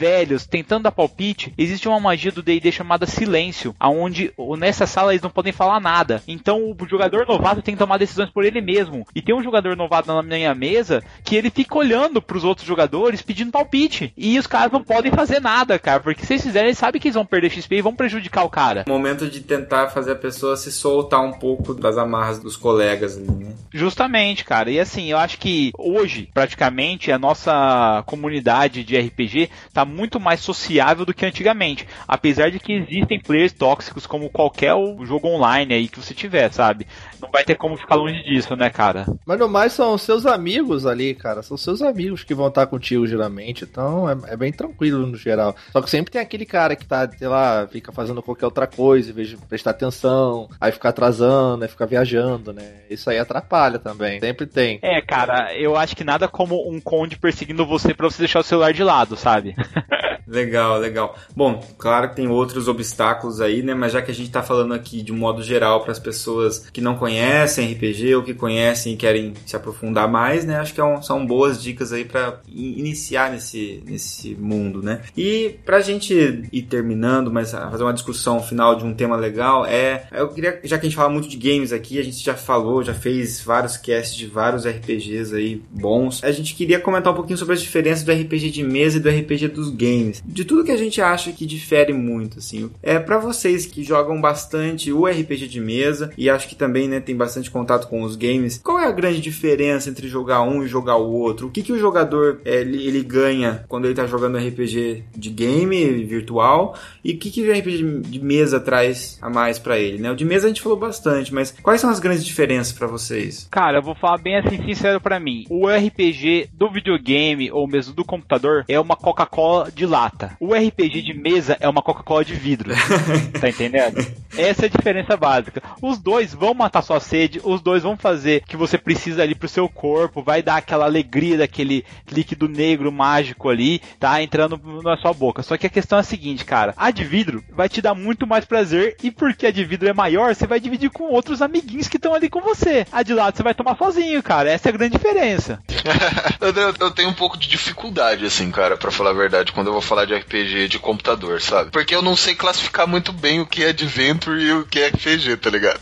velhos tentando dar palpite, existe uma magia do D&D chamada silêncio, aonde nessa sala eles não podem falar nada. Então o jogador novato tem que tomar decisões por ele mesmo. E tem um jogador novato na minha mesa que ele fica olhando para os outros jogadores pedindo palpite. E os caras não podem fazer nada, cara, porque se eles fizerem, eles sabem que eles vão perder XP e vão prejudicar o cara. Momento de tentar fazer a pessoa se soltar um pouco das amarras dos colegas ali, né? Justamente, cara. E assim, eu acho que hoje, praticamente, a nossa comunidade de RPG tá muito mais sociável do que antigamente. Apesar de que existem players tóxicos como qualquer jogo online aí que você tiver, sabe? Não vai ter como ficar longe disso, né, cara? Mas no mais são seus amigos ali, cara. São seus amigos que vão estar contigo geralmente. Então é, é bem tranquilo no geral. Só que sempre tem aquele cara que tá, sei lá, fica fazendo qualquer outra coisa, em vez de prestar atenção, aí fica atrasando, aí fica viajando, né? Isso aí atrapalha também. Sempre tem. É, cara, eu acho que nada como um conde perseguindo você para você deixar o celular de lado, sabe? Legal, legal. Bom, claro que tem outros obstáculos aí, né? Mas já que a gente tá falando aqui de um modo geral para as pessoas que não conhecem RPG ou que conhecem e querem se aprofundar mais, né? Acho que é um, são boas dicas aí para iniciar nesse, nesse mundo, né? E pra gente ir terminando, mas fazer uma discussão final de um tema legal, é. Eu queria, já que a gente fala muito de games aqui, a gente já falou, já fez vários casts de vários RPGs aí bons. A gente queria comentar um pouquinho sobre as diferenças do RPG de mesa e do RPG dos games de tudo que a gente acha que difere muito, assim. É para vocês que jogam bastante o RPG de mesa e acho que também, né, tem bastante contato com os games. Qual é a grande diferença entre jogar um e jogar o outro? O que, que o jogador é, ele, ele, ganha quando ele tá jogando RPG de game virtual e o que, que o RPG de mesa traz a mais para ele, né? O de mesa a gente falou bastante, mas quais são as grandes diferenças para vocês? Cara, eu vou falar bem assim sincero para mim. O RPG do videogame ou mesmo do computador é uma Coca-Cola de lata lata. O RPG de mesa é uma Coca-Cola de vidro. tá entendendo? Essa é a diferença básica. Os dois vão matar sua sede, os dois vão fazer o que você precisa ali pro seu corpo, vai dar aquela alegria daquele líquido negro mágico ali, tá? Entrando na sua boca. Só que a questão é a seguinte, cara: a de vidro vai te dar muito mais prazer, e porque a de vidro é maior, você vai dividir com outros amiguinhos que estão ali com você. A de lado você vai tomar sozinho, cara. Essa é a grande diferença. eu, eu, tenho um pouco de dificuldade, assim, cara, para falar a verdade, quando eu vou falar de RPG de computador, sabe? Porque eu não sei classificar muito bem o que é Adventure e o que é RPG, tá ligado?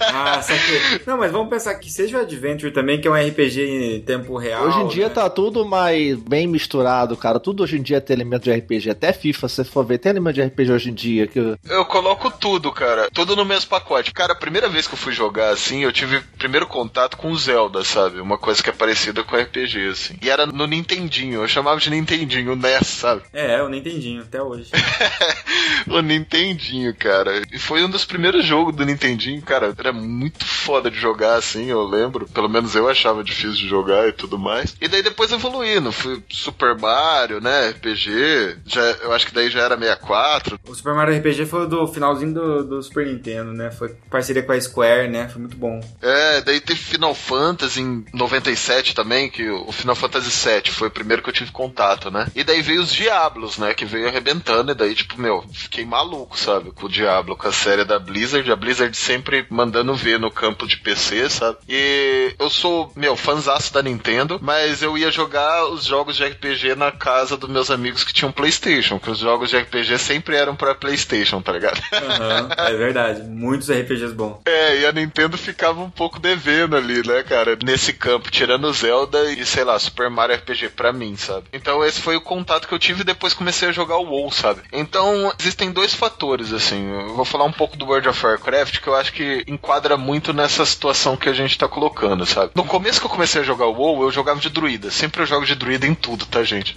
ah, saquei. Não, mas vamos pensar que seja o Adventure também, que é um RPG em tempo real. Hoje em dia né? tá tudo mais bem misturado, cara. Tudo hoje em dia tem elemento de RPG. Até FIFA, se você for ver, tem elemento de RPG hoje em dia. Que... Eu coloco tudo, cara. Tudo no mesmo pacote. Cara, a primeira vez que eu fui jogar assim, eu tive primeiro contato com o Zelda, sabe? Uma coisa que é parecida com RPG, assim. E era no Nintendinho. Eu chamava de Nintendinho, o NES, sabe? É, o Nintendinho, até hoje. o Nintendinho, cara. E foi um dos primeiros jogos do Nintendinho, cara. Era muito foda de jogar, assim, eu lembro. Pelo menos eu achava difícil de jogar e tudo mais. E daí depois evoluindo. Fui Super Mario, né? RPG. Já, eu acho que daí já era 64. O Super Mario RPG foi do finalzinho do, do Super Nintendo, né? Foi parceria com a Square, né? Foi muito bom. É, daí teve Final Fantasy em 97 também, que o Final Fantasy VII foi o primeiro que eu tive contato, né? E daí veio os Diablos, né? Que veio arrebentando, e daí, tipo, meu, fiquei maluco, sabe? Com o Diablo, com a série da Blizzard. A Blizzard sempre mandando ver no campo de PC, sabe? E eu sou, meu, fãzaço da Nintendo, mas eu ia jogar os jogos de RPG na casa dos meus amigos que tinham PlayStation, que os jogos de RPG sempre eram pra PlayStation, tá ligado? Uhum, é verdade. Muitos RPGs bons. É, e a Nintendo ficava um pouco devendo ali, né, cara? Nesse campo, tirando Zelda e, sei lá, Super Mario RPG pra mim, sabe? Então esse foi o contato que eu tive depois comecei a jogar o WoW, sabe? Então, existem dois fatores, assim. Eu vou falar um pouco do World of Warcraft, que eu acho que enquadra muito nessa situação que a gente tá colocando, sabe? No começo que eu comecei a jogar o WoW, eu jogava de druida. Sempre eu jogo de druida em tudo, tá, gente?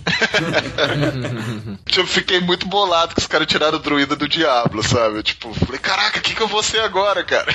eu fiquei muito bolado que os caras tiraram o druida do Diablo, sabe? Tipo, falei, caraca, o que, que eu vou ser agora, cara?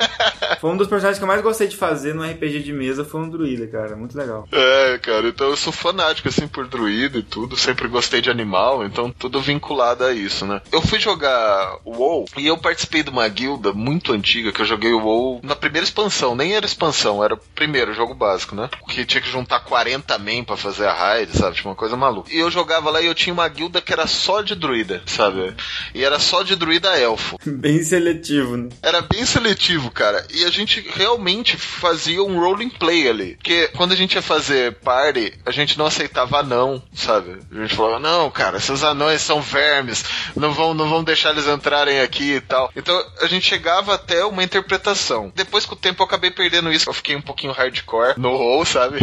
foi um dos personagens que eu mais gostei de fazer no RPG de mesa, foi um druida, cara. Muito legal. É, cara, então eu sou fanático, assim, por druida e tudo. Sempre gostei de animal, então tudo vinculado a isso, né? Eu fui jogar WoW e eu participei de uma guilda muito antiga que eu joguei o WoW na primeira expansão. Nem era expansão, era o primeiro jogo básico, né? Que tinha que juntar 40 men pra fazer a raid, sabe? Tipo uma coisa maluca. E eu jogava lá e eu tinha uma guilda que era só de druida, sabe? E era só de druida elfo. Bem seletivo, né? Era bem seletivo, cara. E a gente realmente fazia um rolling play ali. Porque quando a gente ia fazer party, a gente não aceitava anão, sabe? A gente falava, não, cara, esses anões são vermes, não vão, não vão deixar eles entrarem aqui e tal. Então a gente chegava até uma interpretação. Depois com o tempo eu acabei perdendo isso, eu fiquei um pouquinho hardcore no roll, sabe?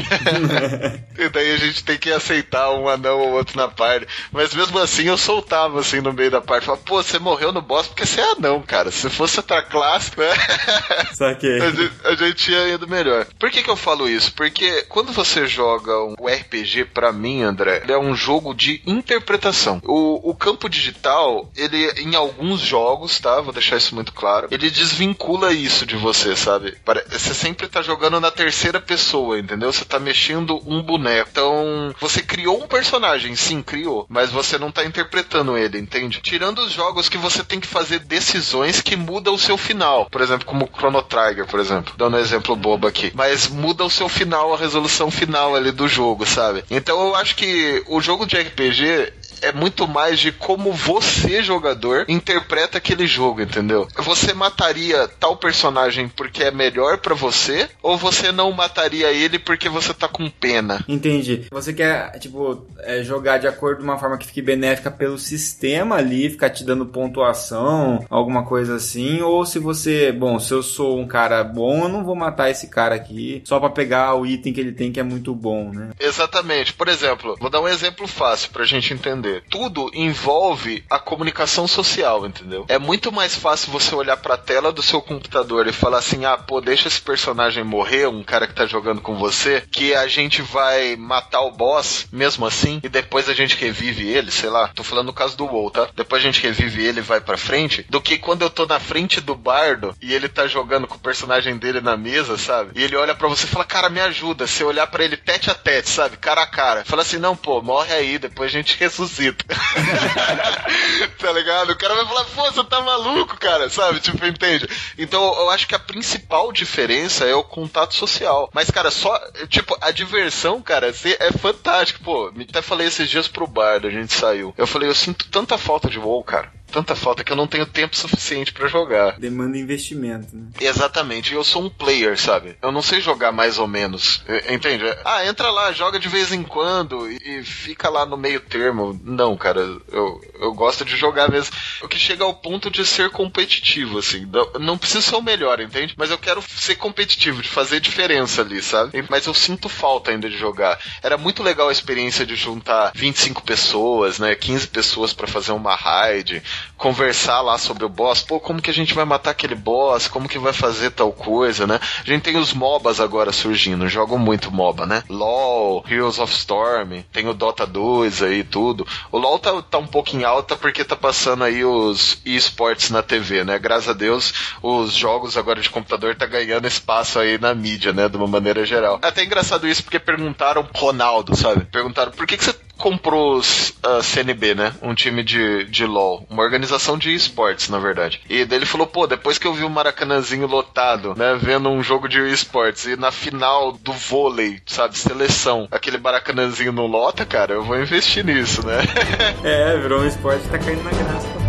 e daí a gente tem que aceitar um anão ou outro na party. Mas mesmo assim eu soltava assim no meio da parte. Falava, pô, você morreu no boss porque você é anão, cara. Se fosse outra classe, né? Saquei. A gente, a gente tinha ido melhor. Por que, que eu falo isso? Porque quando você joga um RPG, pra mim, André, ele é um jogo de interpretação. O, o campo digital, ele, em alguns jogos, tá? Vou deixar isso muito claro, ele desvincula isso de você, sabe? Você sempre tá jogando na terceira pessoa, entendeu? Você tá mexendo um boneco. Então, você criou um personagem, sim, criou, mas você não tá interpretando ele, entende? Tirando os jogos que você tem que fazer decisões que mudam o seu final. Por exemplo, como Chrono Trigger, por exemplo. Dando um exemplo bobo aqui. Mas muda o seu final, a resolução final ali do jogo, sabe? Então eu acho que o jogo de RPG é muito mais de como você, jogador, interpreta aquele jogo, entendeu? Você mataria tal personagem porque é melhor para você, ou você não mataria ele porque você tá com pena? Entendi. Você quer, tipo, é, jogar de acordo de uma forma que fique benéfica pelo sistema ali, ficar te dando pontuação, alguma coisa assim, ou se você, bom, se eu sou um cara bom, eu não vou matar esse cara aqui só para pegar o item que ele tem que é muito bom, né? Exatamente. Por exemplo, vou dar um exemplo fácil pra gente entender tudo envolve a comunicação social, entendeu? É muito mais fácil você olhar para a tela do seu computador e falar assim: "Ah, pô, deixa esse personagem morrer, um cara que tá jogando com você, que a gente vai matar o boss mesmo assim e depois a gente revive ele, sei lá. Tô falando no caso do WoW, tá? Depois a gente revive ele e vai para frente, do que quando eu tô na frente do bardo e ele tá jogando com o personagem dele na mesa, sabe? E ele olha para você e fala: "Cara, me ajuda". Você olhar para ele tete a tete, sabe? Cara a cara. Fala assim: "Não, pô, morre aí, depois a gente ressuscita". tá ligado? O cara vai falar, pô, você tá maluco, cara, sabe? Tipo, entende? Então eu acho que a principal diferença é o contato social. Mas, cara, só, tipo, a diversão, cara, é fantástico. Pô, até falei esses dias pro bar, a gente saiu. Eu falei, eu sinto tanta falta de WoW, cara tanta falta que eu não tenho tempo suficiente para jogar. Demanda investimento, né? Exatamente. Eu sou um player, sabe? Eu não sei jogar mais ou menos. Entende? Ah, entra lá, joga de vez em quando e, fica lá no meio termo. Não, cara, eu, eu gosto de jogar mesmo. O que chega ao ponto de ser competitivo, assim. Não preciso ser o melhor, entende? Mas eu quero ser competitivo, de fazer diferença ali, sabe? Mas eu sinto falta ainda de jogar. Era muito legal a experiência de juntar 25 pessoas, né? 15 pessoas para fazer uma raid conversar lá sobre o boss, pô, como que a gente vai matar aquele boss, como que vai fazer tal coisa, né? A gente tem os MOBAs agora surgindo, jogam muito MOBA, né? LoL, Heroes of Storm, tem o Dota 2 aí tudo. O LoL tá, tá um pouco em alta porque tá passando aí os esportes na TV, né? Graças a Deus, os jogos agora de computador tá ganhando espaço aí na mídia, né? De uma maneira geral. É até engraçado isso porque perguntaram Ronaldo, sabe? Perguntaram por que, que você comprou a uh, CNB, né? Um time de, de LoL. Uma organização de esportes, na verdade. E daí ele falou, pô, depois que eu vi o Maracanãzinho lotado, né? Vendo um jogo de esportes e na final do vôlei, sabe? Seleção, aquele Maracanãzinho não lota, cara, eu vou investir nisso, né? é, virou um esporte tá caindo na graça.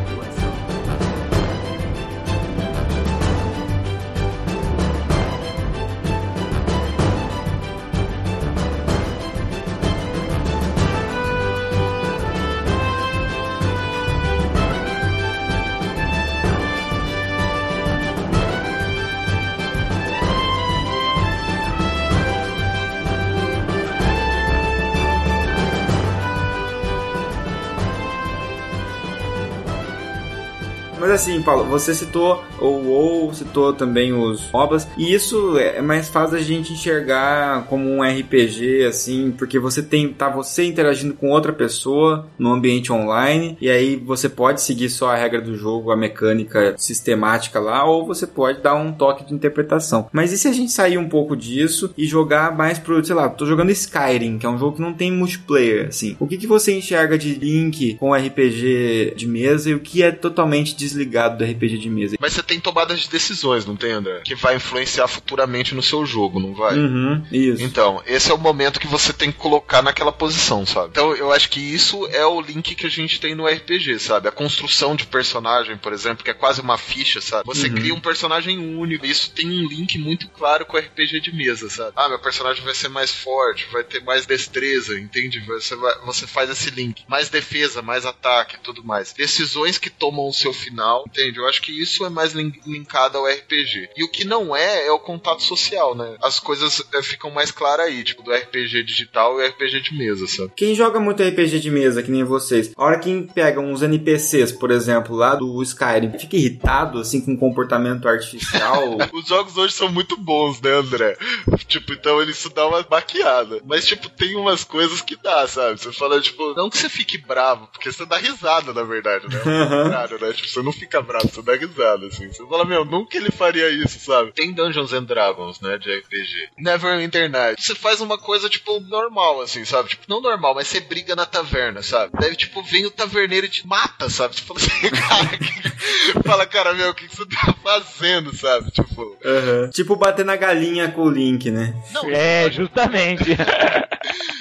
Assim, Paulo, você citou o WoW, citou também os MOBAs, e isso é mais fácil a gente enxergar como um RPG, assim, porque você tem, tá você interagindo com outra pessoa no ambiente online, e aí você pode seguir só a regra do jogo, a mecânica sistemática lá, ou você pode dar um toque de interpretação. Mas e se a gente sair um pouco disso e jogar mais pro, sei lá, tô jogando Skyrim, que é um jogo que não tem multiplayer, assim. O que, que você enxerga de link com RPG de mesa e o que é totalmente desligado desligado do RPG de mesa. Mas você tem tomadas de decisões, não tem, André? Que vai influenciar futuramente no seu jogo, não vai? Uhum, isso. Então, esse é o momento que você tem que colocar naquela posição, sabe? Então, eu acho que isso é o link que a gente tem no RPG, sabe? A construção de personagem, por exemplo, que é quase uma ficha, sabe? Você Uhum. cria um personagem único. Isso tem um link muito claro com o RPG de mesa, sabe? Ah, meu personagem vai ser mais forte, vai ter mais destreza, entende? Você, vai- você faz esse link. Mais defesa, mais ataque e tudo mais. Decisões que tomam o seu final, entende? Eu acho que isso é mais lin- linkado ao RPG. E o que não é, é o contato social, né? As coisas eh, ficam mais claras aí, tipo, do RPG digital e RPG de mesa, sabe? Quem joga muito RPG de mesa, que nem vocês, a hora que pega uns NPCs, por exemplo, lá do Skyrim, fica irritado, assim, com comportamento artificial. Os jogos hoje são muito bons, né, André? Tipo, então ele isso dá uma maquiada. Mas, tipo, tem umas coisas que dá, sabe? Você fala, tipo, não que você fique bravo, porque você dá risada, na verdade, né? Claro, né? Tipo, você não fica bravo, você dá risada, assim. Você fala, meu, nunca ele faria isso, sabe? Tem Dungeons and Dragons, né, de RPG. Neverwinter Night. Você faz uma coisa, tipo, normal, assim, sabe? Tipo, não normal, mas você briga na taverna, sabe? Daí, tipo, vem o taverneiro e te mata, sabe? Tipo, assim, cara, que... fala, cara, meu, o que que você tá fazendo, sabe? Tipo, Uhum. Tipo bater na galinha com o Link, né? não, É, justamente.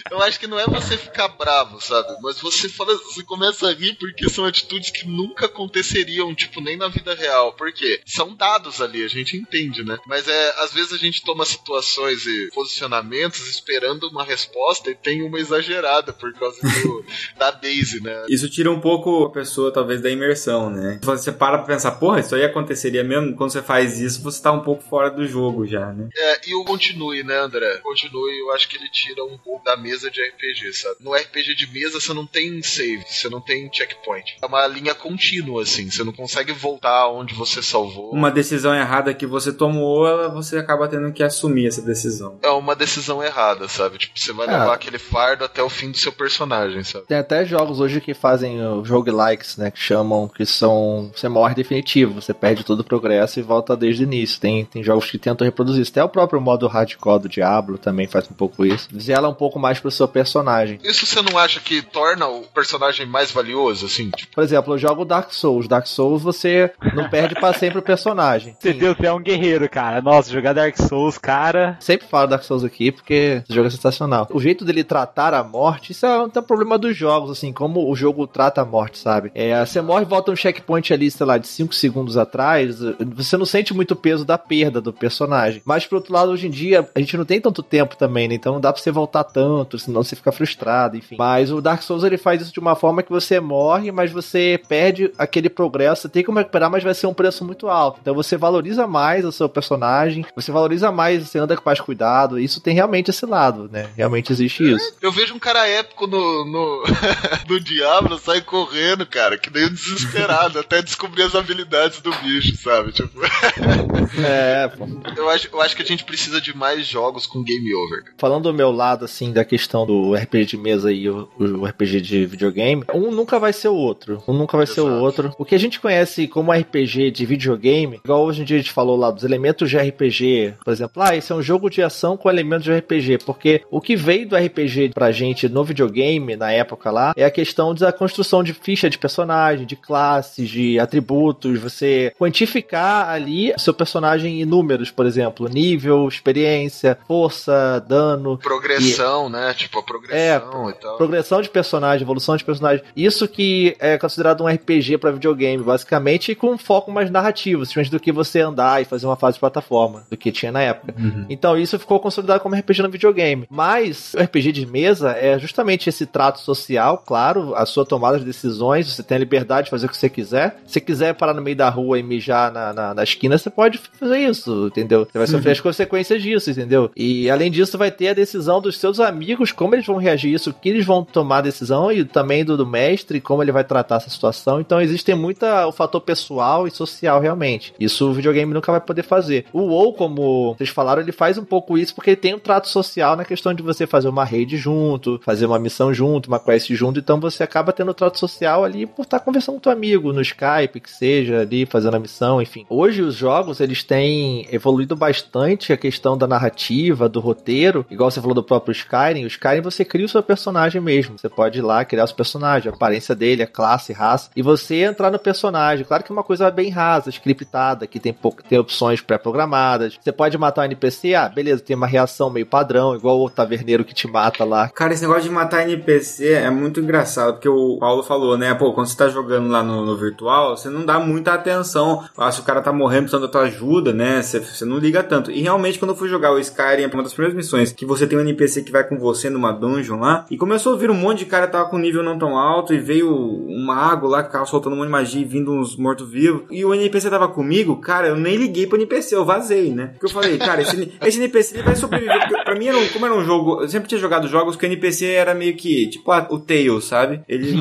Eu acho que não é você ficar bravo, sabe? Mas você fala, você começa a rir porque são atitudes que nunca aconteceriam, tipo, nem na vida real. Por quê? São dados ali, a gente entende, né? Mas é, às vezes a gente toma situações e posicionamentos esperando uma resposta e tem uma exagerada por causa do, da Daisy, né? Isso tira um pouco a pessoa, talvez, da imersão, né? Você para pra pensar, porra, isso aí aconteceria mesmo? Quando você faz isso, você tá um pouco fora do jogo já, né? É, e o continue, né, André? Continue, eu acho que ele tira um pouco da mesa de RPG, sabe? No RPG de mesa você não tem save, você não tem checkpoint. É uma linha contínua, assim, você não consegue voltar onde você salvou. Uma decisão errada que você tomou, ela- você acaba tendo que assumir essa decisão. É uma decisão errada, sabe? Tipo, você vai Ah. levar aquele fardo até o fim do seu personagem, sabe? Tem até jogos hoje que fazem roguelikes, né? Que chamam, que são. Você morre definitivo, você perde todo o progresso e volta desde o início. Tem, tem jogos que tentam reproduzir isso. Até o próprio modo hardcore do Diablo também faz um pouco isso. Zela um pouco mais pro seu personagem. Isso você não acha que torna o personagem mais valioso, assim? Tipo, Por exemplo, eu jogo Dark Souls. Dark Souls você não perde pra sempre o personagem. Você Sim, Deus, você é um guerreiro, cara. Nossa, jogar Dark Souls, cara. Sempre falo Dark Souls aqui porque esse jogo é sensacional. O jeito dele tratar a morte, isso é um um problema dos jogos, assim, como o jogo trata a morte, sabe? É, você morre e volta um checkpoint ali, sei lá, de 5 segundos atrás, você não sente muito o peso da perda do personagem. Mas, por outro lado, hoje em dia, a gente não tem tanto tempo também, né? Então não dá pra você voltar tanto, senão você fica frustrado, enfim. Mas o Dark Souls, ele faz isso de uma forma que você morre, mas você perde aquele progresso, você tem como recuperar, mas vai ser um preço muito alto. Então você valoriza mais o seu personagem, você valoriza mais, você anda com mais cuidado, isso tem realmente esse lado, né? Realmente existe isso. eu vejo um cara épico no, no, no Diablo, sai correndo, cara, que nem um desesperado, até descobrir as habilidades do bicho, sabe? Tipo, É, pô. eu acho, eu acho que a gente precisa de mais jogos com game over. Falando do meu lado, assim, da questão do RPG de mesa e o, o RPG de videogame, um nunca vai ser o outro. Um nunca vai ser o Exato. outro. O que a gente conhece como RPG de videogame, igual hoje em dia a gente falou lá dos elementos de RPG, por exemplo, ah, esse é um jogo de ação com elementos de RPG, porque o que veio do RPG pra gente no videogame, na época lá, é a questão da construção de ficha de personagem, de classes, de atributos, você quantificar ali seu personagem em números, por exemplo, nível, experiência, força, dano, Progressão, né? Tipo, a progressão e tal. progressão de personagem, evolução de personagem. Isso que é considerado um RPG pra videogame, basicamente, com um foco mais narrativo, simplesmente do que você andar e fazer uma fase de plataforma, do que tinha na época. Então isso ficou consolidado como RPG no videogame. Mas o RPG de mesa é justamente esse trato social, claro, a sua tomada de decisões, você tem a liberdade de fazer o que você quiser. Se você quiser parar no meio da rua e mijar na, na, na esquina, você pode fazer isso, entendeu? Você vai sofrer as consequências disso, entendeu? E além disso, vai ter a decisão dos seus amigos, como eles vão reagir a isso, o que eles vão tomar a decisão e também do, do mestre, como ele vai tratar essa situação. Então existe muita o fator pessoal e social realmente. Isso o videogame nunca vai poder fazer. O WoW, como vocês falaram, ele faz um pouco isso porque ele tem um trato social na questão de você fazer uma raid junto, fazer uma missão junto, uma quest junto, então você acaba tendo trato social ali por estar conversando com teu amigo no Skype, que seja ali fazendo a missão, enfim. Hoje os jogos eles têm evoluído bastante a questão da narrativa, do roteiro, igual você falou do próprio Skyrim, o Skyrim você cria o seu personagem mesmo. Você pode ir lá criar o seu personagem, a aparência dele, a classe, raça, e você entrar no personagem. Claro que é uma coisa bem rasa, scriptada, que tem, pouco, tem opções pré-programadas. Você pode matar um NPC, ah, beleza, tem uma reação meio padrão, igual o taverneiro que te mata lá. Cara, esse negócio de matar NPC é muito engraçado, porque o Paulo falou, né? Pô, quando você tá jogando lá no, no virtual, você não dá muita atenção. Ah, se o cara tá morrendo precisando da tua ajuda, né? Você, você não liga tanto. E realmente, quando eu fui jogar o Skyrim, uma das primeiras missões, que você tem um NPC que vai com você numa dungeon lá, e começou a vir um monte de cara tava com nível não tão alto, e veio uma água lá que ficava soltando um monte de magia vindo uns mortos-vivos. E o NPC tava comigo, cara, eu nem liguei pro NPC, eu vazei, né? Porque eu falei, cara, esse, esse NPC ele vai sobreviver. Porque pra mim, era um, como era um jogo, eu sempre tinha jogado jogos que o NPC era meio que, tipo, a, o Tails, sabe? Ele.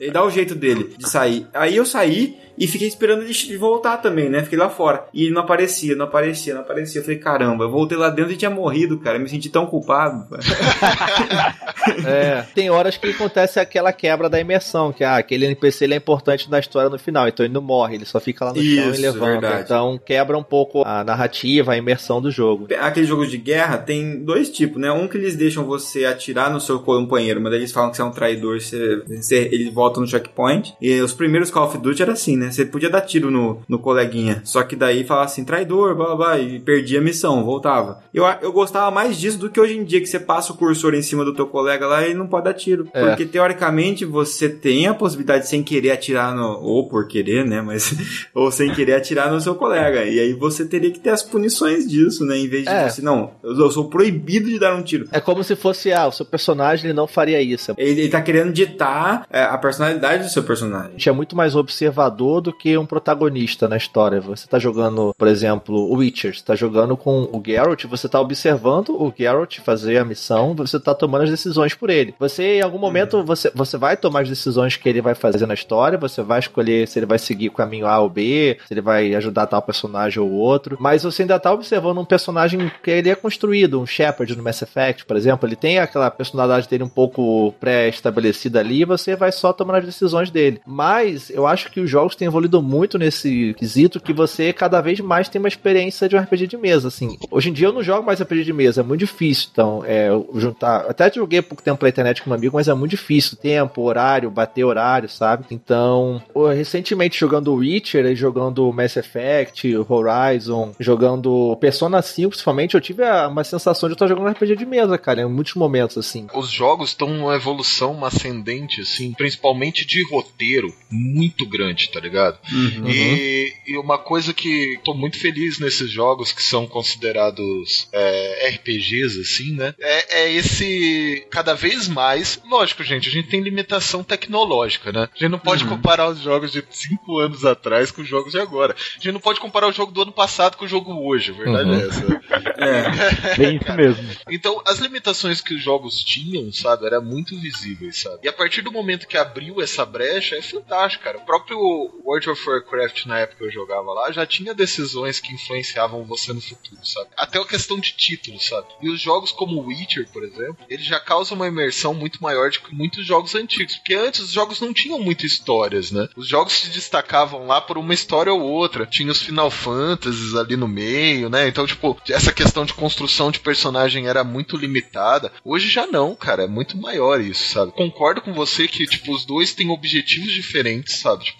Ele dá o jeito dele de sair. Aí eu saí, e fiquei esperando ele voltar também, né? Fiquei lá fora. E ele não aparecia, não aparecia, não aparecia. Eu falei, caramba, eu voltei lá dentro e tinha morrido, cara. Eu me senti tão culpado. é, tem horas que acontece aquela quebra da imersão, que ah, aquele NPC ele é importante na história no final, então ele não morre, ele só fica lá no Isso, chão e levanta. Verdade. Então quebra um pouco a narrativa, a imersão do jogo. Aqueles jogos de guerra tem dois tipos, né? Um que eles deixam você atirar no seu companheiro, mas eles falam que você é um traidor, você, você, ele volta no checkpoint. E os primeiros Call of Duty era assim, né? Você podia dar tiro no, no coleguinha. Só que daí falava assim, traidor, blá blá blá, e perdia a missão, voltava. Eu, eu gostava mais disso do que hoje em dia, que você passa o cursor em cima do teu colega lá e ele não pode dar tiro. É. Porque teoricamente você tem a possibilidade de sem querer atirar no. Ou por querer, né? Mas. ou sem querer atirar no seu colega. E aí você teria que ter as punições disso, né? Em vez de é. você, não, eu, eu, sou proibido de dar um tiro. É como se fosse, ah, o seu personagem ele não faria isso. Ele, ele tá querendo ditar é, a personalidade do seu personagem. A gente é muito mais observador do que um protagonista na história. Você tá jogando, por exemplo, o Witcher, você tá jogando com o Geralt, você tá observando o Geralt fazer a missão, você tá tomando as decisões por ele. Você, em algum momento, uhum. você, você vai tomar as decisões que ele vai fazer na história, você vai escolher se ele vai seguir o caminho A ou B, se ele vai ajudar tal personagem ou outro, mas você ainda tá observando um personagem que ele é construído, um Shepard no Mass Effect, por exemplo, ele tem aquela personalidade dele um pouco pré-estabelecida ali, e você vai só tomando as decisões dele. Mas eu acho que os jogos têm evoluído muito nesse quesito que você cada vez mais tem uma experiência de um RPG de mesa, assim. Hoje em dia eu não jogo mais RPG de mesa, é muito difícil, então, é, juntar... Até joguei pouco tempo pela internet com um amigo, mas é muito difícil. Tempo, horário, bater horário, sabe? Então, recentemente jogando Witcher jogando Mass Effect, Horizon, jogando Persona 5, principalmente, eu tive uma sensação de estar jogando RPG de mesa, cara, em muitos momentos, assim. Os jogos estão numa evolução, uma ascendente, assim, principalmente de roteiro, muito grande, tá ligado? Uhum. E, e, uma coisa que tô muito feliz nesses jogos que são considerados é, RPGs, assim, né? É, é, esse cada vez mais. Lógico, gente, a gente tem limitação tecnológica, né? A gente não pode uhum. comparar os jogos de 5 anos atrás com os jogos de agora. A gente não pode comparar o jogo do ano passado com o jogo hoje, a verdade uhum. é essa. É. Bem isso mesmo. Então, as limitações que os jogos tinham, sabe, era muito visíveis, sabe? E a partir do momento que abriu essa brecha, é fantástico, cara. O próprio World of Warcraft, na época que eu jogava lá, já tinha decisões que influenciavam você no futuro, sabe? Até a questão de título, sabe? E os jogos como Witcher, por exemplo, ele já causa uma imersão muito maior de que muitos jogos antigos. Porque antes os jogos não tinham muitas histórias, né? Os jogos se destacavam lá por uma história ou outra. Tinha os Final Fantasies ali no meio, né? Então, tipo, essa questão de construção de personagem era muito limitada. Hoje já não, cara. É muito maior isso, sabe? Concordo com você que, tipo, os dois têm objetivos diferentes, sabe? Tipo,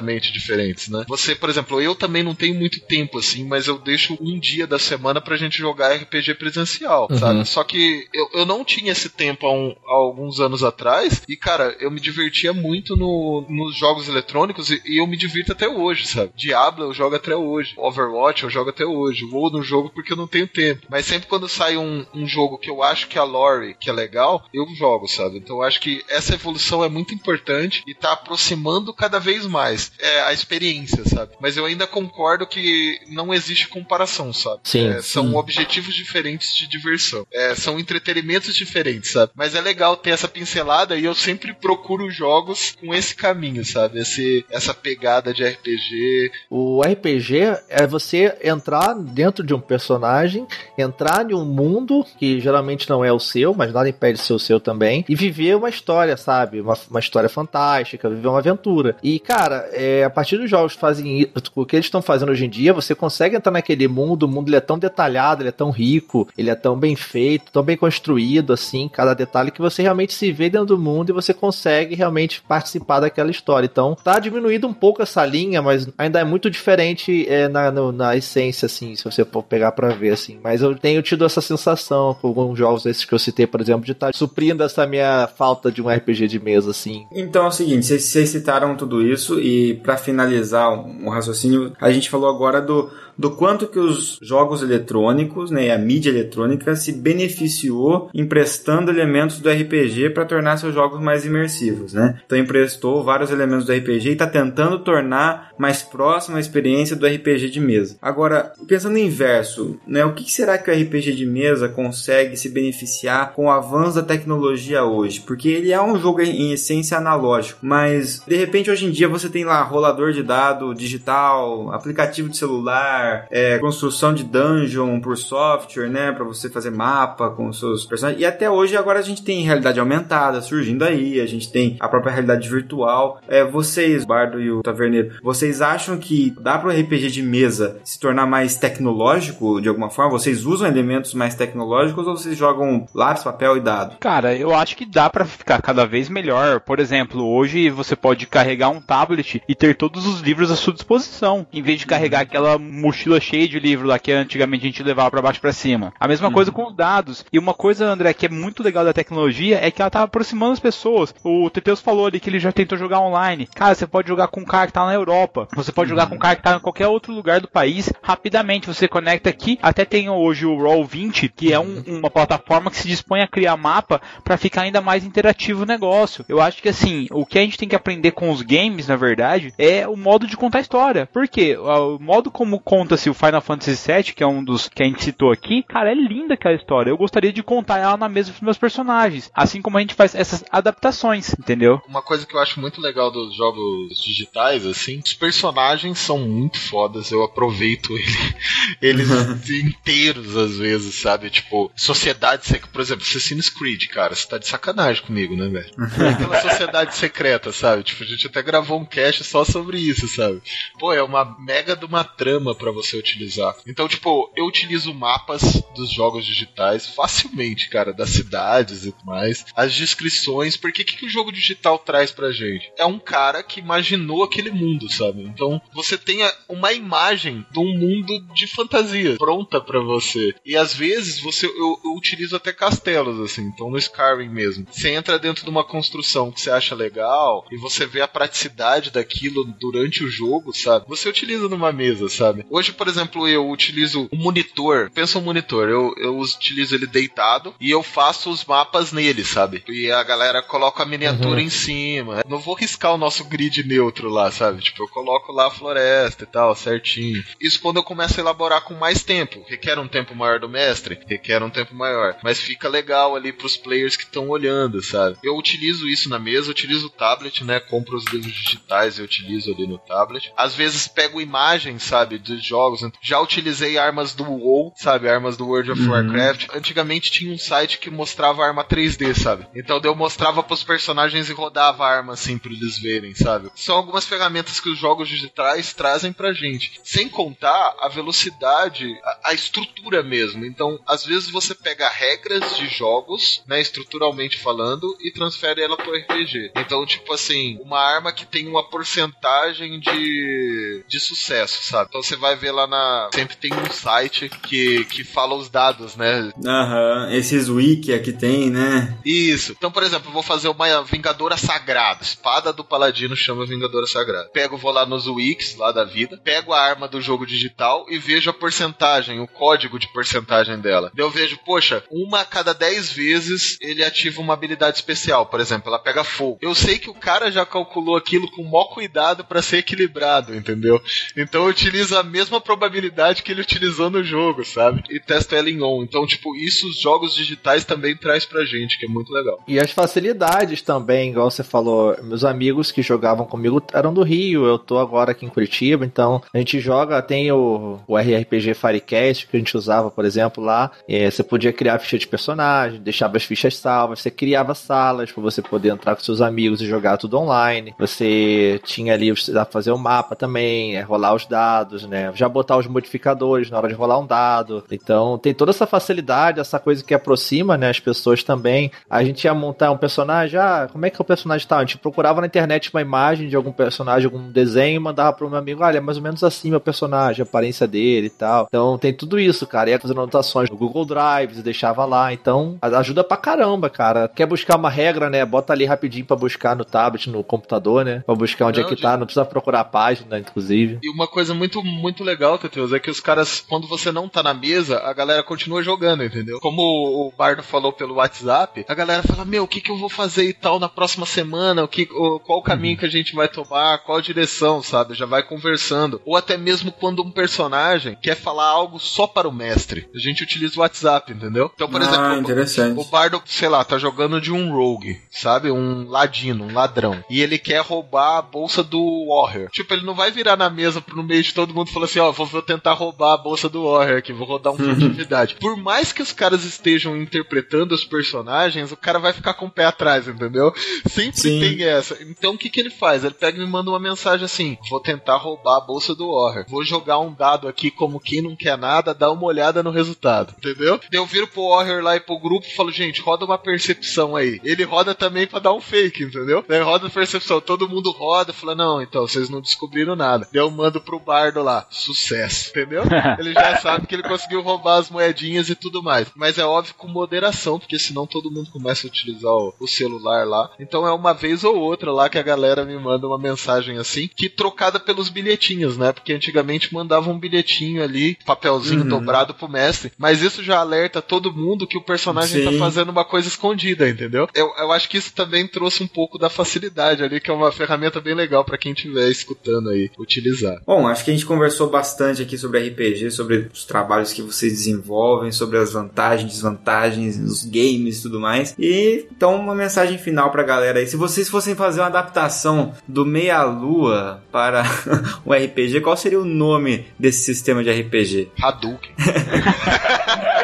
completamente diferentes, né? Você, por exemplo, eu também não tenho muito tempo assim, mas eu deixo um dia da semana pra gente jogar RPG presencial, uhum. sabe? Só que eu, eu não tinha esse tempo há, um, há, alguns anos atrás e, cara, eu me divertia muito no, nos jogos eletrônicos e, e, eu me divirto até hoje, sabe? Diablo eu jogo até hoje, Overwatch eu jogo até hoje, vou no jogo porque eu não tenho tempo. Mas sempre quando sai um, um jogo que eu acho que é a lore, que é legal, eu jogo, sabe? Então eu acho que essa evolução é muito importante e tá aproximando cada vez mais é, a experiência, sabe? Mas eu ainda concordo que não existe comparação, sabe? Sim, é, são sim. objetivos diferentes de diversão. É, são entretenimentos diferentes, sabe? Mas é legal ter essa pincelada e eu sempre procuro jogos com esse caminho, sabe? Esse, essa pegada de RPG. O RPG é você entrar dentro de um personagem, entrar em um mundo que geralmente não é o seu, mas nada impede de ser o seu também, e viver uma história, sabe? Uma, uma história fantástica, viver uma aventura. E, cara, é, a partir dos jogos que fazem o que eles estão fazendo hoje em dia, você consegue entrar naquele mundo, o mundo ele é tão detalhado, ele é tão rico, ele é tão bem feito, tão bem construído, assim, cada detalhe, que você realmente se vê dentro do mundo e você consegue realmente participar daquela história. Então, tá diminuindo um pouco essa linha, mas ainda é muito diferente é, na, no, na essência, assim, se você for pegar pra ver, assim. Mas eu tenho tido essa sensação com alguns jogos esses que eu citei, por exemplo, de estar tá suprindo essa minha falta de um RPG de mesa, assim. Então é o seguinte, vocês citaram tudo isso e para finalizar um raciocínio, a gente falou agora do do quanto que os jogos eletrônicos, né, a mídia eletrônica se beneficiou emprestando elementos do RPG para tornar seus jogos mais imersivos, né? Então emprestou vários elementos do RPG e está tentando tornar mais próxima a experiência do RPG de mesa. Agora, pensando em inverso, né, o que será que o RPG de mesa consegue se beneficiar com o avanço da tecnologia hoje? Porque ele é um jogo em essência analógico, mas de repente hoje em dia você tem lá rolador de dado digital, aplicativo de celular, é, construção de dungeon por software, né? Para você fazer mapa com seus personagens. E até hoje, agora a gente tem realidade aumentada surgindo aí, a gente tem a própria realidade virtual. É, vocês, Bardo e o Taverneiro, vocês acham que dá para RPG de mesa se tornar mais tecnológico de alguma forma? Vocês usam elementos mais tecnológicos ou vocês jogam lápis, papel e dado? Cara, eu acho que dá para ficar cada vez melhor. Por exemplo, hoje você pode carregar um tablet e ter todos os livros à sua disposição, em vez de carregar aquela mochila cheia de livro lá que antigamente a gente levava para baixo para cima. A mesma uhum. coisa com os dados. E uma coisa, André, que é muito legal da tecnologia é que ela tá aproximando as pessoas. O Teteus falou ali que ele já tentou jogar online. Cara, você pode jogar com um cara que tá na Europa. Você pode uhum. jogar com um cara que tá em qualquer outro lugar do país. Rapidamente você conecta aqui. Até tem hoje o Roll20, que é um, uma plataforma que se dispõe a criar mapa para ficar ainda mais interativo o negócio. Eu acho que assim, o que a gente tem que aprender com os games, na verdade, é o modo de contar história. Por quê? O modo como conta-se o Final Fantasy VII, que é um dos que a gente citou aqui, cara, é linda aquela história. Eu gostaria de contar ela na mesa dos meus personagens. Assim como a gente faz essas adaptações, entendeu? Uma coisa que eu acho muito legal dos jogos digitais, assim, os personagens são muito fodas. Eu aproveito ele, eles inteiros às vezes, sabe? Tipo, sociedade secreta. Por exemplo, Assassin's Creed, cara, você tá de sacanagem comigo, né, velho? Aquela sociedade secreta, sabe? Tipo, a gente até gravou um cast só sobre isso, sabe? Pô, é uma mega de uma trama para você utilizar. Então, tipo, eu utilizo mapas dos jogos digitais facilmente, cara, das cidades e mais, as descrições, porque o que, que o jogo digital traz pra gente? É um cara que imaginou aquele mundo, sabe? Então, você tem uma imagem de um mundo de fantasia pronta para você. E às vezes você eu, eu utilizo até castelos assim, então no Skyrim mesmo. Você entra dentro de uma construção que você acha legal e você vê a praticidade daquilo durante o jogo, sabe? Você utiliza numa mesa, sabe? Hoje, por exemplo, eu utilizo um monitor. Pensa um monitor, eu, eu utilizo ele deitado e eu faço os mapas nele, sabe? E a galera coloca a miniatura uhum. em cima. Não vou riscar o nosso grid neutro lá, sabe? Tipo, eu coloco lá a floresta e tal, certinho. Isso quando eu começo a elaborar com mais tempo. Requer um tempo maior do mestre? Requer um tempo maior. Mas fica legal ali pros players que estão olhando, sabe? Eu utilizo isso na mesa, utilizo o tablet, né? Compro os livros digitais e utilizo ali no tablet. Às vezes pego imagens, sabe, dos jogos. Já utilizei armas do WoW, sabe? Armas do World of uhum. Warcraft. Antigamente tinha um site que mostrava arma 3D, sabe? Então eu mostrava pros personagens e rodava a arma assim pra eles verem, sabe? São algumas ferramentas que os jogos digitais trazem pra gente. Sem contar a velocidade, a, a estrutura mesmo. Então, às vezes você pega regras de jogos, né, estruturalmente falando, e transfere ela pro RPG. Então, tipo assim, uma arma que tem uma porcentagem de, de sucesso, sabe? Então você vai ver lá na. Sempre tem um site que, que fala os dados, né? Aham, uhum. esses wiki aqui tem, né? Isso. Então, por exemplo, eu vou fazer uma Vingadora Sagrada. Espada do Paladino chama Vingadora Sagrada. Pego, vou lá nos wikis lá da vida, pego a arma do jogo digital e vejo a porcentagem, o código de porcentagem dela. Eu vejo, poxa, uma a cada 10 vezes ele ativa uma habilidade especial. Por exemplo, ela pega fogo. Eu sei que o cara já calculou aquilo com o maior cuidado para ser equilibrado, entendeu? Então eu utilizo a mesma mesma probabilidade que ele utilizou no jogo, sabe? E testa ela em on. Então, tipo, isso os jogos digitais também traz pra gente, que é muito legal. E as facilidades também, igual você falou, meus amigos que jogavam comigo eram do Rio, eu tô agora aqui em Curitiba, então a gente joga, tem o, o RRPG Firecast que a gente usava, por exemplo, lá. Você podia criar ficha de personagem, deixava as fichas salvas, você criava salas para você poder entrar com seus amigos e jogar tudo online. Você tinha ali pra fazer o um mapa também, é, rolar os dados, né? Já botar os modificadores na hora de rolar um dado. Então tem toda essa facilidade, essa coisa que aproxima, né, as pessoas também. A gente ia montar um personagem, ah, como é que é o personagem tá? A gente procurava na internet uma imagem de algum personagem, algum desenho, e mandava pro meu amigo, olha, é mais ou menos assim meu personagem, a aparência dele e tal. Então tem tudo isso, cara. Ia fazendo anotações no Google Drive, deixava lá. Então ajuda pra caramba, cara. Quer buscar uma regra, né? Bota ali rapidinho pra buscar no tablet, no computador, né? Pra buscar onde não, é que tá. Não precisa procurar a página, inclusive. E uma coisa muito, muito legal, Teteus, é que os caras, quando você não tá na mesa, a galera continua jogando, entendeu? Como o Bardo falou pelo WhatsApp, a galera fala, meu, o que que eu vou fazer e tal na próxima semana? O que, o, qual o caminho uhum. que a gente vai tomar? Qual a direção, sabe? Já vai conversando. Ou até mesmo quando um personagem quer falar algo só para o mestre. A gente utiliza o WhatsApp, entendeu? Então, por ah, exemplo, o Bardo, sei lá, tá jogando de um rogue, sabe? Um ladino, um ladrão. E ele quer roubar a bolsa do Warrior. Tipo, ele não vai virar na mesa no meio de todo mundo e falar assim, ó, vou, vou, tentar roubar a bolsa do Warrior aqui, vou rodar um de atividade. Por mais que os caras estejam interpretando os personagens, o cara vai ficar com o pé atrás, entendeu? Sempre Sim. tem essa. Então o que que ele faz? Ele pega e me manda uma mensagem assim, vou tentar roubar a bolsa do Warrior. Vou jogar um dado aqui como quem não quer nada, dá uma olhada no resultado, entendeu? Eu viro pro Warrior lá e pro grupo e falo, gente, roda uma percepção aí. Ele roda também para dar um fake, entendeu? Daí roda a percepção, todo mundo roda, fala, não, então, vocês não descobriram nada. Daí eu mando pro bardo lá, sucesso, entendeu? ele já sabe que ele conseguiu roubar as moedinhas e tudo mais. Mas é óbvio com moderação, porque senão todo mundo começa a utilizar o, o celular lá. Então é uma vez ou outra lá que a galera me manda uma mensagem assim, que trocada pelos bilhetinhos, né? Porque antigamente mandava um bilhetinho ali, papelzinho uhum. dobrado pro mestre. Mas isso já alerta todo mundo que o personagem tá Sim. tá fazendo uma coisa escondida, entendeu? Eu, eu acho que isso também trouxe um pouco da facilidade ali, que é uma ferramenta bem legal para quem estiver escutando aí utilizar. Bom, acho que a gente conversou bastante aqui sobre RPG, sobre os trabalhos que vocês desenvolvem, sobre as vantagens, desvantagens, os games e tudo mais. E então uma mensagem final pra galera aí. Se vocês fossem fazer uma adaptação do Meia Lua para o RPG, qual seria o nome desse sistema de RPG? Hadouken.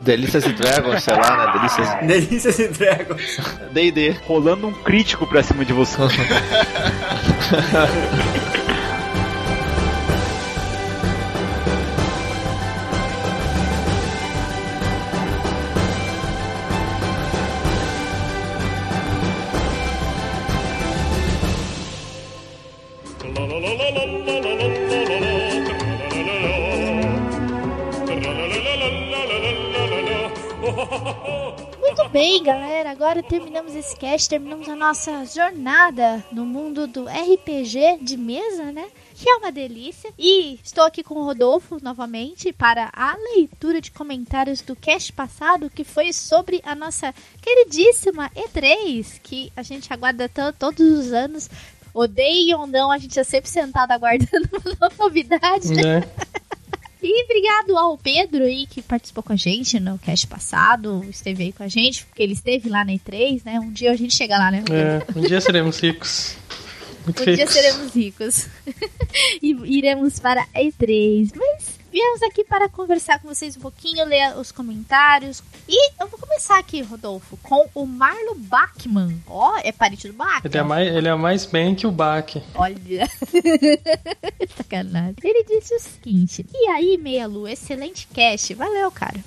Delícias e Dragons, sei lá, né? Delícias. Delícias e Dragons. D&D. Rolando um crítico pra cima de você. bem, galera. Agora terminamos esse cast, terminamos a nossa jornada no mundo do RPG de mesa, né? Que é uma delícia. E estou aqui com o Rodolfo novamente para a leitura de comentários do cast passado, que foi sobre a nossa queridíssima E3, que a gente aguarda todos os anos. Odeiem ou não, a gente é sempre sentado aguardando uma novidade. Né? E obrigado ao Pedro aí que participou com a gente no cast passado, esteve aí com a gente, porque ele esteve lá na E3, né? Um dia a gente chega lá, né? É, um dia seremos ricos. Muito um ricos. dia seremos ricos. e iremos para a E3. Mas Viemos aqui para conversar com vocês um pouquinho, ler os comentários. E eu vou começar aqui, Rodolfo, com o Marlo Bachmann. Ó, oh, é parente do Bach? Ele é mais, ele é mais bem que o Bach. Olha. Sacanagem. Ele disse o seguinte: E aí, Meia Lua, excelente cast. Valeu, cara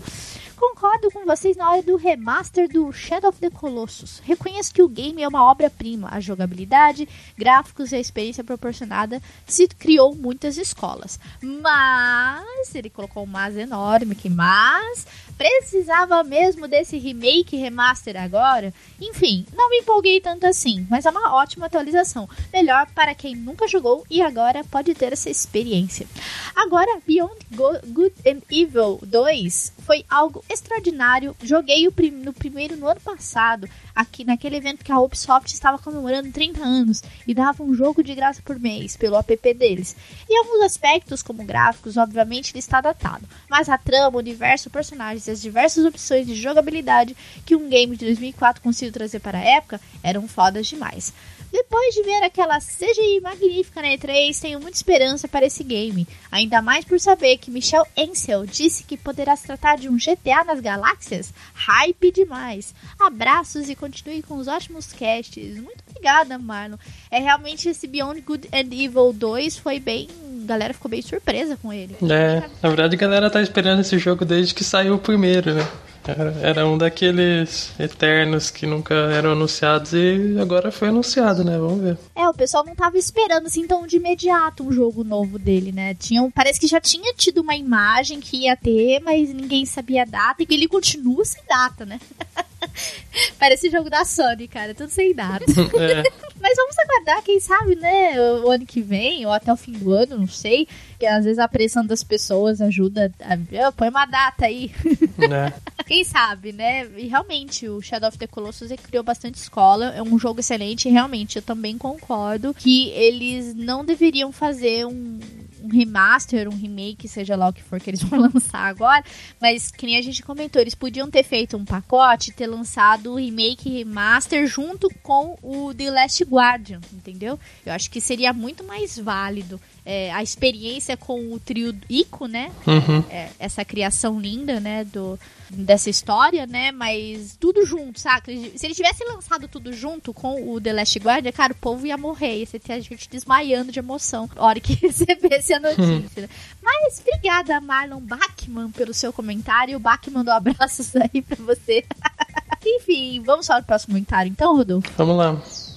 concordo com vocês na hora do remaster do Shadow of the Colossus. Reconheço que o game é uma obra-prima. A jogabilidade, gráficos e a experiência proporcionada se criou muitas escolas. Mas, ele colocou um mas enorme que mas, Precisava mesmo desse remake remaster agora? Enfim, não me empolguei tanto assim, mas é uma ótima atualização. Melhor para quem nunca jogou e agora pode ter essa experiência. Agora, Beyond Go Good and Evil 2 foi algo extraordinário. Joguei o prim no primeiro no ano passado, aqui naquele evento que a Ubisoft estava comemorando 30 anos e dava um jogo de graça por mês pelo app deles. E alguns aspectos, como gráficos, obviamente ele está datado, mas a trama, o universo, personagens e as diversas opções de jogabilidade que um game de 2004 conseguiu trazer para a época eram fodas demais. Depois de ver aquela CGI magnífica na E3, tenho muita esperança para esse game. Ainda mais por saber que Michel Ansel disse que poderá se tratar de um GTA nas galáxias. Hype demais. Abraços e continue com os ótimos casts. Muito obrigada, Marlon. É realmente esse Beyond Good and Evil 2 foi bem galera ficou bem surpresa com ele. É, na verdade a galera tá esperando esse jogo desde que saiu o primeiro, né? Era, era um daqueles eternos que nunca eram anunciados e agora foi anunciado, né? Vamos ver. É, o pessoal não tava esperando assim tão de imediato um jogo novo dele, né? Tinha, parece que já tinha tido uma imagem que ia ter, mas ninguém sabia a data e que ele continua sem data, né? Parece jogo da Sony, cara, tudo sem data. É. Mas vamos aguardar, quem sabe, né? O ano que vem, ou até o fim do ano, não sei. Que às vezes a pressão das pessoas ajuda. A... Põe uma data aí. É. quem sabe, né? E realmente, o Shadow of the Colossus criou bastante escola. É um jogo excelente. E realmente, eu também concordo que eles não deveriam fazer um um remaster, um remake, seja lá o que for que eles vão lançar agora, mas que nem a gente comentou, eles podiam ter feito um pacote, ter lançado o remake e remaster junto com o The Last Guardian, entendeu? Eu acho que seria muito mais válido é, a experiência com o trio Ico, né? Uhum. É, essa criação linda, né? Do, dessa história, né? Mas tudo junto, sabe? Se ele tivesse lançado tudo junto com o The Last Guardian, cara, o povo ia morrer. Ia ter a gente desmaiando de emoção na hora que recebesse a notícia. Uhum. Mas obrigada, Marlon Bachmann, pelo seu comentário. O Bachmann mandou abraços aí pra você. Enfim, vamos para o próximo comentário então, Rodolfo? Vamos lá.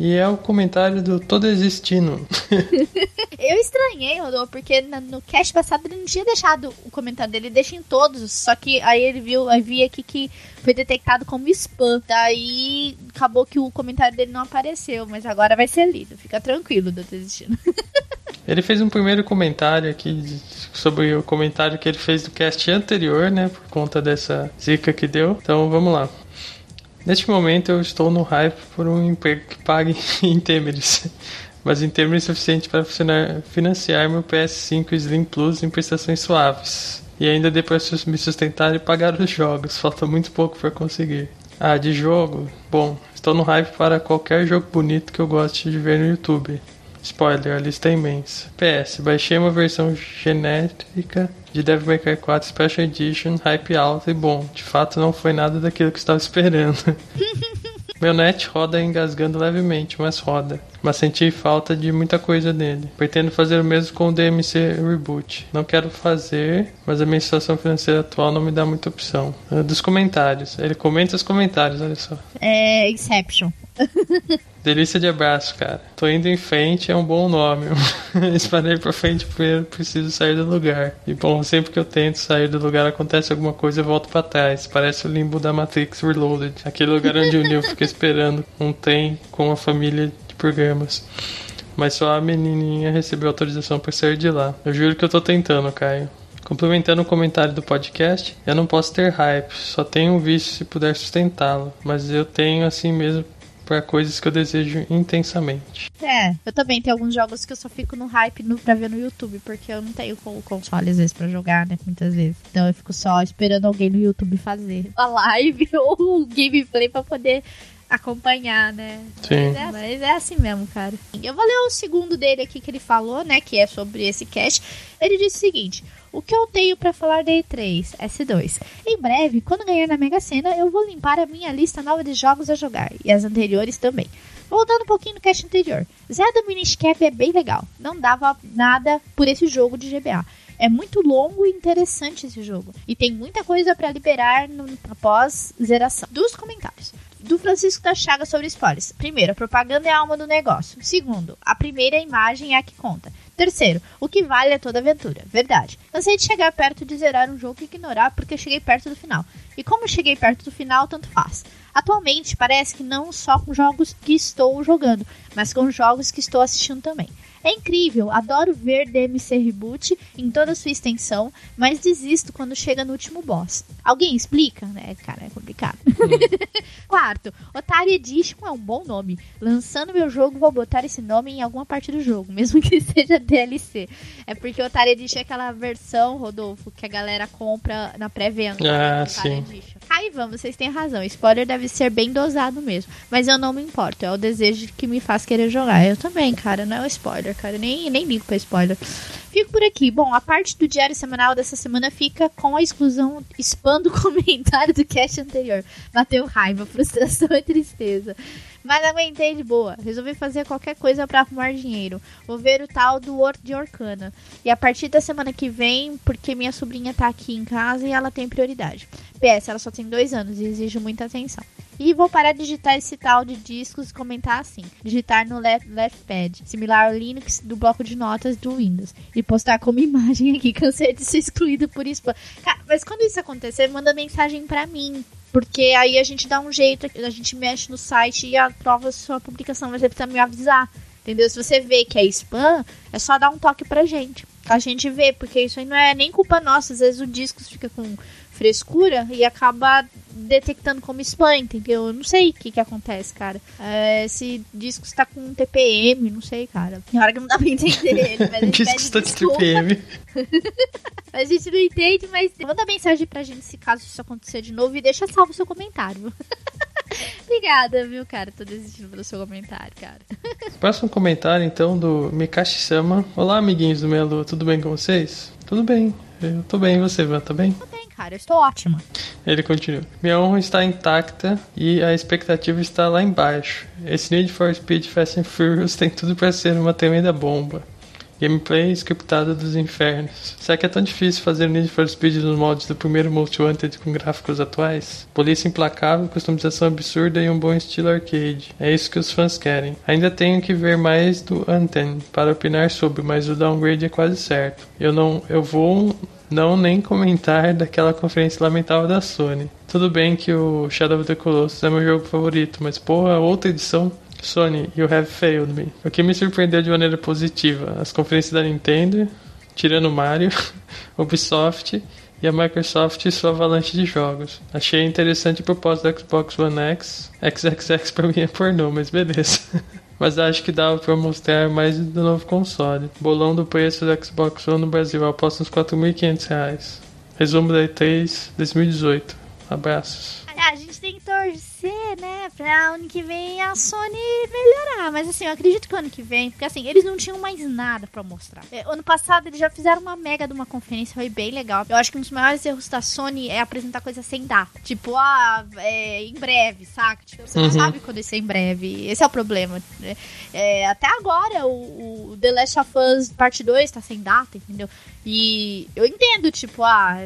E é o comentário do Todo Existindo. eu estranhei, Rodolfo, porque no cast passado ele não tinha deixado o comentário dele, ele deixa em todos. Só que aí ele viu, aí vi aqui que foi detectado como spam. Daí acabou que o comentário dele não apareceu, mas agora vai ser lido. Fica tranquilo, Todo Existindo. Ele fez um primeiro comentário aqui sobre o comentário que ele fez do cast anterior, né? Por conta dessa zica que deu. Então vamos lá. Neste momento eu estou no hype por um emprego que pague em Temeris, mas em Temeris suficiente para financiar meu PS5 Slim Plus em prestações suaves. E ainda depois me sustentar e pagar os jogos, falta muito pouco para conseguir. Ah, de jogo? Bom, estou no hype para qualquer jogo bonito que eu goste de ver no YouTube. Spoiler, a lista é imensa. PS, baixei uma versão genérica de Devil May Cry 4 Special Edition, hype alto e bom. De fato, não foi nada daquilo que estava esperando. Meu net roda engasgando levemente, mas roda. Mas senti falta de muita coisa nele. Pretendo fazer o mesmo com o DMC Reboot. Não quero fazer, mas a minha situação financeira atual não me dá muita opção. Uh, dos comentários. Ele comenta os comentários, olha só. É Inception. Delícia de abraço, cara. Tô indo em frente é um bom nome. Espanei pra frente primeiro, preciso sair do lugar. E bom, sempre que eu tento sair do lugar acontece alguma coisa e volto para trás. Parece o limbo da Matrix Reloaded. Aquele lugar onde o Neo fica esperando um trem com uma família de programas. Mas só a menininha recebeu autorização para sair de lá. Eu juro que eu tô tentando, Caio. Complementando o comentário do podcast, eu não posso ter hype, só tenho um vício se puder sustentá-lo, mas eu tenho assim mesmo para coisas que eu desejo intensamente. É, eu também tenho alguns jogos que eu só fico no hype no, pra ver no YouTube, porque eu não tenho o console às vezes pra jogar, né? Muitas vezes. Então eu fico só esperando alguém no YouTube fazer a live ou o gameplay pra poder acompanhar, né? Sim. Mas é, mas é, assim mesmo, cara. Eu vou ler o segundo dele aqui que ele falou, né? Que é sobre esse cast. Ele disse o seguinte: O que eu tenho para falar da E3, S2? Em breve, quando ganhar na Mega Sena, eu vou limpar a minha lista nova de jogos a jogar. E as anteriores também. Voltando um pouquinho no cast anterior. Zelda Minish Cap é bem legal. Não dava nada por esse jogo de GBA. É muito longo e interessante esse jogo. E tem muita coisa para liberar no, após zeração. Dos comentários do Francisco da Chaga sobre spoilers. Primeiro, a propaganda é a alma do negócio. Segundo, a primeira imagem é a que conta. Terceiro, o que vale é toda aventura. Verdade. Cansei de chegar perto de zerar um jogo e ignorar porque cheguei perto do final. E como cheguei perto do final, tanto faz. Atualmente, parece que não só com jogos que estou jogando, mas com jogos que estou assistindo também. É incrível, adoro ver DMC Reboot em toda a sua extensão, mas desisto quando chega no último boss. Alguém explica? Né, cara, é complicado. Quarto, Otário Edition é um bom nome. Lançando meu jogo, vou botar esse nome em alguma parte do jogo, mesmo que seja DLC. É porque Otário Edition é aquela versão, Rodolfo, que a galera compra na pré-venda. Ah, né, sim. Edition. Aí vamos, vocês têm razão. Spoiler deve ser bem dosado mesmo. Mas eu não me importo. É o desejo que me faz querer jogar. Eu também, cara. Não é o spoiler, cara. Nem, nem ligo pra spoiler. Fico por aqui. Bom, a parte do diário semanal dessa semana fica com a exclusão spam do comentário do cast anterior. Bateu raiva, frustração e tristeza. Mas aguentei de boa. Resolvi fazer qualquer coisa pra arrumar dinheiro. Vou ver o tal do Or de Orcana. E a partir da semana que vem, porque minha sobrinha tá aqui em casa e ela tem prioridade. PS, ela só tem dois anos e exige muita atenção. E vou parar de digitar esse tal de discos e comentar assim. Digitar no left, left pad, similar ao Linux do bloco de notas do Windows. E postar como imagem aqui. Cansei de ser excluído por spam. Cara, mas quando isso acontecer, manda mensagem pra mim. Porque aí a gente dá um jeito, a gente mexe no site e aprova sua publicação, mas você precisa me avisar. Entendeu? Se você vê que é spam, é só dar um toque pra gente. A gente vê, porque isso aí não é nem culpa nossa. Às vezes o disco fica com frescura e acaba detectando como spam, entendeu? Eu não sei o que que acontece, cara. É, esse disco está com um TPM, não sei, cara. Tem hora que não dá pra entender ele, mas ele Disco está de desculpa. TPM. A gente não entende, mas manda mensagem pra gente se caso isso acontecer de novo e deixa salvo o seu comentário. Obrigada, viu, cara? Tô desistindo pelo seu comentário, cara. Próximo comentário, então, do Mikashi-sama. Olá, amiguinhos do Lua, tudo bem com vocês? Tudo bem. Eu tô bem, e você, Van, tá bem? Tudo bem, cara, eu estou ótima. Ele continua. Minha honra está intacta e a expectativa está lá embaixo. Esse Need for Speed Fast and Furious tem tudo para ser uma tremenda bomba. Gameplay scriptada dos infernos. Será que é tão difícil fazer Need for Speed nos moldes do primeiro Most Wanted com gráficos atuais? Polícia implacável, customização absurda e um bom estilo arcade. É isso que os fãs querem. Ainda tenho que ver mais do Anthem para opinar sobre, mas o downgrade é quase certo. Eu não, eu vou não nem comentar daquela conferência lamentável da Sony. Tudo bem que o Shadow of the Colossus é meu jogo favorito, mas porra, outra edição. Sony, you have failed me. O que me surpreendeu de maneira positiva, as conferências da Nintendo, tirando Mario, Ubisoft e a Microsoft e sua avalanche de jogos. Achei interessante a proposta do Xbox One X. XXX pra mim é pornô, mas beleza. mas acho que dava pra mostrar mais do novo console. Bolão do preço do Xbox One no Brasil, aposta uns 4.500 reais. Resumo da E3 2018. Abraços. Ah, A gente tem que né, pra ano que vem a Sony melhorar. Mas assim, eu acredito que ano que vem, porque assim, eles não tinham mais nada pra mostrar. É, ano passado eles já fizeram uma mega de uma conferência, foi bem legal. Eu acho que um dos maiores erros da Sony é apresentar coisa sem data. Tipo, ah, é, em breve, saca? Tipo, você não Uhum. sabe quando isso é em breve. Esse é o problema. né? É, até agora, o, o The Last of Us Parte 2 tá sem data, entendeu? E eu entendo, tipo, ah,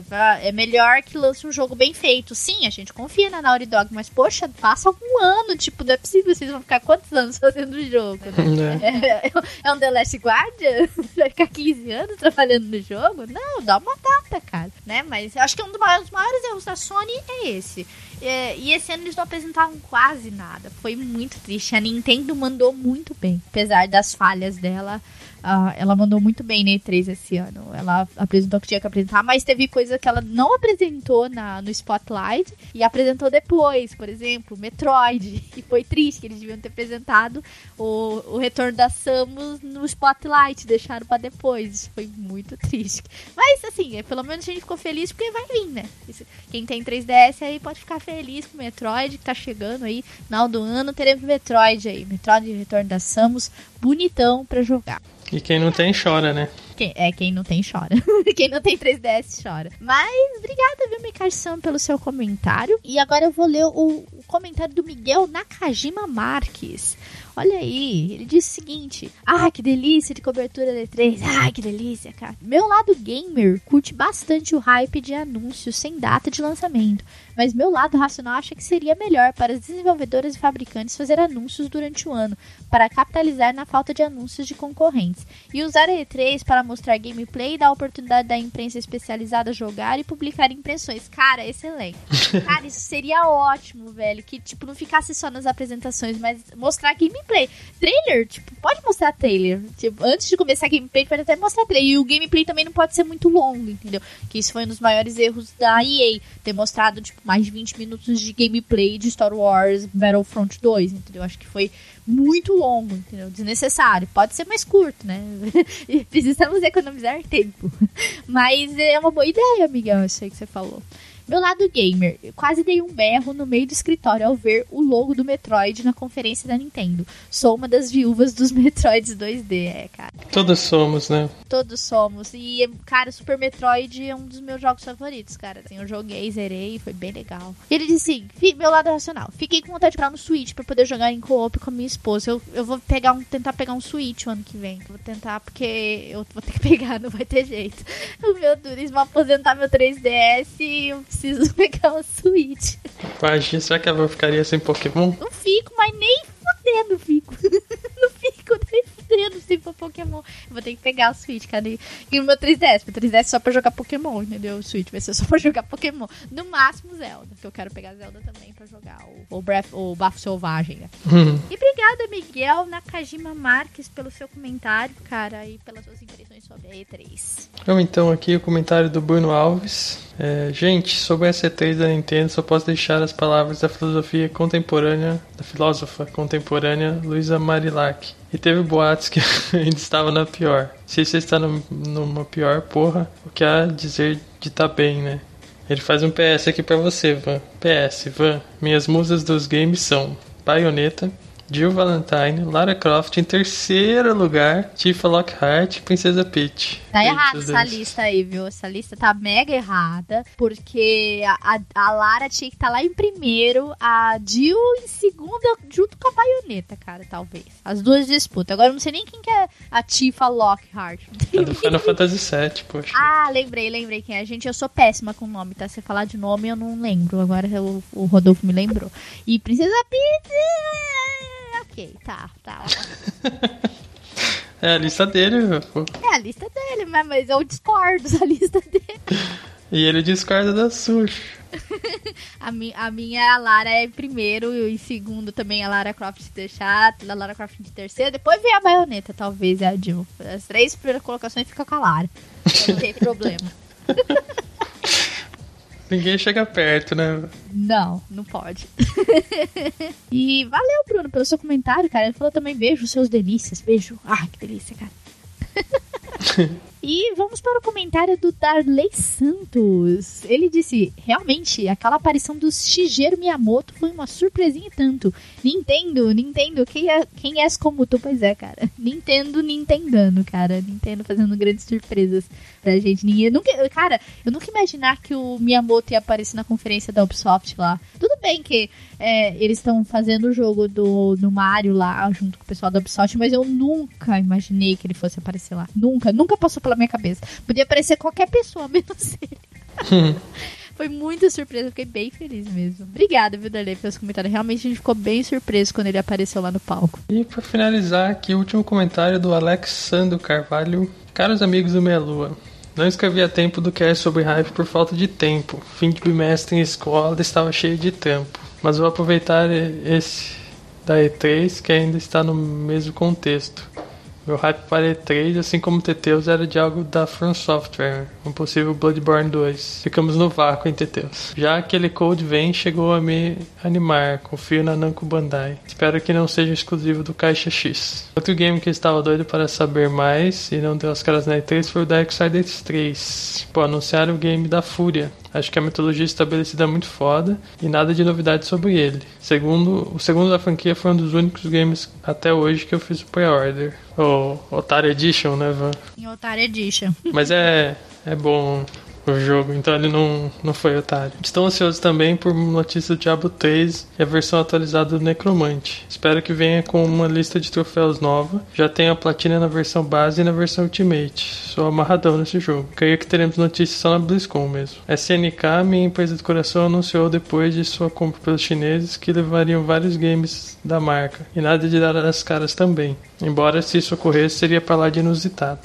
é melhor que lance um jogo bem feito. Sim, a gente confia na Naughty Dog, mas poxa, passa algum ano, tipo, não é possível, vocês vão ficar quantos anos fazendo o jogo, né? É. É, é um The Last Guardian? Vai ficar 15 anos trabalhando no jogo? Não, dá uma data, cara, né? Mas eu acho que um dos maiores, maiores erros da Sony é esse. É, e esse ano eles não apresentaram quase nada. Foi muito triste. A Nintendo mandou muito bem. Apesar das falhas dela, ah, ela mandou muito bem na E3 esse ano. Ela apresentou o que tinha que apresentar, mas teve coisa que ela não apresentou na, no Spotlight e apresentou depois. Por exemplo, Metroid. E foi triste que eles deviam ter apresentado o, o retorno da Samus no Spotlight. Deixaram pra depois. Isso foi muito triste. Mas assim, é, pelo menos a gente ficou feliz porque vai vir, né? Isso- quem tem 3DS aí pode ficar feliz com o Metroid que tá chegando aí. Final do ano teremos Metroid aí. Metroid Retorno da Samus. Bonitão pra jogar. E quem não tem chora, né? Quem, é, quem não tem chora. quem não tem 3DS chora. Mas obrigada, viu, Mikashi-san, pelo seu comentário. E agora eu vou ler o, o comentário do Miguel Nakajima Marques. olha aí. Ele disse o seguinte: Ah, que delícia de cobertura da E3. Ah, que delícia, cara. Meu lado gamer curte bastante o hype de anúncios sem data de lançamento. Mas meu lado racional acha que seria melhor para as desenvolvedoras e fabricantes fazer anúncios durante o ano, para capitalizar na falta de anúncios de concorrentes. E usar a E3 para mostrar gameplay e dar a oportunidade da imprensa especializada jogar e publicar impressões. Cara, excelente. Cara, isso seria ótimo, velho. Que, tipo, não ficasse só nas apresentações, mas mostrar gameplay. Trailer, tipo, pode mostrar trailer. Tipo, antes de começar a gameplay, pode até mostrar trailer. E o gameplay também não pode ser muito longo, entendeu? Que isso foi um dos maiores erros da EA. Ter mostrado, tipo, mais de 20 minutos de gameplay de Star Wars Battlefront 2, entendeu? Acho que foi muito longo, entendeu? Desnecessário. Pode ser mais curto, né? Precisamos economizar tempo. Mas é uma boa ideia, Miguel, isso aí que você falou. Meu lado gamer, eu quase dei um berro no meio do escritório ao ver o logo do Metroid na conferência da Nintendo. Sou uma das viúvas dos Metroids 2D, é, cara. Todos somos, né? Todos somos. E, cara, Super Metroid é um dos meus jogos favoritos, cara. Assim, eu joguei, zerei, foi bem legal. E ele disse assim, meu lado racional, fiquei com vontade de comprar no Switch pra poder jogar em co-op com a minha esposa. Eu, eu vou pegar um, tentar pegar um Switch o ano que vem. Vou tentar, porque eu vou ter que pegar, não vai ter jeito. O meu turismo aposentar meu 3DS e preciso pegar o Switch. Imagina, será que ela ficaria sem Pokémon? Não fico, mas nem fudendo fico. não fico nem fudendo sem Pokémon. Eu vou ter que pegar o Switch, cara. E o meu 3DS. Meu 3DS é só pra jogar Pokémon, entendeu? O Switch vai ser só pra jogar Pokémon. No máximo Zelda, que eu quero pegar Zelda também pra jogar o, o, Breath, o Bafo Selvagem. Né? Hum. E obrigada, Miguel Nakajima Marques, pelo seu comentário, cara, e pelas suas impressões sobre a E3. Vamos então aqui o comentário do Bruno Alves. É, gente, sobre a C3 da Nintendo, só posso deixar as palavras da filosofia contemporânea, da filósofa contemporânea Luisa Marilac. E teve boatos que ainda estava na pior. Se você está no, numa pior, porra, o que há a dizer de tá bem, né? Ele faz um PS aqui pra você, Van. PS, Van. Minhas musas dos games são Bayonetta, Jill Valentine, Lara Croft em terceiro lugar, Tifa Lockhart e Princesa Peach. Tá errada essa lista aí, viu? Essa lista tá mega errada, porque a, a, Lara tinha que estar tá lá em primeiro, a Jill em segunda, junto com a Bayonetta, cara, talvez. As duas disputam. Agora eu não sei nem quem que é a Tifa Lockhart. É do Final Fantasy VII, poxa. Ah, lembrei, lembrei quem é. Gente, eu sou péssima com nome, tá? Se falar de nome eu não lembro. Agora o, o Rodolfo me lembrou. E Princesa Peach ok, tá, tá. é a lista dele, pô. É a lista dele, mas eu discordo da lista dele. E ele discorda da Sushi. a, mi, a minha a Lara é em primeiro e em segundo também a Lara Croft de deixar, a Lara Croft de terceiro, depois vem a baioneta, talvez, e a Jill. As três primeiras colocações fica com a Lara. Não tem problema. Ninguém chega perto, né? Não, não pode. e valeu, Bruno, pelo seu comentário, cara. Ele falou também beijo, seus delícias. Beijo. Ah, que delícia, cara. E vamos para o comentário do Darley Santos. Ele disse: Realmente, aquela aparição do Shigeru Miyamoto foi uma surpresinha e tanto. Nintendo, Nintendo, quem, é, quem és como tu? Pois é, cara. Nintendo, Nintendando, cara. Nintendo fazendo grandes surpresas pra gente. Ninguém, nunca, cara, eu nunca imaginar que o Miyamoto ia aparecer na conferência da Ubisoft lá. Tudo bem que é, eles estão fazendo o jogo do, do Mario lá, junto com o pessoal da Ubisoft, mas eu nunca imaginei que ele fosse aparecer lá. Nunca, nunca passou pela minha cabeça. Podia aparecer qualquer pessoa, menos ele. Foi muita surpresa, fiquei bem feliz mesmo. Obrigada, viu, Darley, pelos comentários. Realmente a gente ficou bem surpreso quando ele apareceu lá no palco. E para finalizar aqui, o último comentário do Alexandro Carvalho. Caros amigos do Meia Lua, não escrevi a tempo do cast sobre hype por falta de tempo. Fim de bimestre em escola estava cheio de tempo. Mas vou aproveitar esse da E3 que ainda está no mesmo contexto. Meu hype para E3, assim como o Teteus, era de algo da From Software, um possível Bloodborne 2. Ficamos no vácuo em Teteus. Já aquele Code Vein chegou a me animar, confio na Namco Bandai. Espero que não seja exclusivo do Caixa X. Outro game que estava doido para saber mais e não deu as caras na E3 foi o Darksiders 3. Pô, anunciaram o game da Fúria. Acho que a metodologia estabelecida é muito foda e nada de novidade sobre ele. Segundo, o segundo da franquia foi um dos únicos games até hoje que eu fiz o pre-order. O Otário Edition, né, Van? Em Otário Edition. Mas é, é bom o jogo, então ele não, não foi otário. Estou ansioso também por notícia do Diablo 3 e a versão atualizada do Necromante. Espero que venha com uma lista de troféus nova. Já tenho a platina na versão base e na versão Ultimate. Sou amarradão nesse jogo. Creio que teremos notícias só na BlizzCon mesmo. SNK, minha empresa de coração, anunciou depois de sua compra pelos chineses que levariam vários games da marca. E nada de dar as caras também. Embora se isso ocorresse, seria para lá de inusitado.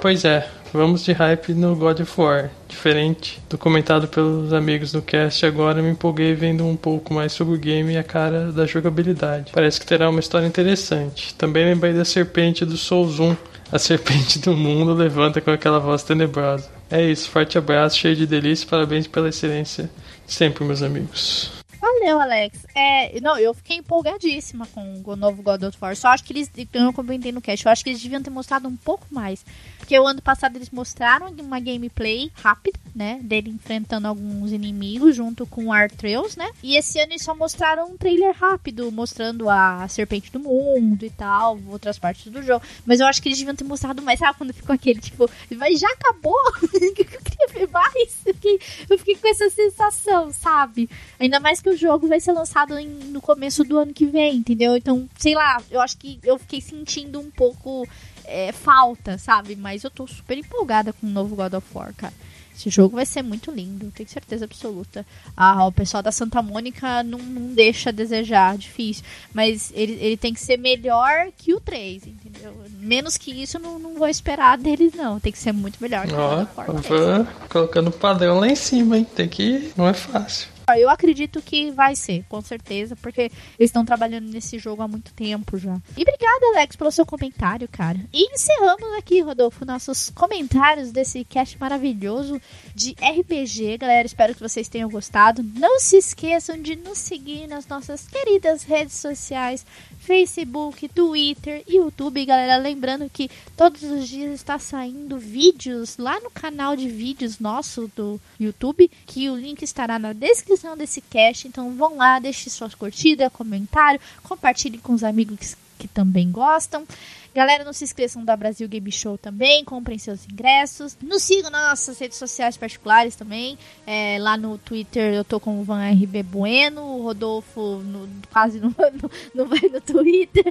Pois é, Vamos de hype no God of War. Diferente do comentado pelos amigos no cast, agora me empolguei vendo um pouco mais sobre o game e a cara da jogabilidade. Parece que terá uma história interessante. Também lembrei da serpente do Souls 1. A serpente do mundo levanta com aquela voz tenebrosa. É isso, forte abraço, cheio de delícia, parabéns pela excelência sempre, meus amigos. Valeu, Alex. É, não, eu fiquei empolgadíssima com o novo God of War. Só acho que eles, eu comentei no cast, eu acho que eles deviam ter mostrado um pouco mais. Porque o ano passado eles mostraram uma gameplay rápida, né? Dele enfrentando alguns inimigos junto com o Artreus, né? E esse ano eles só mostraram um trailer rápido, mostrando a Serpente do Mundo e tal, outras partes do jogo. Mas eu acho que eles deviam ter mostrado mais, sabe? Quando ficou aquele, tipo, mas já acabou? eu queria ver mais. Eu fiquei, eu fiquei com essa sensação, sabe? Ainda mais que o jogo vai ser lançado em, no começo do ano que vem, entendeu? Então, sei lá, eu acho que eu fiquei sentindo um pouco é, falta, sabe? Mas eu tô super empolgada com o novo God of War, cara. Esse jogo vai ser muito lindo, tenho certeza absoluta. Ah, o pessoal da Santa Mônica não, não deixa a desejar, difícil. Mas ele, ele tem que ser melhor que o 3, entendeu? Menos que isso eu não, não vou esperar deles, não. Tem que ser muito melhor que Ó, o God of War. Colocando o padrão lá em cima, hein? Tem que. Não é fácil. Eu acredito que vai ser, com certeza, porque eles estão trabalhando nesse jogo há muito tempo já. E obrigada, Alex, pelo seu comentário, cara. E encerramos aqui, Rodolfo, nossos comentários desse cast maravilhoso de RPG. Galera, espero que vocês tenham gostado. Não se esqueçam de nos seguir nas nossas queridas redes sociais. Facebook, Twitter, YouTube, galera. Lembrando que todos os dias está saindo vídeos lá no canal de vídeos nosso do YouTube, que o link estará na descrição desse cast. Então vão lá, deixe suas curtidas, comentário, compartilhem com os amigos que, que também gostam. Galera, não se esqueçam da Brasil Game Show também, comprem seus ingressos. Nos sigam nas nossas redes sociais particulares também. É, lá no Twitter eu tô com o Van RB Bueno, o Rodolfo no, quase não, não, não, vai no Twitter.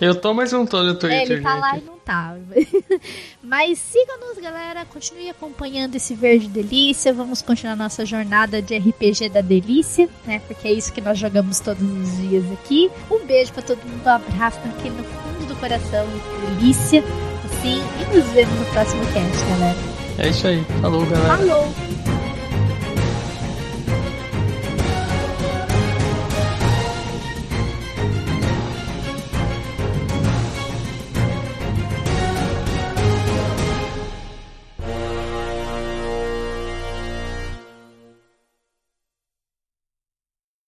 Eu tô, mas não tô no Twitter. É, ele tá gente. lá e não tá. Mas sigam-nos, galera. Continue acompanhando esse Verde Delícia. Vamos continuar nossa jornada de RPG da Delícia, né? Porque é isso que nós jogamos todos os dias aqui. Um beijo pra todo mundo, um abraço aqui no fundo do coração. Delícia. Assim, e nos vemos no próximo cast, galera. É isso aí. Falou, galera. Falou!